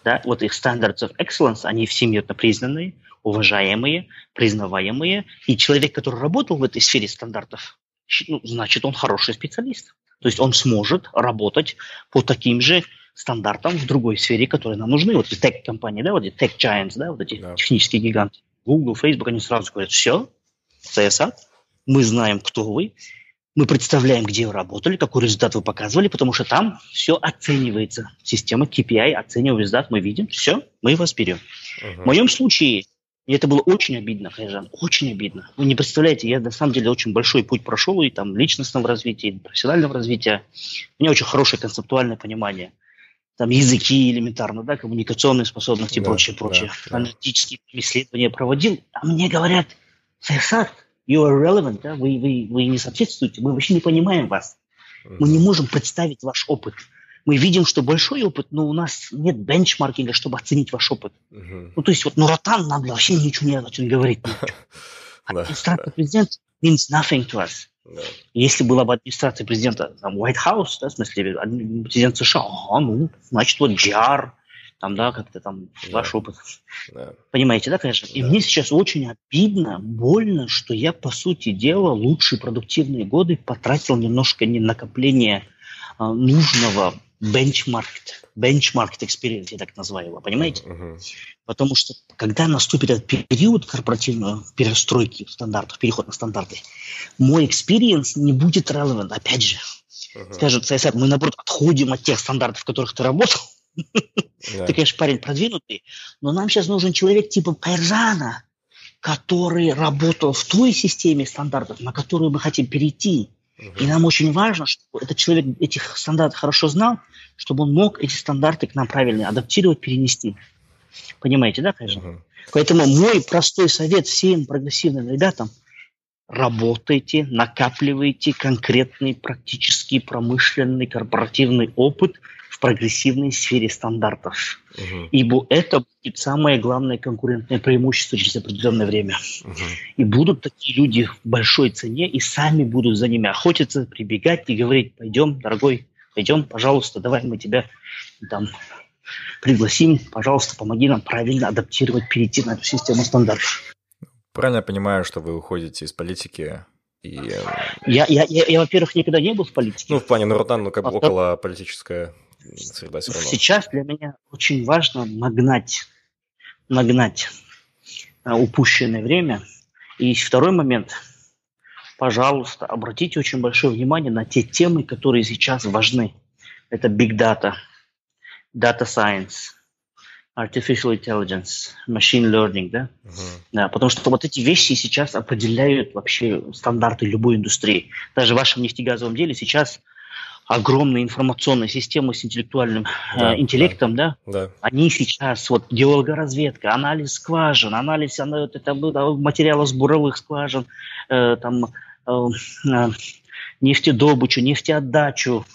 Да? Вот их standards of excellence, они всемирно признанные, уважаемые, признаваемые. И человек, который работал в этой сфере стандартов, ну, значит, он хороший специалист. То есть он сможет работать по таким же стандартам в другой сфере, которые нам нужны. Вот эти тег-компании, да, вот эти тег-giants, да, вот эти да. технические гиганты. Google, Facebook, они сразу говорят, все, CSA, мы знаем, кто вы, мы представляем, где вы работали, какой результат вы показывали, потому что там все оценивается. Система KPI оценивает результат, мы видим, все, мы вас берем. Uh-huh. В моем случае и это было очень обидно, Хайжан, очень обидно. Вы не представляете, я на самом деле очень большой путь прошел и там личностного развития, и профессионального развития. У меня очень хорошее концептуальное понимание. Там языки элементарно, да, коммуникационные способности и да, прочее, прочее. Да, Аналитические да. исследования проводил, а мне говорят, Сайсар, you are relevant, да, вы, вы, вы не соответствуете, мы вообще не понимаем вас. Мы не можем представить ваш опыт мы видим, что большой опыт, но у нас нет бенчмаркинга, чтобы оценить ваш опыт. Uh-huh. Ну, то есть вот Нуратан нам вообще ничего не о чем говорить. (laughs) Администрация президента means nothing to us. Если была бы администрация президента, там, White House, да, в смысле, президент США, а, ну, значит, вот GR, там, да, как-то там да. ваш опыт. Да. Понимаете, да, конечно? И мне сейчас очень обидно, больно, что я, по сути дела, лучшие продуктивные годы потратил немножко не накопление а, нужного benchmarked, benchmarked experience, я так называю его, понимаете? Uh-huh. Потому что когда наступит этот период корпоративной перестройки стандартов, переход на стандарты, мой experience не будет relevant, опять же. Uh-huh. Скажут, CSR, мы, наоборот, отходим от тех стандартов, в которых ты работал. Yeah. Ты, конечно, парень продвинутый, но нам сейчас нужен человек типа Пайржана, который работал в той системе стандартов, на которую мы хотим перейти. И нам очень важно, чтобы этот человек этих стандартов хорошо знал, чтобы он мог эти стандарты к нам правильно адаптировать, перенести. Понимаете, да, конечно? Uh-huh. Поэтому мой простой совет всем прогрессивным ребятам – работайте, накапливайте конкретный практический промышленный корпоративный опыт – прогрессивной сфере стандартов. Угу. Ибо это будет самое главное конкурентное преимущество через определенное время. Угу. И будут такие люди в большой цене и сами будут за ними охотиться, прибегать и говорить, пойдем, дорогой, пойдем, пожалуйста, давай мы тебя там пригласим, пожалуйста, помоги нам правильно адаптировать, перейти на эту систему стандартов. Правильно я понимаю, что вы уходите из политики и... Э, я, я, я, я, во-первых, никогда не был в политике. Ну, в плане Нуротан, ну, как бы около политическая среда все равно. Сейчас для меня очень важно нагнать, нагнать э, упущенное время. И второй момент. Пожалуйста, обратите очень большое внимание на те темы, которые сейчас важны. Это big data, data science, artificial intelligence, machine learning, да? Uh-huh. да? Потому что вот эти вещи сейчас определяют вообще стандарты любой индустрии. Даже в вашем нефтегазовом деле сейчас огромные информационные системы с интеллектуальным да, э, интеллектом, да, да, да, они сейчас, вот геологоразведка, анализ скважин, анализ это, материалов с буровых скважин, э, там, э, э, нефтедобычу, нефтеотдачу,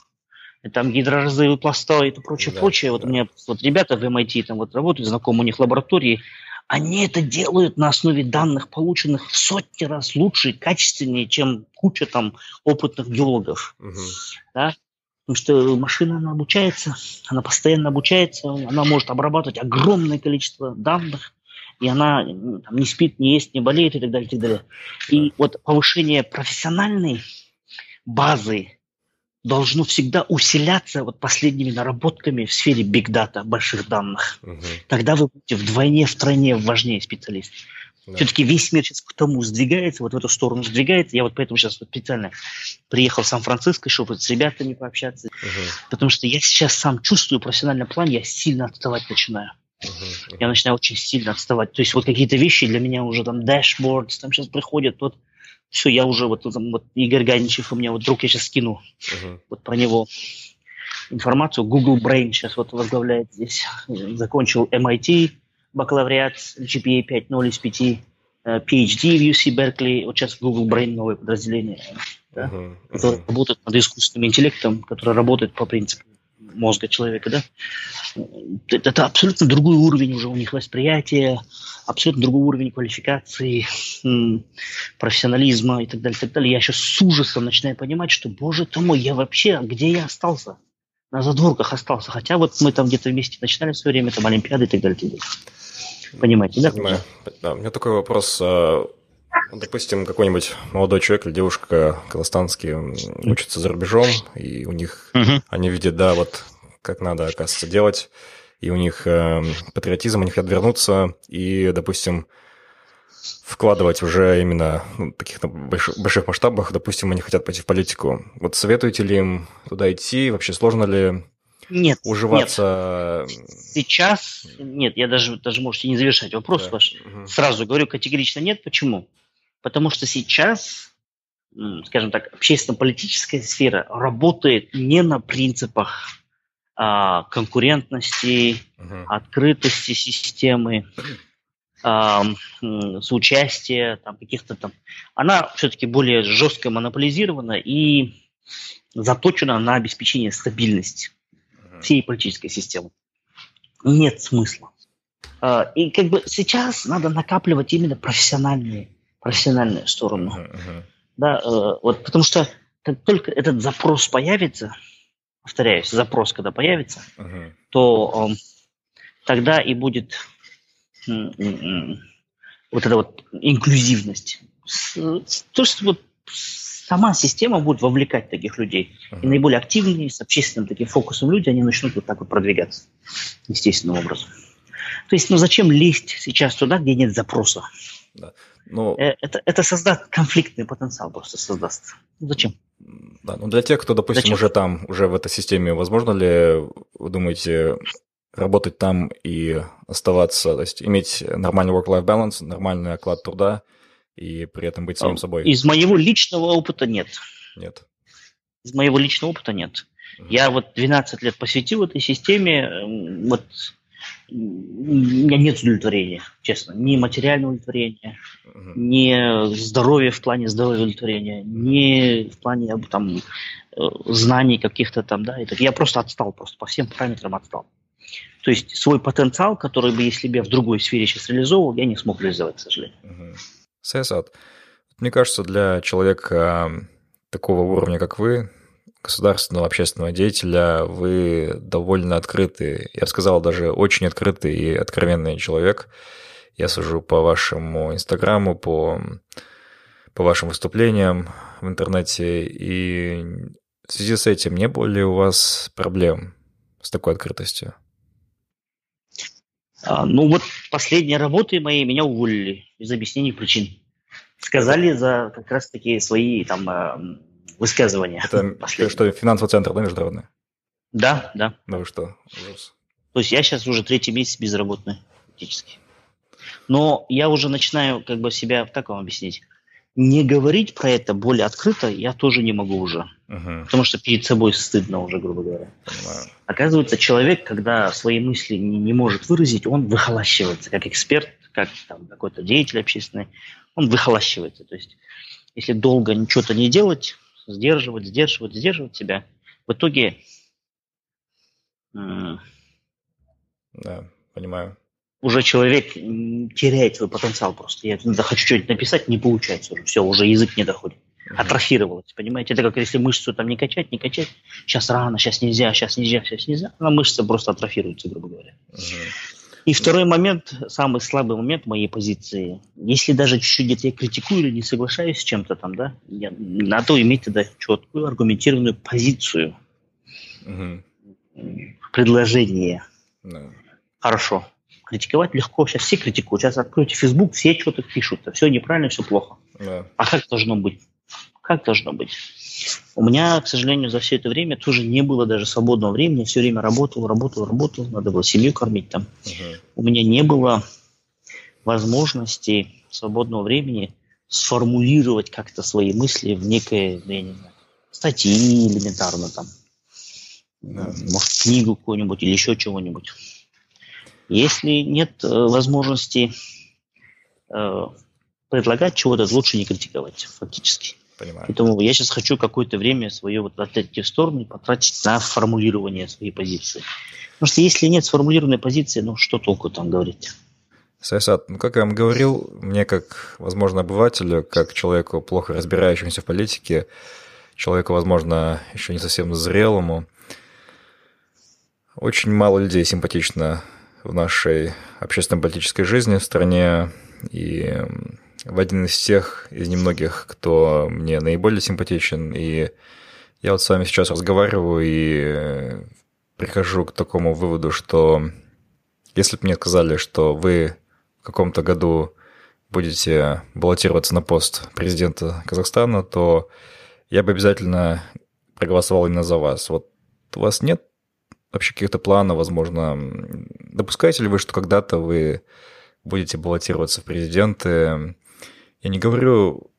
там гидроразрывы пласта и прочее, да, прочее. Вот да. у меня вот ребята в MIT там вот работают, знакомые у них лаборатории, они это делают на основе данных, полученных в сотни раз лучше и качественнее, чем куча там опытных геологов. Угу. Да? Потому что машина, она обучается, она постоянно обучается, она может обрабатывать огромное количество данных, и она там, не спит, не ест, не болеет и так далее, и так далее. И вот повышение профессиональной базы должно всегда усиляться вот последними наработками в сфере биг дата, больших данных. Угу. Тогда вы будете вдвойне, втройне важнее специалист. Да. Все-таки весь мир сейчас к тому сдвигается, вот в эту сторону сдвигается. Я вот поэтому сейчас специально приехал в Сан-Франциско, чтобы с ребятами пообщаться. Угу. Потому что я сейчас сам чувствую в профессиональном плане, я сильно отставать начинаю. Uh-huh. Я начинаю очень сильно отставать. То есть вот какие-то вещи для меня уже там дашборд, там сейчас приходят, вот все, я уже вот, там, вот Игорь Ганичев у меня вот друг, я сейчас скину uh-huh. вот про него информацию. Google Brain сейчас вот возглавляет здесь. Закончил MIT, бакалавриат, GPA 5.0 из 5, PhD в UC Berkeley, вот сейчас Google Brain новое подразделение, да, uh-huh, uh-huh. которое работает над искусственным интеллектом, которое работает по принципу мозга человека, да, это, это абсолютно другой уровень уже у них восприятия, абсолютно другой уровень квалификации, профессионализма и так далее, и так далее. Я сейчас с ужасом начинаю понимать, что, боже ты мой, я вообще, где я остался? На задворках остался. Хотя вот мы там где-то вместе начинали в свое время, там Олимпиады и так далее. И так далее. Понимаете, да? Понимаю. Да, у меня такой вопрос. А, допустим, какой-нибудь молодой человек или девушка казахстанский учатся за рубежом, и у них угу. они видят, да, вот как надо, оказывается, делать, и у них э, патриотизм, они хотят вернуться, и, допустим, вкладывать уже именно ну, таких на больших, больших масштабах, допустим, они хотят пойти в политику. Вот советуете ли им туда идти? Вообще сложно ли нет, уживаться? Нет. Сейчас нет, я даже, даже можете не завершать вопрос да. ваш. Угу. Сразу говорю категорично нет. Почему? Потому что сейчас, скажем так, общественно-политическая сфера работает не на принципах а, конкурентности, угу. открытости системы, а, соучастия, там, каких-то там. Она все-таки более жестко монополизирована и заточена на обеспечение стабильности всей политической системы. Нет смысла. А, и как бы сейчас надо накапливать именно профессиональные, профессиональную сторону. Uh-huh. Да, э, вот, потому что как только этот запрос появится, повторяюсь, запрос когда появится, uh-huh. то э, тогда и будет э, э, вот эта вот инклюзивность. То, что вот сама система будет вовлекать таких людей. Uh-huh. И наиболее активные, с общественным таким фокусом люди, они начнут вот так вот продвигаться естественным образом. То есть, ну зачем лезть сейчас туда, где нет запроса? Да. Но... Э, это, это создаст конфликтный потенциал, просто создаст. Зачем? Да, ну для тех, кто, допустим, зачем? уже там, уже в этой системе, возможно ли, вы думаете, работать там и оставаться, то есть иметь нормальный work-life balance, нормальный оклад труда, и при этом быть самим собой? Из моего личного опыта нет. Нет. Из моего личного опыта нет. Угу. Я вот 12 лет посвятил этой системе, вот у меня нет удовлетворения, честно. Ни материального удовлетворения, угу. ни здоровья в плане здоровья удовлетворения, ни в плане там, э, знаний каких-то там, да. И так. Я просто отстал, просто по всем параметрам отстал. То есть свой потенциал, который бы, если бы я в другой сфере сейчас реализовывал, я не смог реализовать, к сожалению. Сесат, мне кажется, для человека такого уровня, как вы, государственного общественного деятеля, вы довольно открытый, я бы сказал, даже очень открытый и откровенный человек. Я сужу по вашему инстаграму, по, по вашим выступлениям в интернете, и в связи с этим не было ли у вас проблем с такой открытостью? А, ну вот последние работы мои меня уволили без объяснений причин. Сказали за как раз таки свои там высказывания. Это (laughs) последние. что, финансовый центр, да, международный? Да, да. Да вы что? Ужас. То есть я сейчас уже третий месяц безработный, фактически. Но я уже начинаю как бы себя, как вам объяснить, не говорить про это более открыто я тоже не могу уже. Угу. Потому что перед собой стыдно уже, грубо говоря. Понимаю. Оказывается, человек, когда свои мысли не, не может выразить, он выхолащивается как эксперт, как там, какой-то деятель общественный, он выхолащивается. То есть, если долго ничего-то не делать, сдерживать, сдерживать, сдерживать себя, в итоге... да, понимаю уже человек теряет свой потенциал просто. Я хочу что-нибудь написать, не получается уже. Все, уже язык не доходит. Атрофировалось, понимаете? Это как если мышцу там не качать, не качать. Сейчас рано, сейчас нельзя, сейчас нельзя, сейчас нельзя. А мышца просто атрофируется, грубо говоря. Uh-huh. И второй момент, самый слабый момент моей позиции. Если даже чуть-чуть где-то я критикую или не соглашаюсь с чем-то там, да, я, надо иметь тогда четкую аргументированную позицию. Uh-huh. Предложение. Uh-huh. Хорошо критиковать легко. Сейчас все критикуют. Сейчас откройте Facebook, все что-то пишут. Все неправильно, все плохо. Да. А как должно быть? Как должно быть. У меня, к сожалению, за все это время тоже не было даже свободного времени. Все время работал, работал, работал. Надо было семью кормить там. Uh-huh. У меня не было возможности свободного времени сформулировать как-то свои мысли в некое, я не знаю, статьи элементарно там. Да. Может, книгу какую-нибудь или еще чего-нибудь. Если нет э, возможности э, предлагать чего-то, лучше не критиковать, фактически. Понимаю. Поэтому я сейчас хочу какое-то время свое вот отойти в сторону и потратить на формулирование своей позиции. Потому что если нет сформулированной позиции, ну что толку там говорить? Сайсат, ну как я вам говорил, мне как, возможно, обывателю, как человеку, плохо разбирающемуся в политике, человеку, возможно, еще не совсем зрелому, очень мало людей симпатично в нашей общественно-политической жизни в стране, и в один из тех, из немногих, кто мне наиболее симпатичен, и я вот с вами сейчас разговариваю и прихожу к такому выводу, что если бы мне сказали, что вы в каком-то году будете баллотироваться на пост президента Казахстана, то я бы обязательно проголосовал именно за вас. Вот у вас нет вообще каких-то планов, возможно, допускаете ли вы, что когда-то вы будете баллотироваться в президенты? Я не говорю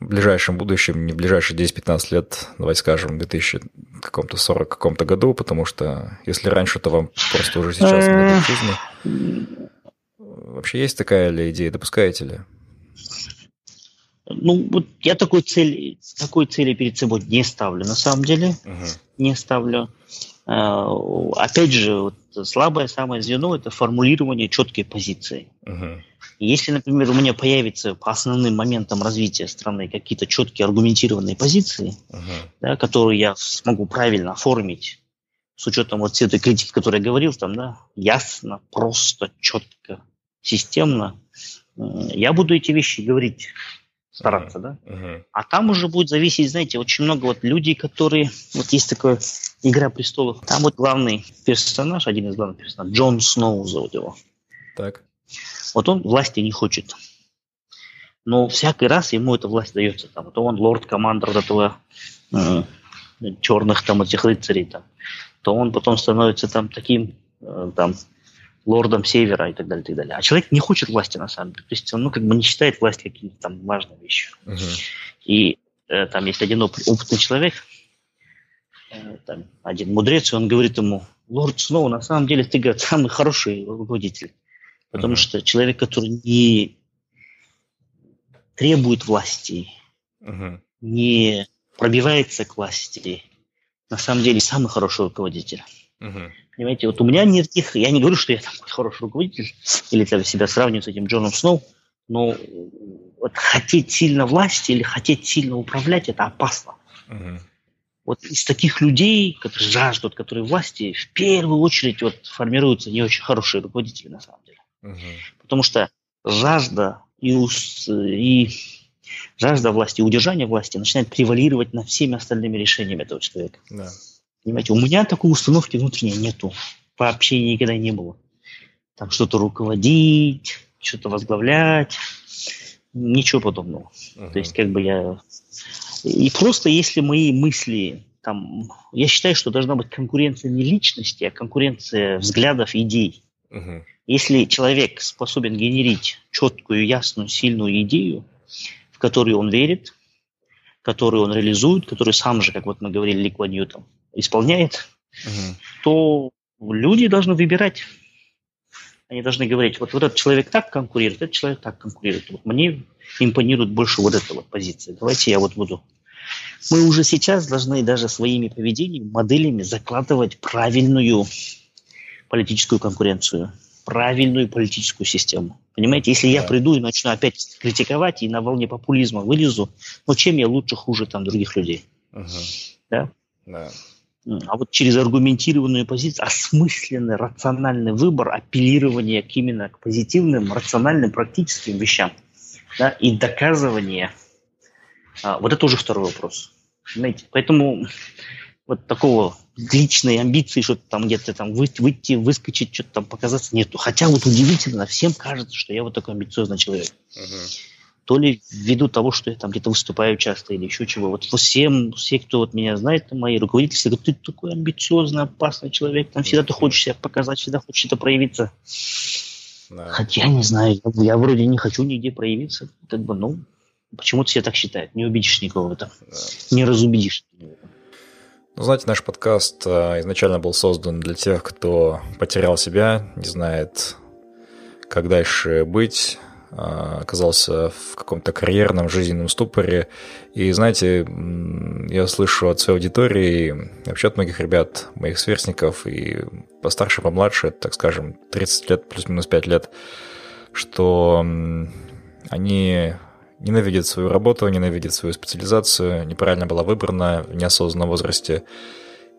в ближайшем будущем, не в ближайшие 10-15 лет, давайте скажем, в 2040 каком-то году, потому что если раньше, то вам просто уже сейчас не жизни. Вообще есть такая ли идея, допускаете ли? Ну, вот я такой цели, такой цели перед собой не ставлю, на самом деле. Uh-huh. Не ставлю. А, опять же, вот слабое самое звено – это формулирование четкой позиции. Если, например, у меня появятся по основным моментам развития страны какие-то четкие аргументированные позиции, uh-huh. да, которые я смогу правильно оформить с учетом вот всей этой критики, о которой я говорил, там, да, ясно, просто, четко, системно, я буду эти вещи говорить стараться, uh-huh. да. Uh-huh. А там уже будет зависеть, знаете, очень много вот людей, которые, вот есть такое Игра престолов, там вот главный персонаж, один из главных персонажей, Джон Сноу зовут его. Так. Вот он власти не хочет. Но всякий раз ему эта власть дается. Там, то он лорд-командор этого э, черных там этих рыцарей, там, то он потом становится там таким э, там лордом севера и так далее, и так далее. А человек не хочет власти на самом деле. То есть он ну, как бы не считает власть каким-то там важной вещью. Угу. И э, там есть один опытный человек, э, там, один мудрец, и он говорит ему, лорд Сноу, на самом деле ты, говорит, самый хороший руководитель. Потому uh-huh. что человек, который не требует власти, uh-huh. не пробивается к власти, на самом деле самый хороший руководитель. Uh-huh. Понимаете, вот у меня нет таких, я не говорю, что я там (laughs) хороший руководитель, или там себя сравниваю с этим Джоном Сноу, но вот хотеть сильно власти или хотеть сильно управлять, это опасно. Uh-huh. Вот из таких людей, которые жаждут, которые власти, в первую очередь вот формируются не очень хорошие руководители на самом деле. Потому что жажда и, и жажда власти, удержание власти начинает превалировать над всеми остальными решениями этого человека. Да. Понимаете, у меня такой установки внутренней нету. Вообще никогда не было. Там что-то руководить, что-то возглавлять. Ничего подобного. Uh-huh. То есть, как бы я... И просто если мои мысли там... Я считаю, что должна быть конкуренция не личности, а конкуренция взглядов, идей. Uh-huh. Если человек способен генерить четкую, ясную, сильную идею, в которую он верит, которую он реализует, которую сам же, как вот мы говорили, Ли Куан Ю, там, исполняет, угу. то люди должны выбирать. Они должны говорить, вот, вот этот человек так конкурирует, этот человек так конкурирует. Вот мне импонирует больше вот эта вот позиция. Давайте я вот буду. Мы уже сейчас должны даже своими поведениями, моделями закладывать правильную политическую конкуренцию правильную политическую систему. Понимаете, если да. я приду и начну опять критиковать и на волне популизма вылезу, ну чем я лучше, хуже там других людей? Угу. Да? Да. А вот через аргументированную позицию, осмысленный, рациональный выбор, апеллирование к именно к позитивным, рациональным, практическим вещам да, и доказывание, а, вот это уже второй вопрос. Понимаете? Поэтому вот такого личной амбиции, что-то там где-то там выйти, выскочить, что-то там показаться нету. Хотя вот удивительно, всем кажется, что я вот такой амбициозный человек. Uh-huh. то ли ввиду того, что я там где-то выступаю часто или еще чего. Вот всем, все, кто вот меня знает, мои руководители, все говорят, ты такой амбициозный, опасный человек, там всегда ты хочешь себя показать, всегда хочешь это проявиться. Да. Хотя, не знаю, я, я вроде не хочу нигде проявиться, как бы, ну, почему-то все так считают, не убедишь никого в этом, да. не разубедишь. Ну, знаете, наш подкаст э, изначально был создан для тех, кто потерял себя, не знает, как дальше быть, а, оказался в каком-то карьерном жизненном ступоре. И, знаете, я слышу от своей аудитории, вообще от многих ребят, моих сверстников, и постарше, помладше, так скажем, 30 лет, плюс-минус 5 лет, что они ненавидят свою работу, ненавидят свою специализацию, неправильно была выбрана в неосознанном возрасте.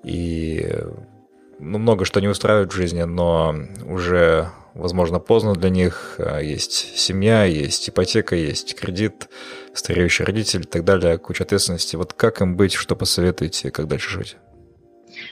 И ну, много что не устраивает в жизни, но уже возможно, поздно для них. А, есть семья, есть ипотека, есть кредит, стареющий родитель и так далее, куча ответственности. Вот как им быть, что посоветуете, как дальше жить?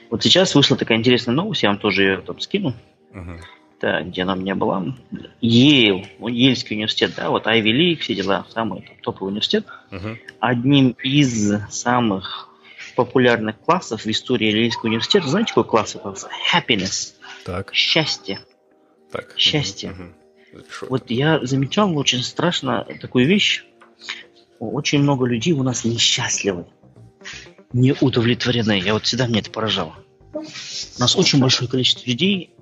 Вот сейчас вышла такая интересная новость, я вам тоже ее там скину. Угу. Да, где она у меня была. Ейл, Ельский университет, да, вот Ivy League, все дела, самый там, топовый университет. Угу. Одним из самых популярных классов в истории Ельского университета, знаете, какой класс это? Happiness. Так. Счастье. Так. Счастье. Угу. Вот я замечал очень страшно такую вещь. Очень много людей у нас несчастливы, не удовлетворены. Я вот всегда мне это поражало. У нас очень большое количество людей.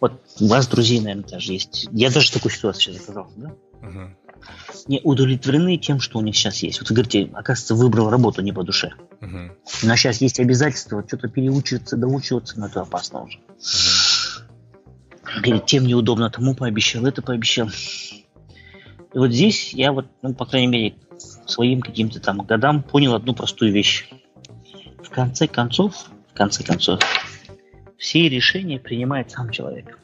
Вот у вас, друзей, наверное, тоже есть. Я даже такую ситуацию сейчас оказался, да? Угу. Не удовлетворены тем, что у них сейчас есть. Вот вы говорите, оказывается, выбрал работу не по душе. Угу. Но сейчас есть обязательства, что-то переучиваться, доучиваться, но это опасно уже. Угу перед тем неудобно, тому пообещал, это пообещал. И вот здесь я вот, ну, по крайней мере, своим каким-то там годам понял одну простую вещь. В конце концов, в конце концов, все решения принимает сам человек.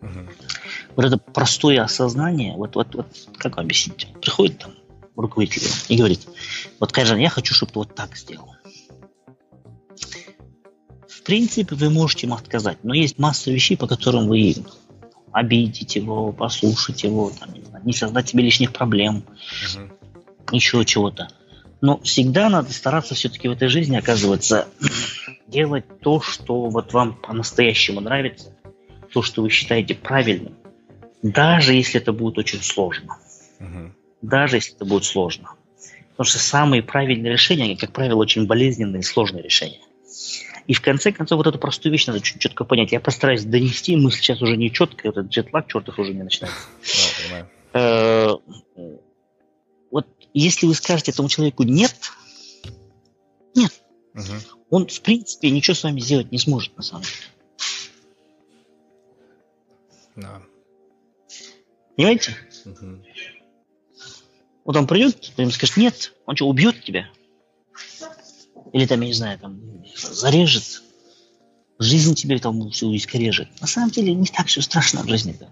Угу. Вот это простое осознание, вот, вот, вот как вам объяснить? Приходит там руководитель и говорит, вот, Кайжан, я хочу, чтобы ты вот так сделал в принципе, вы можете ему отказать, но есть масса вещей, по которым вы обидеть его, послушать его, там, не, знаю, не создать себе лишних проблем, угу. еще чего-то. Но всегда надо стараться все-таки в этой жизни, оказывается, делать то, что вот вам по-настоящему нравится, то, что вы считаете правильным, даже если это будет очень сложно. Угу. Даже если это будет сложно. Потому что самые правильные решения, они, как правило, очень болезненные и сложные решения. И в конце концов вот эту простую вещь надо чуть четко понять. Я постараюсь донести, мысль сейчас уже не четкая, этот джетлаг чертов уже не начинается. Э, вот если вы скажете этому человеку нет, нет, он в принципе ничего с вами сделать не сможет на самом деле. Да. Понимаете? Угу. Вот он придет, ты ему скажешь нет, он что, убьет тебя? Или там, я не знаю, там зарежет, жизнь тебе там всю искорежит. На самом деле не так все страшно в жизни-то.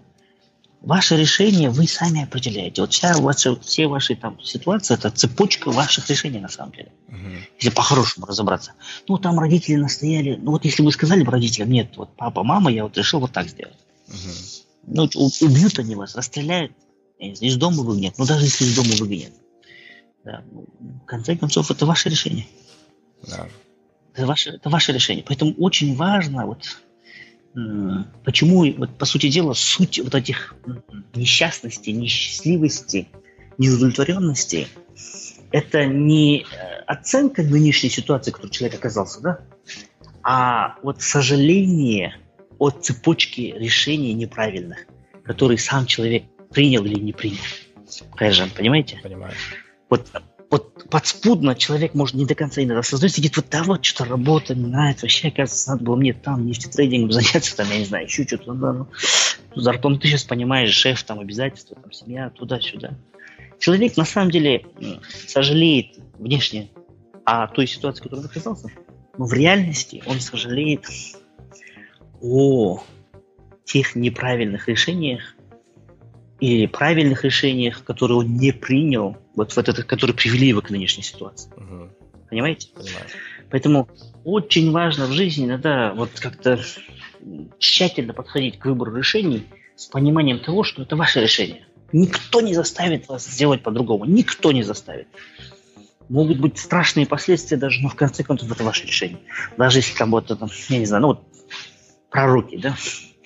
Ваше решение вы сами определяете. Вот вся ваша, все ваши там ситуации это цепочка ваших решений на самом деле. Угу. Если по-хорошему разобраться. Ну, там родители настояли. Ну, вот если вы сказали бы родителям, нет, вот папа, мама, я вот решил вот так сделать. Угу. Ну, убьют они вас, расстреляют, из дома выгонят. Ну, даже если из дома выгонят. Да, ну, в конце концов, это ваше решение. Да. Это, ваше, это ваше решение. Поэтому очень важно, вот, почему, вот, по сути дела, суть вот этих несчастностей, несчастливости, неудовлетворенности, это не э, оценка нынешней ситуации, в которой человек оказался, да, а вот сожаление о цепочке решений неправильных, которые сам человек принял или не принял. Кайжан, понимаете? Понимаю. Вот подспудно человек может не до конца иногда осознать, сидит вот да вот что-то работа не нравится, вообще, оказывается, надо было мне там нефтетрейдингом (laughs) заняться, там, я не знаю, еще что-то, да, ну, зарплату, ты сейчас понимаешь, шеф, там, обязательства, там, семья, туда-сюда. Человек, на самом деле, сожалеет внешне о той ситуации, в которой он оказался, но в реальности он сожалеет о тех неправильных решениях, или правильных решениях, которые он не принял, вот в этот, которые привели его к нынешней ситуации. Угу. Понимаете? Понимаю. Поэтому очень важно в жизни иногда вот как-то тщательно подходить к выбору решений с пониманием того, что это ваше решение. Никто не заставит вас сделать по-другому. Никто не заставит. Могут быть страшные последствия даже, но в конце концов это ваше решение. Даже если там вот, там, я не знаю, ну вот пророки, да,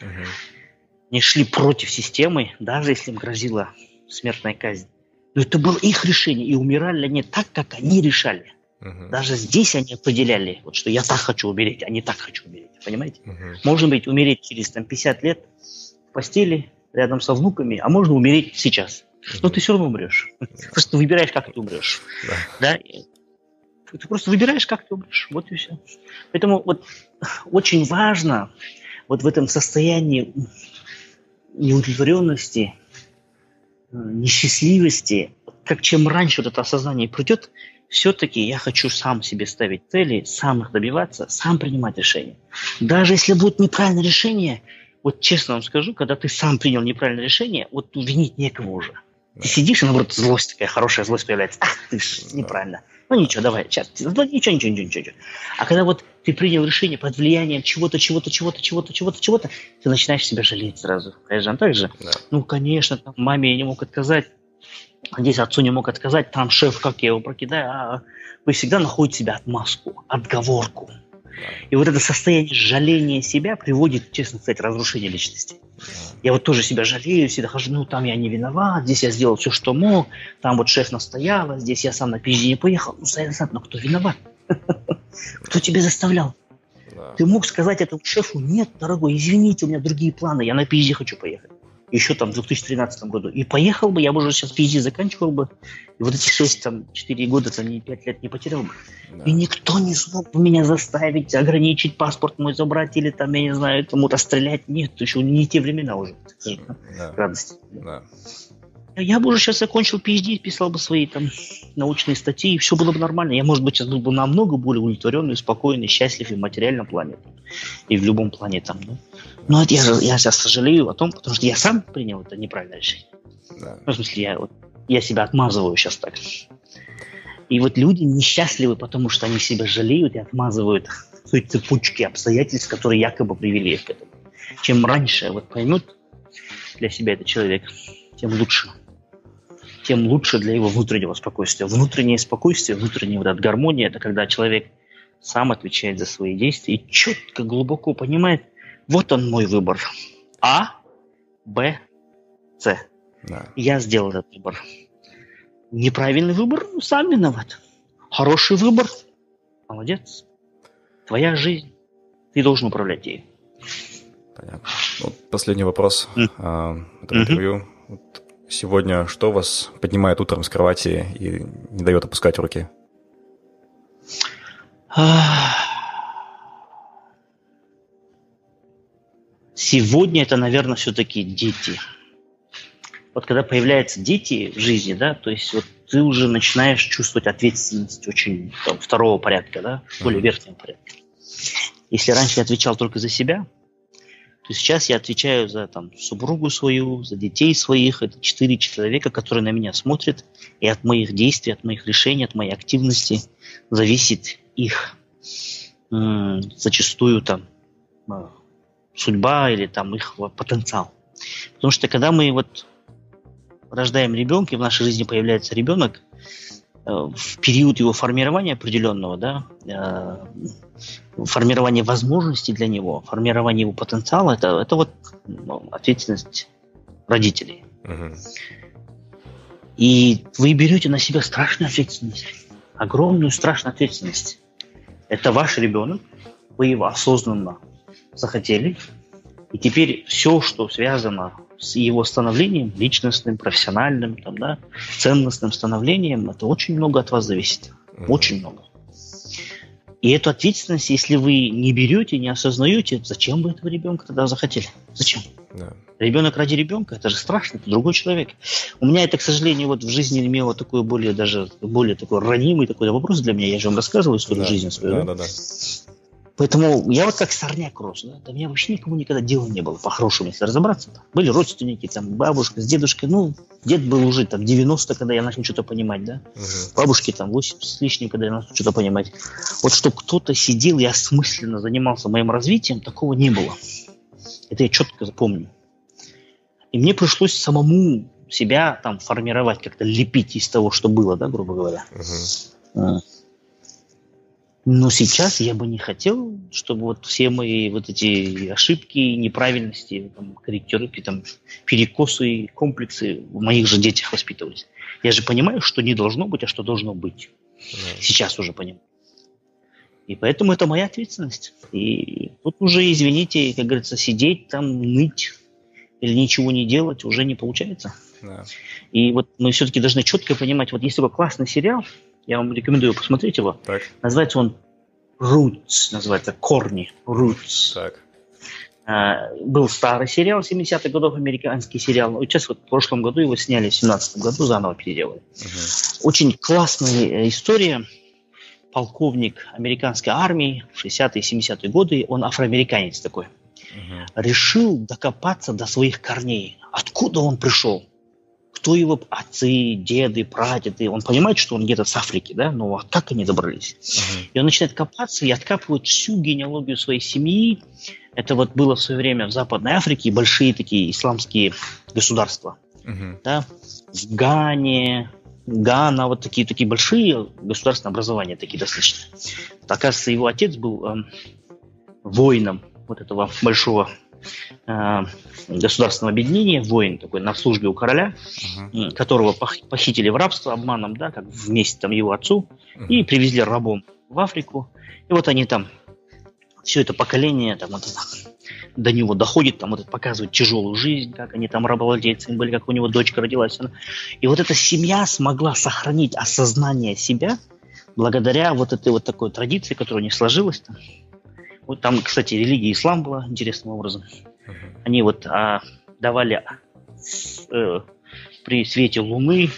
угу. Не шли против системы, даже если им грозила смертная казнь. Но это было их решение, и умирали они так, как они решали. Угу. Даже здесь они определяли, вот, что я так хочу умереть, а не так хочу умереть. Понимаете? Угу. Можно быть умереть через там, 50 лет в постели, рядом со внуками, а можно умереть сейчас. Угу. Но ты все равно умрешь. (laughs) Просто выбираешь, как ты умрешь. Да. да? Ты просто выбираешь, как ты умрешь. Вот и все. Поэтому вот очень важно вот в этом состоянии неудовлетворенности, э, несчастливости, как чем раньше вот это осознание придет, все-таки я хочу сам себе ставить цели, сам их добиваться, сам принимать решения. Даже если будет неправильное решение, вот честно вам скажу, когда ты сам принял неправильное решение, вот винить некого уже. Да. Ты сидишь, и наоборот, злость такая, хорошая злость появляется. Ах, ты ж неправильно. Ну ничего, давай, сейчас. Ну, ничего, ничего, ничего, ничего. А когда вот ты принял решение под влиянием чего-то, чего-то, чего-то, чего-то, чего-то, чего-то, ты начинаешь себя жалеть сразу. Конечно, так же? Да. Ну, конечно, там, маме я не мог отказать, здесь отцу не мог отказать, там шеф, как я его прокидаю, а вы всегда находите себя отмазку, отговорку. И вот это состояние жаления себя приводит, честно сказать, к разрушению личности. Я вот тоже себя жалею, всегда хожу, ну там я не виноват, здесь я сделал все, что мог, там вот шеф настоял, здесь я сам на не поехал. Ну, Сайдасад, но кто виноват? (laughs) Кто тебя заставлял? Ты мог сказать этому шефу, нет, дорогой, извините, у меня другие планы, я на PhD хочу поехать еще там в 2013 году. И поехал бы, я бы уже сейчас PhD заканчивал бы, и вот эти 6, там, 4 года, там, не 5 лет не потерял бы. Да. И никто не смог бы меня заставить, ограничить паспорт мой забрать или там, я не знаю, кому-то стрелять. Нет, еще не те времена уже, да. радости. Да. Я бы уже сейчас закончил PhD, писал бы свои там научные статьи, и все было бы нормально. Я, может быть, сейчас был бы намного более удовлетворенный, спокойный, счастлив и в материальном плане, и в любом плане там, да. Но это я, я сейчас сожалею о том, потому что я сам принял это неправильное решение. Да. Ну, в смысле, я, вот, я себя отмазываю сейчас так. И вот люди несчастливы, потому что они себя жалеют и отмазывают (laughs) той цепочки обстоятельств, которые якобы привели их к этому. Чем раньше вот поймет для себя этот человек, тем лучше тем лучше для его внутреннего спокойствия. Внутреннее спокойствие, внутренняя вот эта гармония – это когда человек сам отвечает за свои действия и четко, глубоко понимает, вот он мой выбор. А, Б, С. Да. Я сделал этот выбор. Неправильный выбор, ну, сам виноват. Хороший выбор, молодец. Твоя жизнь, ты должен управлять ей. Понятно. Вот последний вопрос mm. а, этого mm-hmm. интервью. Вот сегодня что вас поднимает утром с кровати и не дает опускать руки? Сегодня это, наверное, все-таки дети. Вот когда появляются дети в жизни, да, то есть вот ты уже начинаешь чувствовать ответственность очень там, второго порядка, да, более верхнего порядка. Если раньше я отвечал только за себя, то сейчас я отвечаю за там, супругу свою, за детей своих. Это четыре человека, которые на меня смотрят. И от моих действий, от моих решений, от моей активности зависит их м- зачастую там а, судьба или там их потенциал. Потому что когда мы вот рождаем ребенка, и в нашей жизни появляется ребенок, в период его формирования определенного, да, э, формирование возможностей для него, формирование его потенциала, это, это вот ну, ответственность родителей. Угу. И вы берете на себя страшную ответственность, огромную страшную ответственность. Это ваш ребенок, вы его осознанно захотели, и теперь все, что связано с его становлением, личностным, профессиональным, там, да, ценностным становлением, это очень много от вас зависит. Очень много. И эту ответственность, если вы не берете, не осознаете, зачем вы этого ребенка тогда захотели? Зачем? Да. Ребенок ради ребенка, это же страшно, это другой человек. У меня это, к сожалению, вот в жизни имело такой более даже более такой ранимый такой вопрос для меня. Я же вам рассказывал историю да, жизни свою. Да, да, да. Поэтому я вот как сорняк рос. Да? У меня вообще никому никогда дела не было, по-хорошему, если разобраться. Были родственники, там, бабушка с дедушкой. Ну, дед был уже там 90, когда я начал что-то понимать, да. Угу. Бабушки там 80 с лишним, когда я начал что-то понимать. Вот что кто-то сидел и осмысленно занимался моим развитием, такого не было. Это я четко запомню. И мне пришлось самому себя там формировать, как-то лепить из того, что было, да, грубо говоря. Угу. Но сейчас я бы не хотел, чтобы вот все мои вот эти ошибки, неправильности, там, корректировки, там, перекосы, комплексы в моих же детях воспитывались. Я же понимаю, что не должно быть, а что должно быть. Да. Сейчас уже понимаю. И поэтому это моя ответственность. И тут уже, извините, как говорится, сидеть там, ныть или ничего не делать уже не получается. Да. И вот мы все-таки должны четко понимать, вот есть такой классный сериал, я вам рекомендую посмотреть его. Так. Называется он Roots, называется Корни. Roots. Так. А, был старый сериал 70-х годов, американский сериал. Но сейчас вот в прошлом году его сняли, в 17 году заново переделали. Угу. Очень классная э, история. Полковник американской армии в 60-е 70-е годы, он афроамериканец такой, угу. решил докопаться до своих корней. Откуда он пришел? Кто его отцы, деды, прадеды. Он понимает, что он где-то с Африки, да, но как они добрались? Uh-huh. И он начинает копаться и откапывает всю генеалогию своей семьи. Это вот было в свое время в Западной Африке большие такие исламские государства. Uh-huh. Да? В Гане, Гана, вот такие, такие большие государственные образования, такие достаточно. Оказывается, его отец был э, воином вот этого большого э, государственного объединения, воин такой на службе у короля, uh-huh. которого похитили в рабство обманом, да, как вместе там его отцу, uh-huh. и привезли рабом в Африку. И вот они там, все это поколение, там вот до него доходит, там вот это показывает тяжелую жизнь, как они там рабовладельцами были, как у него дочка родилась. И вот эта семья смогла сохранить осознание себя благодаря вот этой вот такой традиции, которая не сложилась там, вот там, кстати, религия ислам была интересным образом. Uh-huh. Они вот а, давали э, при свете луны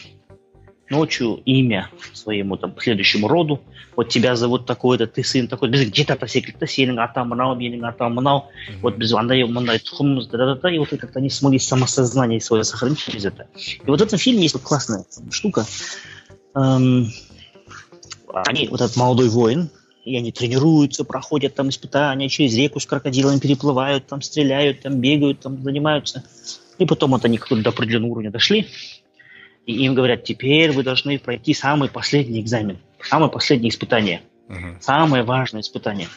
ночью имя своему там следующему роду. Вот тебя зовут такой-то, ты сын такой. Біз где-то секілді сенің атам мынау, менің атам мынау. Вот без андай мындай тұқымымыз, да, да, да, и вот как-то они смогли самосознание свое сохранить через это. И вот в этом фильме есть вот классная штука. Эм, они, вот этот молодой воин, и они тренируются, проходят там испытания, через реку с крокодилами переплывают, там стреляют, там бегают, там занимаются. И потом вот они до определенного уровня дошли, и им говорят, теперь вы должны пройти самый последний экзамен, самое последнее испытание, uh-huh. самое важное испытание.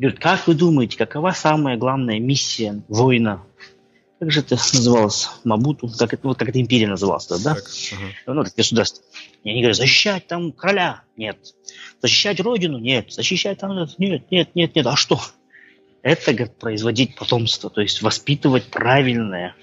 Говорят, как вы думаете, какова самая главная миссия воина как же это называлось, Мабуту, как это, вот как это империя называлась, да? Так, угу. Ну, это государство. И они говорят, защищать там короля? Нет. Защищать родину? Нет. Защищать там? Нет, нет, нет, нет. А что? Это, говорит, производить потомство, то есть воспитывать правильное,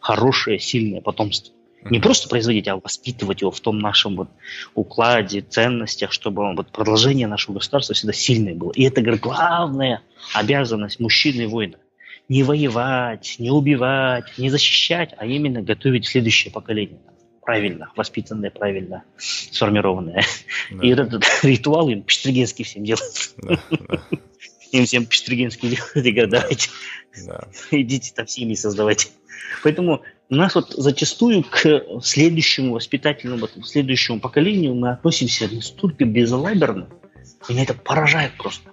хорошее, сильное потомство. Не просто производить, а воспитывать его в том нашем вот укладе, ценностях, чтобы вот продолжение нашего государства всегда сильное было. И это, говорит, главная обязанность мужчины и воина не воевать, не убивать, не защищать, а именно готовить следующее поколение. Правильно, воспитанное, правильно сформированное. Да. И этот (laughs) ритуал им Пештригенский всем делает. Да, да. (laughs) Им всем Пештригенский делает и говорят, давайте, да. (laughs) идите там семьи создавайте. Поэтому нас вот зачастую к следующему воспитательному, к следующему поколению мы относимся настолько безалаберно, меня это поражает просто.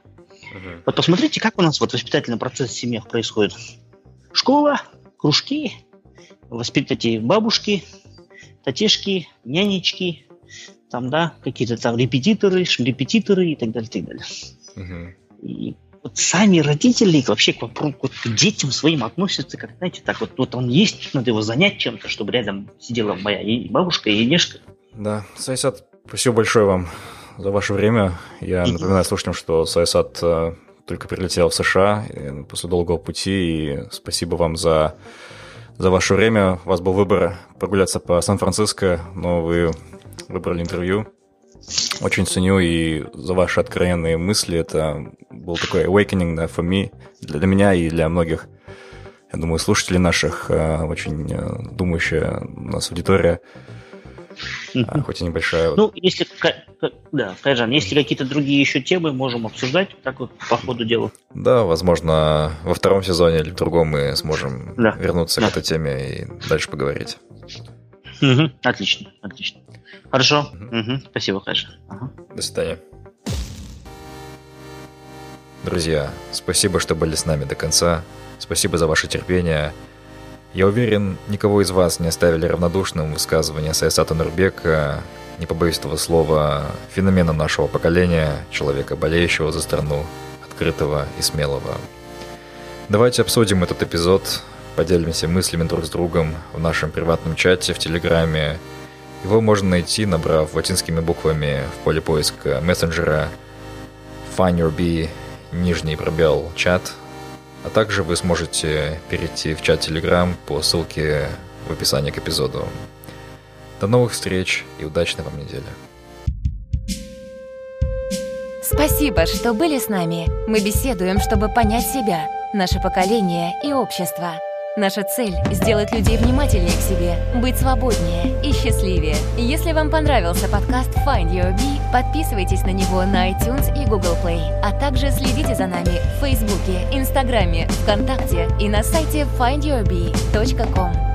Угу. Вот посмотрите, как у нас вот воспитательный процесс в семьях происходит. Школа, кружки, воспитать бабушки, татешки, нянечки, там, да, какие-то там репетиторы, репетиторы и так далее, и так далее. Угу. И вот сами родители вообще к, вопросу, вот к детям своим относятся, как, знаете, так вот, вот он есть, надо его занять чем-то, чтобы рядом сидела моя и бабушка, и Нешка. Да, Сайсад, спасибо большое вам за ваше время. Я напоминаю слушателям, что Сайсад э, только прилетел в США после долгого пути, и спасибо вам за, за ваше время. У вас был выбор прогуляться по Сан-Франциско, но вы выбрали интервью. Очень ценю и за ваши откровенные мысли. Это был такой awakening да, for me, для меня и для многих, я думаю, слушателей наших, э, очень э, думающая у нас аудитория хоть и небольшая. Ну, если, да, Кайжан, если какие-то другие еще темы, можем обсуждать так вот по ходу дела. Да, возможно, во втором сезоне или в другом мы сможем да. вернуться да. к этой теме и дальше поговорить. Угу. Отлично, отлично. Хорошо, угу. Угу. спасибо, Кайжан. Ага. До свидания. Друзья, спасибо, что были с нами до конца. Спасибо за ваше терпение. Я уверен, никого из вас не оставили равнодушным высказывания Саясата Нурбека, не побоюсь этого слова, феномена нашего поколения, человека, болеющего за страну, открытого и смелого. Давайте обсудим этот эпизод, поделимся мыслями друг с другом в нашем приватном чате в Телеграме. Его можно найти, набрав латинскими буквами в поле поиска мессенджера Find Your Bee, нижний пробел чат, а также вы сможете перейти в чат Telegram по ссылке в описании к эпизоду. До новых встреч и удачной вам недели. Спасибо, что были с нами. Мы беседуем, чтобы понять себя, наше поколение и общество. Наша цель — сделать людей внимательнее к себе, быть свободнее и счастливее. Если вам понравился подкаст Find Your Bee, подписывайтесь на него на iTunes и Google Play, а также следите за нами в Фейсбуке, Инстаграме, ВКонтакте и на сайте findyourbee.com.